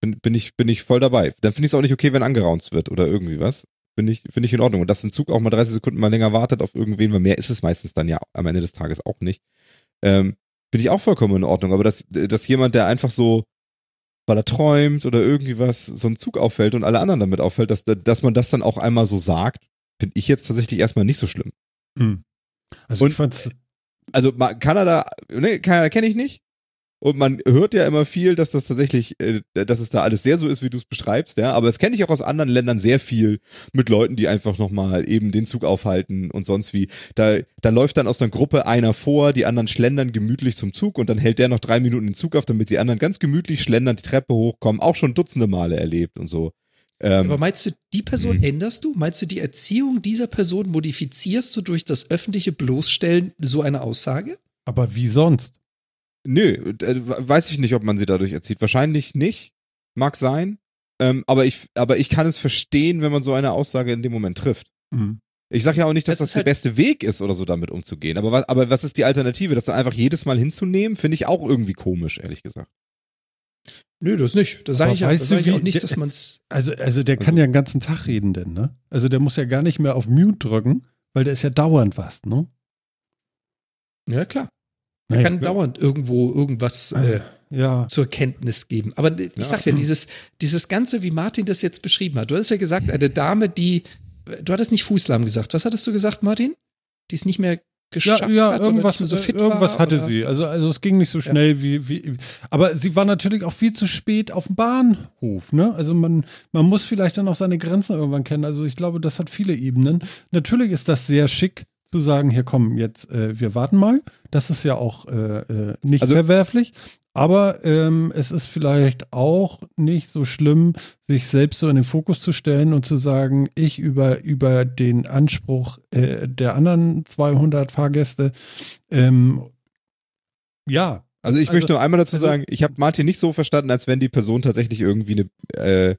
Bin, bin, ich, bin ich voll dabei. Dann finde ich es auch nicht okay, wenn angeraunzt wird oder irgendwie was. Bin ich, finde ich in Ordnung. Und dass ein Zug auch mal 30 Sekunden mal länger wartet auf irgendwen, weil mehr ist es meistens dann ja am Ende des Tages auch nicht. Ähm, Finde ich auch vollkommen in Ordnung. Aber dass, dass jemand, der einfach so, weil er träumt oder irgendwie was, so ein Zug auffällt und alle anderen damit auffällt, dass, dass man das dann auch einmal so sagt, finde ich jetzt tatsächlich erstmal nicht so schlimm. Hm. Also Und- ich fand's, Also ma- Kanada, ne, Kanada kenne ich nicht. Und man hört ja immer viel, dass das tatsächlich, äh, dass es da alles sehr so ist, wie du es beschreibst, ja. Aber das kenne ich auch aus anderen Ländern sehr viel mit Leuten, die einfach nochmal eben den Zug aufhalten und sonst wie. Da, da läuft dann aus einer Gruppe einer vor, die anderen schlendern gemütlich zum Zug und dann hält der noch drei Minuten den Zug auf, damit die anderen ganz gemütlich schlendern die Treppe hochkommen. Auch schon dutzende Male erlebt und so. Ähm, Aber meinst du, die Person Mhm. änderst du? Meinst du, die Erziehung dieser Person modifizierst du durch das öffentliche Bloßstellen so eine Aussage? aber wie sonst? Nö, äh, weiß ich nicht, ob man sie dadurch erzieht. Wahrscheinlich nicht. Mag sein. Ähm, aber, ich, aber ich kann es verstehen, wenn man so eine Aussage in dem Moment trifft. Hm. Ich sage ja auch nicht, dass Das das, der halt- beste Weg ist oder so damit umzugehen. Aber was, aber was ist die Alternative? Das dann einfach jedes Mal hinzunehmen, finde ich auch irgendwie komisch, ehrlich gesagt. Nö, das nicht. Da sage ich, weißt sag ich auch nicht, dass man es. Also, also der kann ja den ganzen Tag reden denn, ne? Also der muss ja gar nicht mehr auf Mute drücken, weil der ist ja dauernd was, ne? Ja, klar. Er Naja, kann dauernd irgendwo irgendwas äh, ja. zur Kenntnis geben. Aber ich Ja. sag ja, dieses, dieses Ganze, wie Martin das jetzt beschrieben hat. Du hast ja gesagt, eine Dame, die, du hattest nicht Fußlahm gesagt. Was hattest du gesagt, Martin? Die es nicht mehr geschafft Ja, ja hat irgendwas, so fit irgendwas war, hatte oder? sie. Also, also es ging nicht so schnell wie, wie. Aber sie war natürlich auch viel zu spät auf dem Bahnhof, ne? Also man, man muss vielleicht dann auch seine Grenzen irgendwann kennen. Also ich glaube, das hat viele Ebenen. Natürlich ist das sehr schick zu sagen, hier komm, jetzt, äh, wir warten mal. Das ist ja auch äh, äh, nicht Also- verwerflich. Aber ähm, es ist vielleicht auch nicht so schlimm, sich selbst so in den Fokus zu stellen und zu sagen, ich über, über den Anspruch äh, der anderen 200 Fahrgäste, ähm, ja, Also ich Also- möchte nur einmal dazu also- sagen, ich habe Martin nicht so verstanden, als wenn die Person tatsächlich irgendwie eine äh,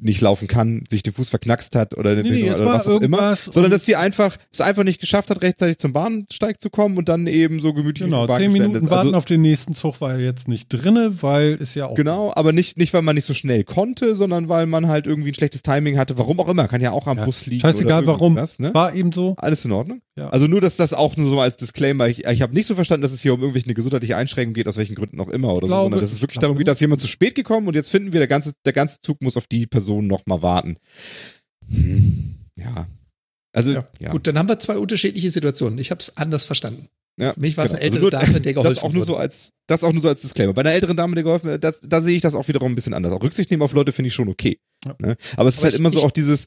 nicht laufen kann, sich den Fuß verknackst hat oder, Nee, nee, oder was auch immer, sondern dass die einfach es einfach nicht geschafft hat, rechtzeitig zum Bahnsteig zu kommen und dann eben so gemütlich genau, in zehn Minuten ist. warten Also, auf den nächsten Zug war jetzt nicht drinne, weil ist ja auch. Genau, aber nicht, nicht, weil man nicht so schnell konnte, sondern weil man halt irgendwie ein schlechtes Timing hatte. Warum auch immer, kann ja auch am Ja. Bus liegen. Scheißegal warum. Ne? War eben so. Alles in Ordnung? Ja. Also nur, dass das auch nur so als Disclaimer, ich, ich habe nicht so verstanden, dass es hier um irgendwelche gesundheitliche Einschränkungen geht, aus welchen Gründen auch immer oder Glaube- so, sondern dass es wirklich ich darum geht, dass jemand zu spät gekommen und jetzt finden wir, der ganze, der ganze Zug muss auf die Person nochmal warten. Hm. Ja. Also, ja. Ja. Gut, dann haben wir zwei unterschiedliche Situationen. Ich habe es anders verstanden. Ja, Für mich war es genau. eine ältere Also nur- Dame, der geholfen Das auch nur so wurde. als, das auch nur so als Disclaimer. Bei einer älteren Dame, der geholfen wird, da sehe ich das auch wiederum ein bisschen anders. Auch Rücksicht nehmen auf Leute finde ich schon okay. Ja. Ne? Aber es ist Aber halt immer so auch dieses,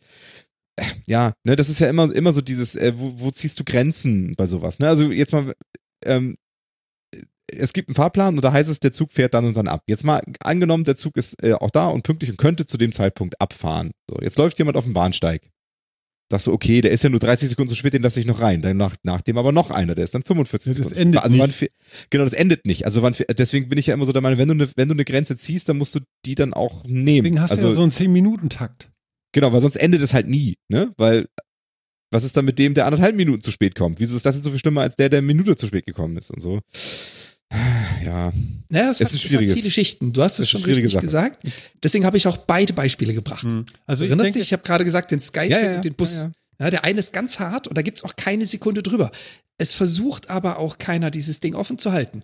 ja, ne, das ist ja immer, immer so dieses, äh, wo, wo ziehst du Grenzen bei sowas, ne? Also jetzt mal, ähm, es gibt einen Fahrplan und da heißt es, der Zug fährt dann und dann ab. Jetzt mal angenommen, der Zug ist äh, auch da und pünktlich und könnte zu dem Zeitpunkt abfahren. So, jetzt läuft jemand auf dem Bahnsteig. Sagst du, okay, der ist ja nur 30 Sekunden zu spät, den lasse ich noch rein. Dann nach, nach dem aber noch einer, der ist dann 45 Ja, das Sekunden. zu endet spät. also wann nicht. genau, das endet nicht. Also wann, deswegen bin ich ja immer so der Meinung, wenn du eine, wenn du eine Grenze ziehst, dann musst du die dann auch nehmen. Deswegen hast also, du ja so einen 10-Minuten-Takt. Genau, weil sonst endet es halt nie, ne? Weil, was ist dann mit dem, der anderthalb Minuten zu spät kommt? Wieso ist das jetzt so viel schlimmer als der, der eine Minute zu spät gekommen ist und so? Ja. Naja, es, Es hat, ist es hat schwieriges- viele Schichten. Du hast es es schon richtig Sache. gesagt. Deswegen habe ich auch beide Beispiele gebracht. Hm. Also Du ich erinnerst denke, dich, ich habe gerade gesagt, den Sky Ja, ja, und den Bus. Ja, ja. Ja, der eine ist ganz hart und da gibt's auch keine Sekunde drüber. Es versucht aber auch keiner, dieses Ding offen zu halten.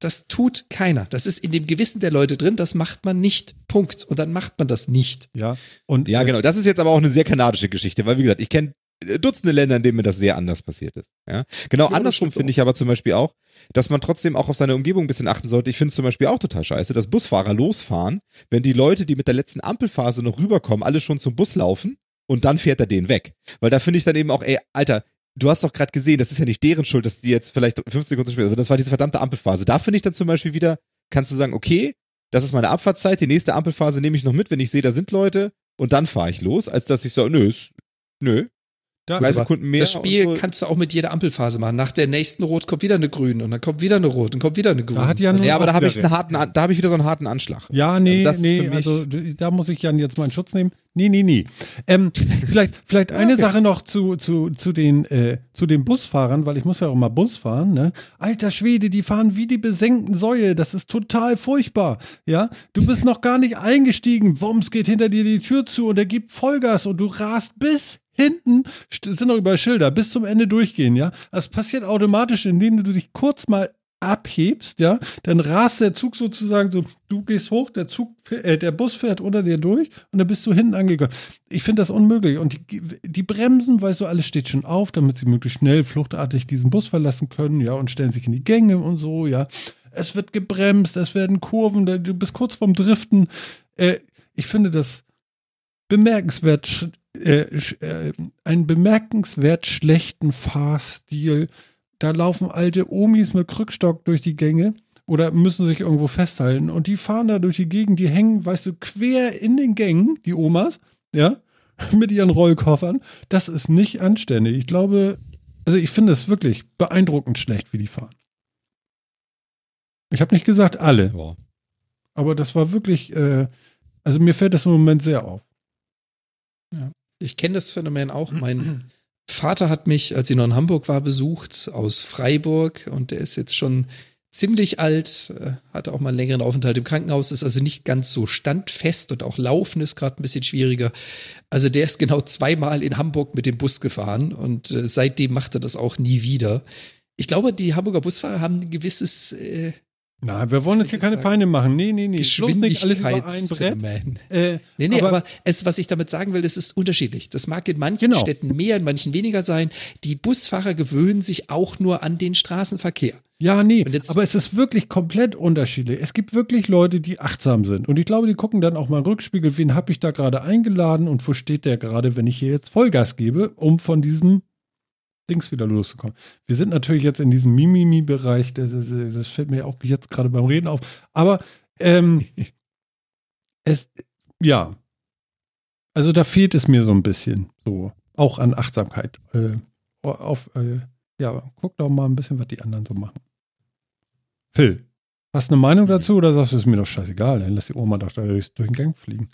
Das tut keiner. Das ist in dem Gewissen der Leute drin, das macht man nicht. Punkt. Und dann macht man das nicht. ja. Und Ja, äh, genau. Das ist jetzt aber auch eine sehr kanadische Geschichte, weil wie gesagt, ich kenne Dutzende Länder, in denen mir das sehr anders passiert ist. Ja? Genau Ja, andersrum finde ich aber zum Beispiel auch, dass man trotzdem auch auf seine Umgebung ein bisschen achten sollte. Ich finde es zum Beispiel auch total scheiße, dass Busfahrer losfahren, wenn die Leute, die mit der letzten Ampelphase noch rüberkommen, alle schon zum Bus laufen und dann fährt er den weg. Weil da finde ich dann eben auch, ey, Alter, du hast doch gerade gesehen, das ist ja nicht deren Schuld, dass die jetzt vielleicht 15 Sekunden zu spät sind. Das war diese verdammte Ampelphase. Da finde ich dann zum Beispiel wieder, kannst du sagen, okay, das ist meine Abfahrtszeit, die nächste Ampelphase nehme ich noch mit, wenn ich sehe, da sind Leute und dann fahre ich los, als dass ich so, nö, nö. Da, drei Sekunden mehr. das Spiel so. kannst du auch mit jeder Ampelphase machen. Nach der nächsten Rot kommt wieder eine Grün und dann kommt wieder eine Rot und kommt wieder eine Grün. Da hat Jan also, Ja, aber da habe ich wieder einen harten, da habe ich wieder so einen harten Anschlag. Ja, nee, Also nee, also da muss ich Jan jetzt mal in Schutz nehmen. Nee, nee, nee. Ähm, vielleicht vielleicht eine Sache noch zu, zu, zu, den, äh, zu den Busfahrern, weil ich muss ja auch mal Bus fahren. Ne? Alter Schwede, die fahren wie die besenkten Säue. Das ist total furchtbar. Ja, du bist noch gar nicht eingestiegen. Wumms geht hinter dir die Tür zu und er gibt Vollgas und du rast bis hinten, sind noch überall Schilder, bis zum Ende durchgehen, ja. Das passiert automatisch, indem du dich kurz mal abhebst, ja, dann rast der Zug sozusagen so, du gehst hoch, der Zug, äh, der Bus fährt unter dir durch und dann bist du hinten angekommen. Ich finde das unmöglich und die, die Bremsen, weißt du, alles steht schon auf, damit sie möglichst schnell, fluchtartig diesen Bus verlassen können, ja, und stellen sich in die Gänge und so, ja. Es wird gebremst, es werden Kurven, du bist kurz vorm Driften. Äh, ich finde das bemerkenswert, äh, äh, einen bemerkenswert schlechten Fahrstil. Da laufen alte Omis mit Krückstock durch die Gänge oder müssen sich irgendwo festhalten und die fahren da durch die Gegend, die hängen, weißt du, quer in den Gängen, die Omas, ja, mit ihren Rollkoffern. Das ist nicht anständig. Ich glaube, also ich finde es wirklich beeindruckend schlecht, wie die fahren. Ich habe nicht gesagt alle, Ja. aber das war wirklich, äh, also mir fällt das im Moment sehr auf. Ich kenne das Phänomen auch. Mein Vater hat mich, als ich noch in Hamburg war, besucht aus Freiburg und der ist jetzt schon ziemlich alt, äh, hatte auch mal einen längeren Aufenthalt im Krankenhaus, ist also nicht ganz so standfest und auch Laufen ist gerade ein bisschen schwieriger. Also der ist genau zweimal in Hamburg mit dem Bus gefahren und äh, seitdem macht er das auch nie wieder. Ich glaube, die Hamburger Busfahrer haben ein gewisses äh, Nein, wir wollen jetzt hier keine sagen, Feinde machen. Nee, nee, nee. Geschwindigkeitsphänomen. Äh, Nee, nee, aber- aber, es, was ich damit sagen will, das ist unterschiedlich. Das mag in manchen Genau. Städten mehr, in manchen weniger sein. Die Busfahrer gewöhnen sich auch nur an den Straßenverkehr. Ja, nee, aber es ist wirklich komplett unterschiedlich. Es gibt wirklich Leute, die achtsam sind. Und ich glaube, die gucken dann auch mal Rückspiegel, wen habe ich da gerade eingeladen und wo steht der gerade, wenn ich hier jetzt Vollgas gebe, um von diesem Dings wieder loszukommen. Wir sind natürlich jetzt in diesem Mimimi-Bereich, das, das, das fällt mir auch jetzt gerade beim Reden auf. Aber ähm, es, ja, also da fehlt es mir so ein bisschen so, auch an Achtsamkeit. Äh, auf, äh, ja, guck doch mal ein bisschen, was die anderen so machen. Phil, hast du eine Meinung dazu oder sagst du, es ist mir doch scheißegal, dann lass die Oma doch da durch, durch den Gang fliegen.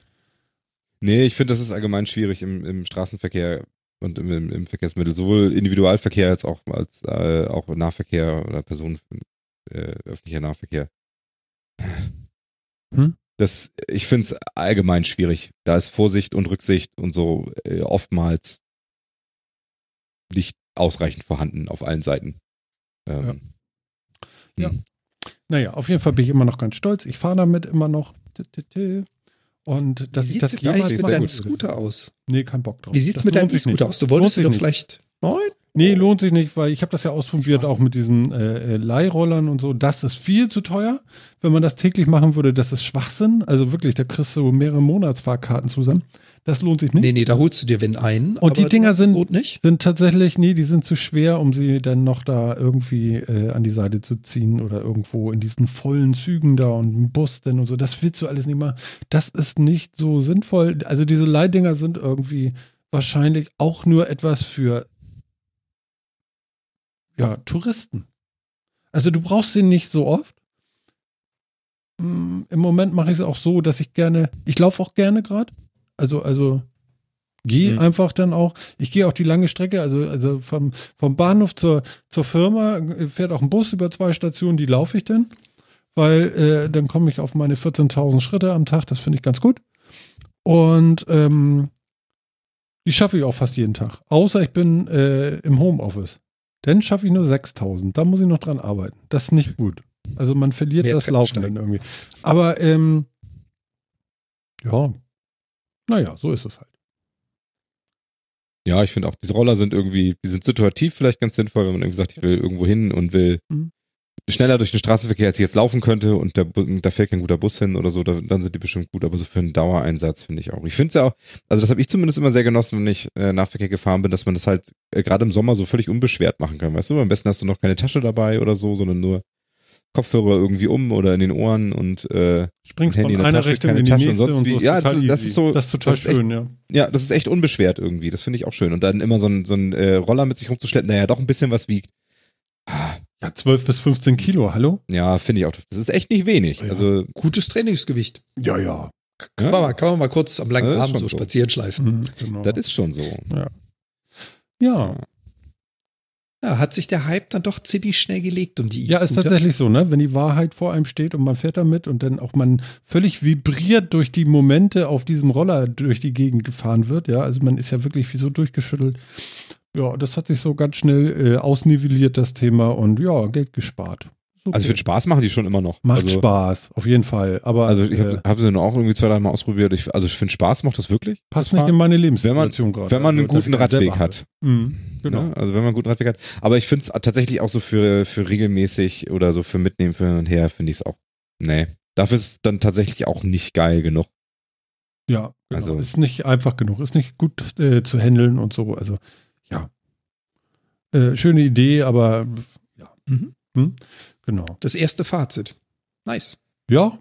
Nee, ich finde, das ist allgemein schwierig im, im Straßenverkehr und im, im, im Verkehrsmittel, sowohl Individualverkehr als auch als äh, auch Nahverkehr oder Personen äh, öffentlicher Nahverkehr. Hm? Das, ich finde es allgemein schwierig. Da ist Vorsicht und Rücksicht und so äh, oftmals nicht ausreichend vorhanden auf allen Seiten. Ähm, Ja. hm. Naja, auf jeden Fall bin ich immer noch ganz stolz. Ich fahre damit immer noch. Und dass ich sieht's das jetzt eigentlich mit deinem. Scooter aus? Nee, kein Bock drauf. Wie sieht's Das mit deinem. E-Scooter aus? Du wolltest du doch vielleicht neun? Nee, lohnt sich nicht, weil ich habe das ja ausprobiert, auch mit diesen äh, äh, Leihrollern und so. Das ist viel zu teuer. Wenn man das täglich machen würde, das ist Schwachsinn. Also wirklich, da kriegst du mehrere Monatsfahrkarten zusammen. Das lohnt sich nicht. Nee, nee, da holst du dir wenn ein. Und die Dinger sind-. Sind tatsächlich, nee, die sind zu schwer, um sie dann noch da irgendwie äh, an die Seite zu ziehen oder irgendwo in diesen vollen Zügen da und im Bus denn und so. Das willst du alles nicht machen. Das ist nicht so sinnvoll. Also diese Leihdinger sind irgendwie wahrscheinlich auch nur etwas für ja, Touristen. Also du brauchst sie nicht so oft. Mm, Im Moment mache ich es auch so, dass ich gerne, ich laufe auch gerne gerade. Also, also gehe Mhm. einfach dann auch, ich gehe auch die lange Strecke, also, also vom, vom Bahnhof zur, zur Firma äh, fährt auch ein Bus über zwei Stationen, die laufe ich dann, weil äh, dann komme ich auf meine 14.000 Schritte am Tag, das finde ich ganz gut. Und ähm, die schaffe ich auch fast jeden Tag, außer ich bin äh, im Homeoffice. Dann schaffe ich nur 6000. Da muss ich noch dran arbeiten. Das ist nicht gut. Also man verliert Mehr das Laufen dann irgendwie. Aber ähm, ja, naja, so ist es halt. Ja, ich finde auch, diese Roller sind irgendwie, die sind situativ vielleicht ganz sinnvoll, wenn man irgendwie sagt, ich will irgendwo hin und will Mhm. Schneller durch den Straßenverkehr, als ich jetzt laufen könnte und da, da fährt kein guter Bus hin oder so, da, dann sind die bestimmt gut, aber so für einen Dauereinsatz finde ich auch. Ich finde es ja auch, also das habe ich zumindest immer sehr genossen, wenn ich äh, Nahverkehr gefahren bin, dass man das halt äh, gerade im Sommer so völlig unbeschwert machen kann, weißt du? Am besten hast du noch keine Tasche dabei oder so, sondern nur Kopfhörer irgendwie um oder in den Ohren und äh, Springst Handy von in der Tasche, Richtung keine Tasche und sonst und wie. so Ja, das ist- das ist so- Das ist total das ist echt- schön, ja. ja, das ist echt unbeschwert irgendwie. Das finde ich auch schön. Und dann immer so ein, so ein äh, Roller mit sich rumzuschleppen, naja, doch ein bisschen was wiegt. Ja, 12 bis 15 Kilo, hallo? Ja, finde ich auch. Das ist echt nicht wenig. Ja. Also, Gutes Trainingsgewicht. Ja, ja. Kann, Ja. man, mal, kann man mal kurz am langen Ja, schon so so. spazieren schleifen. Mhm, genau. das ist schon so. ja. Ja, hat sich der Hype dann doch ziemlich schnell gelegt um die Ja, ist tatsächlich so, ne? Wenn die Wahrheit vor einem steht und man fährt damit und dann auch man völlig vibriert durch die Momente auf diesem Roller durch die Gegend gefahren wird, ja. Also man ist ja wirklich wie so durchgeschüttelt. Ja, das hat sich so ganz schnell äh, ausnivelliert, das Thema, und ja, Geld gespart. Super. Also, für den Spaß machen die schon immer noch. Macht also, Spaß, auf jeden Fall. Aber Also, ich äh, habe hab sie nur auch irgendwie zwei, drei Mal ausprobiert. Ich, also, für den Spaß macht das wirklich. passt das nicht in meine Lebenssituation gerade. Wenn man einen Also, dass guten ich einen selber Radweg hat. Mhm, genau. Ne? Also wenn man einen guten Radweg hat. Aber ich finde es tatsächlich auch so für, für regelmäßig oder so für Mitnehmen für hin und her, finde ich es auch. Nee. Dafür ist es dann tatsächlich auch nicht geil genug. Ja, genau. Also- ist nicht einfach genug, ist nicht gut äh, zu handeln und so. Also, ja. Äh, schöne Idee, aber ja, Mhm. hm? genau. Das erste Fazit. Nice. Ja.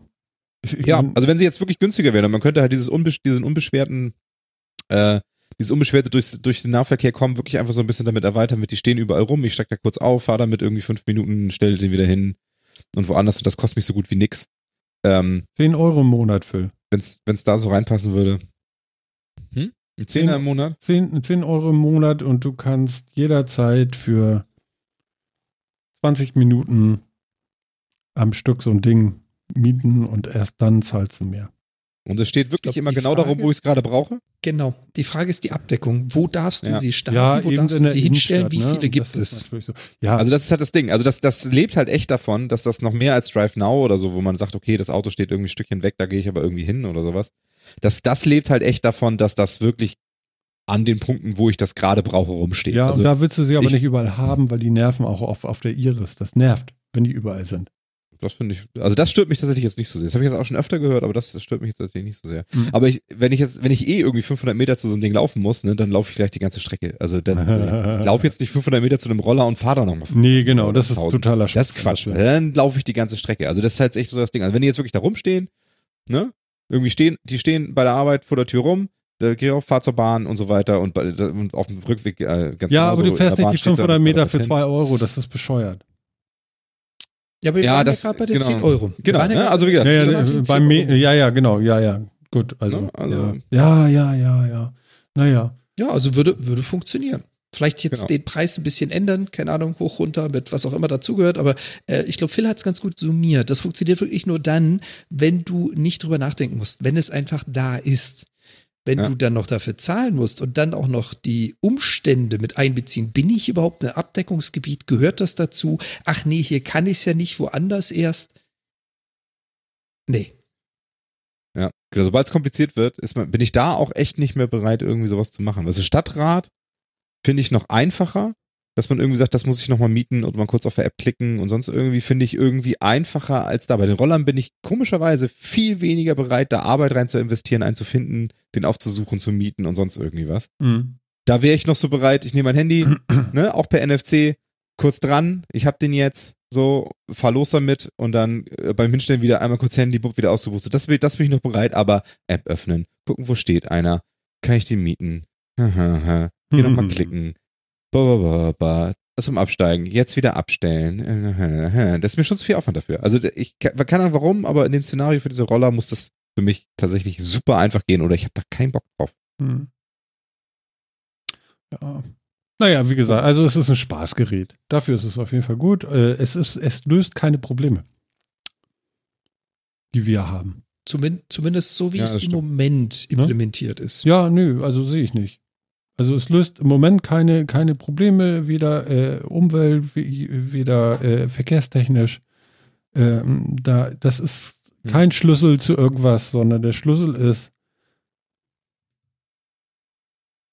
Ich, ich Ja, also wenn sie jetzt wirklich günstiger wären, man könnte halt dieses unbesch diesen unbeschwerten, äh, dieses unbeschwerte durch, durch den Nahverkehr kommen, wirklich einfach so ein bisschen damit erweitern, mit die stehen überall rum, ich steig da kurz auf, fahre damit irgendwie fünf Minuten, stelle den wieder hin und woanders und das kostet mich so gut wie nix. Ähm, 10 Euro im Monat, Phil. wenn's, wenn's da so reinpassen würde. Ein Zehner im Monat? 10, 10 Euro im Monat und du kannst jederzeit für 20 Minuten am Stück so ein Ding mieten und erst dann zahlst du mehr. Und es steht wirklich glaub, immer genau darum, Frage- wo ich es gerade brauche. Genau. Die Frage ist die Abdeckung. Wo darfst du Ja. sie starten? wo darfst du sie hinstellen? Wie Innenstadt, viele ne? gibt es? So. Ja, Also das ist halt das Ding. Also das, das lebt halt echt davon, dass das noch mehr als Drive Now oder so, wo man sagt, okay, das Auto steht irgendwie ein Stückchen weg, da gehe ich aber irgendwie hin oder sowas. Das, das lebt halt echt davon, dass das wirklich an den Punkten, wo ich das gerade brauche, rumsteht. ja also und da willst du sie aber ich- nicht überall haben, weil die nerven auch auf, auf der Iris. Das nervt, wenn die überall sind. das finde ich, also das stört mich tatsächlich jetzt nicht so sehr. Das habe ich jetzt auch schon öfter gehört, aber das, das stört mich jetzt tatsächlich nicht so sehr. Mhm. Aber ich, wenn ich jetzt, wenn ich eh irgendwie 500 Meter zu so einem Ding laufen muss, ne, dann laufe ich gleich die ganze Strecke. Also dann äh, laufe jetzt nicht 500 Meter zu einem Roller und fahre da nochmal. Nee, genau, das ist 1000. totaler Das ist Quatsch. Dann laufe ich die ganze Strecke. Also das ist halt echt so das Ding. Also wenn die jetzt wirklich da rumstehen, ne? Irgendwie stehen, die stehen bei der Arbeit vor der Tür rum, da geh auf, fahr zur Bahn und so weiter und, bei, und auf dem Rückweg äh, ganz Ja, aber du fährst nicht die steht's ja 500 Meter für hin. 2 Euro, das ist bescheuert. Ja, aber wir Ja, waren das- ja gerade bei den genau. 10 Euro. Wir Genau, ne? also wie gesagt, Ja, ja, beim 10 Me ja, ja, genau, ja, ja. Gut, also. Ne? Also- ja, ja, ja, ja. Naja. Ja, also würde, würde funktionieren. Vielleicht jetzt Genau. den Preis ein bisschen ändern, keine Ahnung, hoch, runter, mit was auch immer dazugehört, aber äh, ich glaube, Phil hat es ganz gut summiert. Das funktioniert wirklich nur dann, wenn du nicht drüber nachdenken musst, wenn es einfach da ist. Wenn Ja. du dann noch dafür zahlen musst und dann auch noch die Umstände mit einbeziehen, bin ich überhaupt ein Abdeckungsgebiet? Gehört das dazu? Ach nee, hier kann ich es ja nicht woanders erst. Nee. Ja, genau, sobald es kompliziert wird, man, bin ich da auch echt nicht mehr bereit, irgendwie sowas zu machen. Also Stadtrat finde ich noch einfacher, dass man irgendwie sagt, das muss ich nochmal mieten und mal kurz auf der App klicken und sonst irgendwie finde ich irgendwie einfacher als da. Bei den Rollern bin ich komischerweise viel weniger bereit, da Arbeit rein zu investieren, einen zu finden, den aufzusuchen, zu mieten und sonst irgendwie was. Mhm. Da wäre ich noch so bereit, ich nehme mein Handy, ne, auch per NFC, kurz dran, ich hab den jetzt, so, fahr los damit und dann äh, beim Hinstellen wieder einmal kurz Handy, bupp, wieder auszubuchen. Das, bin- das bin ich noch bereit, aber App öffnen, gucken, wo steht einer, kann ich den mieten, Hier nochmal klicken, ba, ba, ba, ba. das zum Absteigen, jetzt wieder abstellen, das ist mir schon zu viel Aufwand dafür. Also ich kann- keine Ahnung warum, aber in dem Szenario für diese Roller muss das für mich tatsächlich super einfach gehen oder ich habe da keinen Bock drauf. Mhm. Ja. Naja, wie gesagt, also es ist ein Spaßgerät. Dafür ist es auf jeden Fall gut. Äh, Es, ist, es löst keine Probleme, die wir haben. Zumin zumindest so, wie Ja, es im stimmt. Moment Ne? implementiert ist. Ja, nö, also sehe ich nicht. Also es löst im Moment keine, keine Probleme, weder äh, Umwelt, weder äh, verkehrstechnisch. Ähm, da, das ist Hm. kein Schlüssel zu irgendwas, sondern der Schlüssel ist,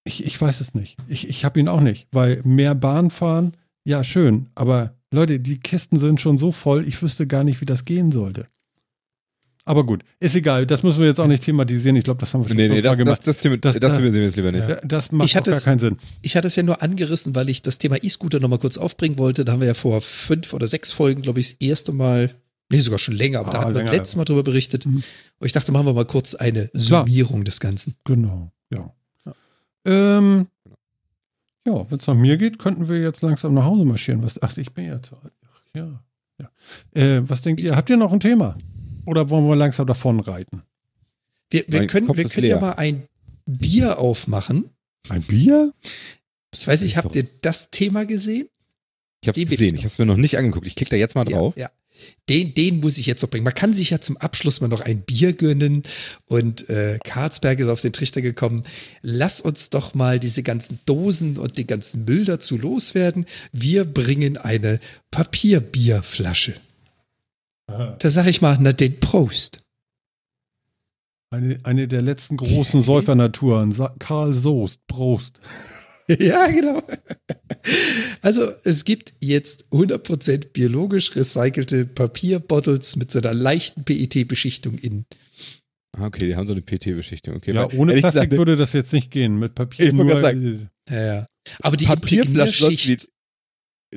ich, ich weiß es nicht. Ich, ich habe ihn auch nicht, weil mehr Bahn fahren, ja schön, aber Leute, die Kisten sind schon so voll, ich wüsste gar nicht, wie das gehen sollte. Aber gut, ist egal. Das müssen wir jetzt auch nicht thematisieren. Ich glaube, das haben wir schon Nee, nee, das, fünfmal das, das, Das- das thematisieren wir jetzt lieber nicht. Ja, Das macht Ich auch hatte gar es- keinen Sinn. Ich hatte es ja nur angerissen, weil ich das Thema E-Scooter nochmal kurz aufbringen wollte. Da haben wir ja vor fünf oder sechs Folgen, glaube ich, das erste Mal, nee, sogar schon länger, aber Ah, da hatten wir das letzte Mal drüber berichtet. Mhm. Und ich dachte, machen wir mal kurz eine Summierung des Ganzen. Genau, ja. Ähm, ja, wenn es nach mir geht, könnten wir jetzt langsam nach Hause marschieren. Was, ach, ich bin ja zu alt. Ach, ja. ja. Äh, was denkt ihr? Habt ihr noch ein Thema? Oder wollen wir langsam davon reiten? Wir, wir Mein können, Kopf wir können ja mal ein Bier aufmachen. Ein Bier? Ich weiß nicht, habt ihr das Thema gesehen? Ich habe gesehen, ich ich habe es mir noch nicht angeguckt. Ich klicke da jetzt mal drauf. Ja, ja. Den, den muss ich jetzt noch bringen. Man kann sich ja zum Abschluss mal noch ein Bier gönnen und äh, Karlsberg ist auf den Trichter gekommen. Lass uns doch mal diese ganzen Dosen und den ganzen Müll dazu loswerden. Wir bringen eine Papierbierflasche. Da sag ich mal, na den Prost. Eine, eine der letzten großen Säufernaturen. Karl Soest, Prost. ja, genau. Also es gibt jetzt 100% biologisch recycelte Papierbottles mit so einer leichten PET-Beschichtung innen. Ah, okay, die haben so eine PT-Beschichtung. Okay, ja, ohne Plastik gesagt, würde das jetzt nicht gehen. Mit Papier Ich wollte nur. gerade Ja, ja. Aber die Papierflaschen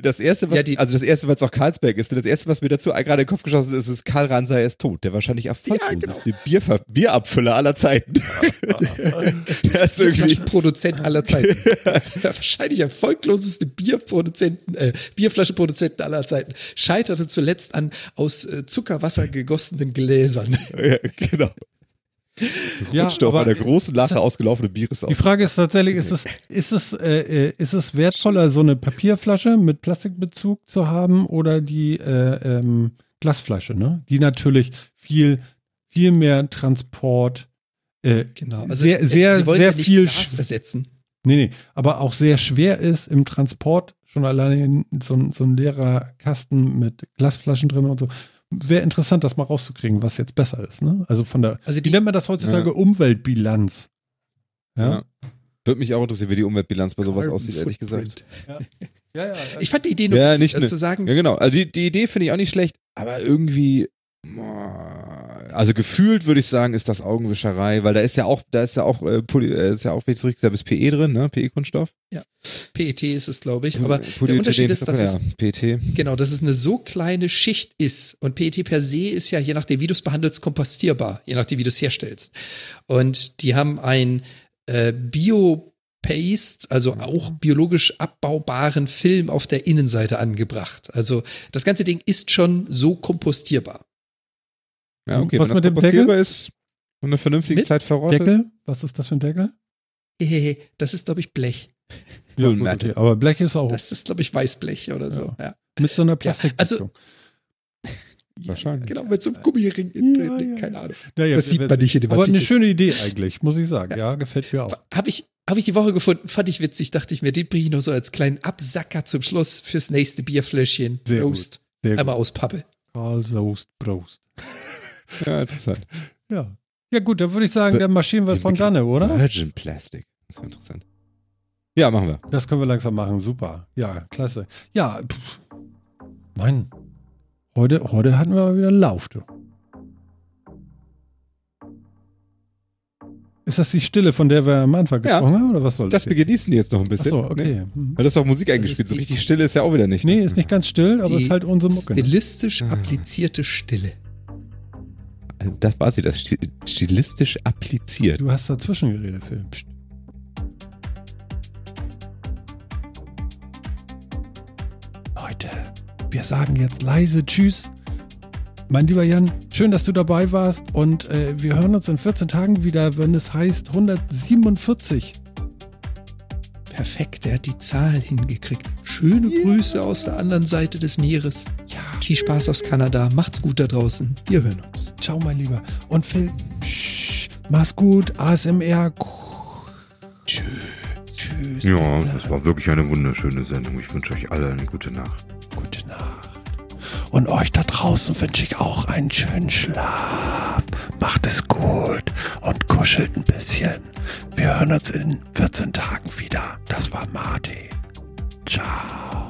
das erste, was, Ja, die- also das erste, was auch Karlsberg ist, das erste, was mir dazu gerade in den Kopf geschossen ist, ist Karl Ransay ist tot, der wahrscheinlich erfolgloseste Bierver Bierabfüller aller Zeiten. der ist irgendwie, Bierflaschenproduzent aller Zeiten. Wahrscheinlich erfolgloseste Bierproduzenten, äh, Bierflaschenproduzenten aller Zeiten. Scheiterte zuletzt an aus äh, Zuckerwasser gegossenen Gläsern. ja, genau. Ja, Rutscht auf aber einer großen Lache ausgelaufene Bieres die auf. Frage ist tatsächlich, ist es, ist es, äh, äh, ist es wertvoller, so eine Papierflasche mit Plastikbezug zu haben oder die äh, ähm, Glasflasche, ne? Die natürlich viel, viel mehr Transport, äh, Genau. Also sehr, äh, sehr, sie sehr ja viel, Glas ersetzen. nee, nee, aber auch sehr schwer ist im Transport, schon alleine in so, ein- so ein leerer Kasten mit Glasflaschen drin und so. Wäre interessant, das mal rauszukriegen, was jetzt besser ist, ne? Also von der, Also wie die, nennt man das heutzutage? Ja. Umweltbilanz. Ja, Ja. Würde mich auch interessieren, wie die Umweltbilanz bei sowas Carbon aussieht, ehrlich gesagt. Footprint. ja, ja. Ich fand die Idee nur Ja, nicht also ne- zu sagen, Ja, genau. Also die, die Idee finde ich auch nicht schlecht, aber irgendwie, boah, also gefühlt würde ich sagen, ist das Augenwischerei, weil da ist ja auch, da ist ja auch, äh, Poly, äh, ist ja auch, wenn ich es richtig habe, ist PE drin, ne? PE-Kunststoff. PET ist es, glaube ich. Aber der Unterschied ist, dass ja, es PET. Genau, dass es eine so kleine Schicht ist. Und PET per se ist ja, je nachdem, wie du es behandelst, kompostierbar, je nachdem, wie du es herstellst. Und die haben ein äh, Bio-Paste, also auch biologisch abbaubaren Film auf der Innenseite angebracht. Also das ganze Ding ist schon so kompostierbar. Ja, okay, Was wenn mit das dem kompostierbar ist und eine vernünftige Mit Zeit verrottet. Deckel? Was ist das für ein Deckel? Hehehe, Das ist, glaube ich, Blech. Ja, gut, okay. Aber Blech ist auch Das ist, glaube ich, Weißblech oder so. Ja. mit so einer Ja, Plastik. also- Wahrscheinlich. Genau, mit so einem Gummiring in, Ja, in, ja. keine Ahnung. Naja, das sieht man nicht in dem Aber eine schöne Idee eigentlich, muss ich sagen. Ja, gefällt mir auch. Habe ich, hab ich die Woche gefunden, fand ich witzig, dachte ich mir, den bringe ich noch so als kleinen Absacker zum Schluss fürs nächste Bierfläschchen. Sehr Prost. Sehr Einmal gut. aus Pappe. Karl Soest Prost. Ja, interessant. Ja. Ja, gut, dann würde ich sagen, dann marschieren wir von dannen, oder? Virgin Plastic. Das ist interessant. Ja, machen wir. Das können wir langsam machen. Super. Ja, klasse. Ja, pff. Mann. Heute, heute hatten wir mal wieder einen Lauf, du. Ist das die Stille, von der wir am Anfang Ja. gesprochen haben, oder was soll Das wir jetzt? genießen jetzt noch ein bisschen. Achso, Ne? okay. Mhm. Weil das ist auch Musik eingespielt. So die- richtig still ist ja auch wieder nicht. Nee, ist nicht ganz still, aber Die ist halt unsere Mucke. ne? Stilistisch Ah. applizierte Stille. Das war sie, das sti- stilistisch appliziert. Du hast dazwischen geredet, Phil. Psst. Leute, wir sagen jetzt leise Tschüss. Mein lieber Jan, schön, dass du dabei warst und äh, wir hören uns in 14 Tagen wieder, wenn es heißt 147. Perfekt, er hat die Zahl hingekriegt. Schöne Grüße aus der anderen Seite des Meeres. Ja, Viel Spaß aus Kanada. Macht's gut da draußen. Wir hören uns. ciao, mein Lieber. Und Phil, psch, mach's gut, ASMR. Tschüss. Tschüss. Ja, das war wirklich eine wunderschöne Sendung. Ich wünsche euch alle eine gute Nacht. Gute Nacht. Und euch da draußen wünsche ich auch einen schönen Schlaf. Macht es gut und kuschelt ein bisschen. Wir hören uns in 14 Tagen wieder. Das war Martin. Ciao.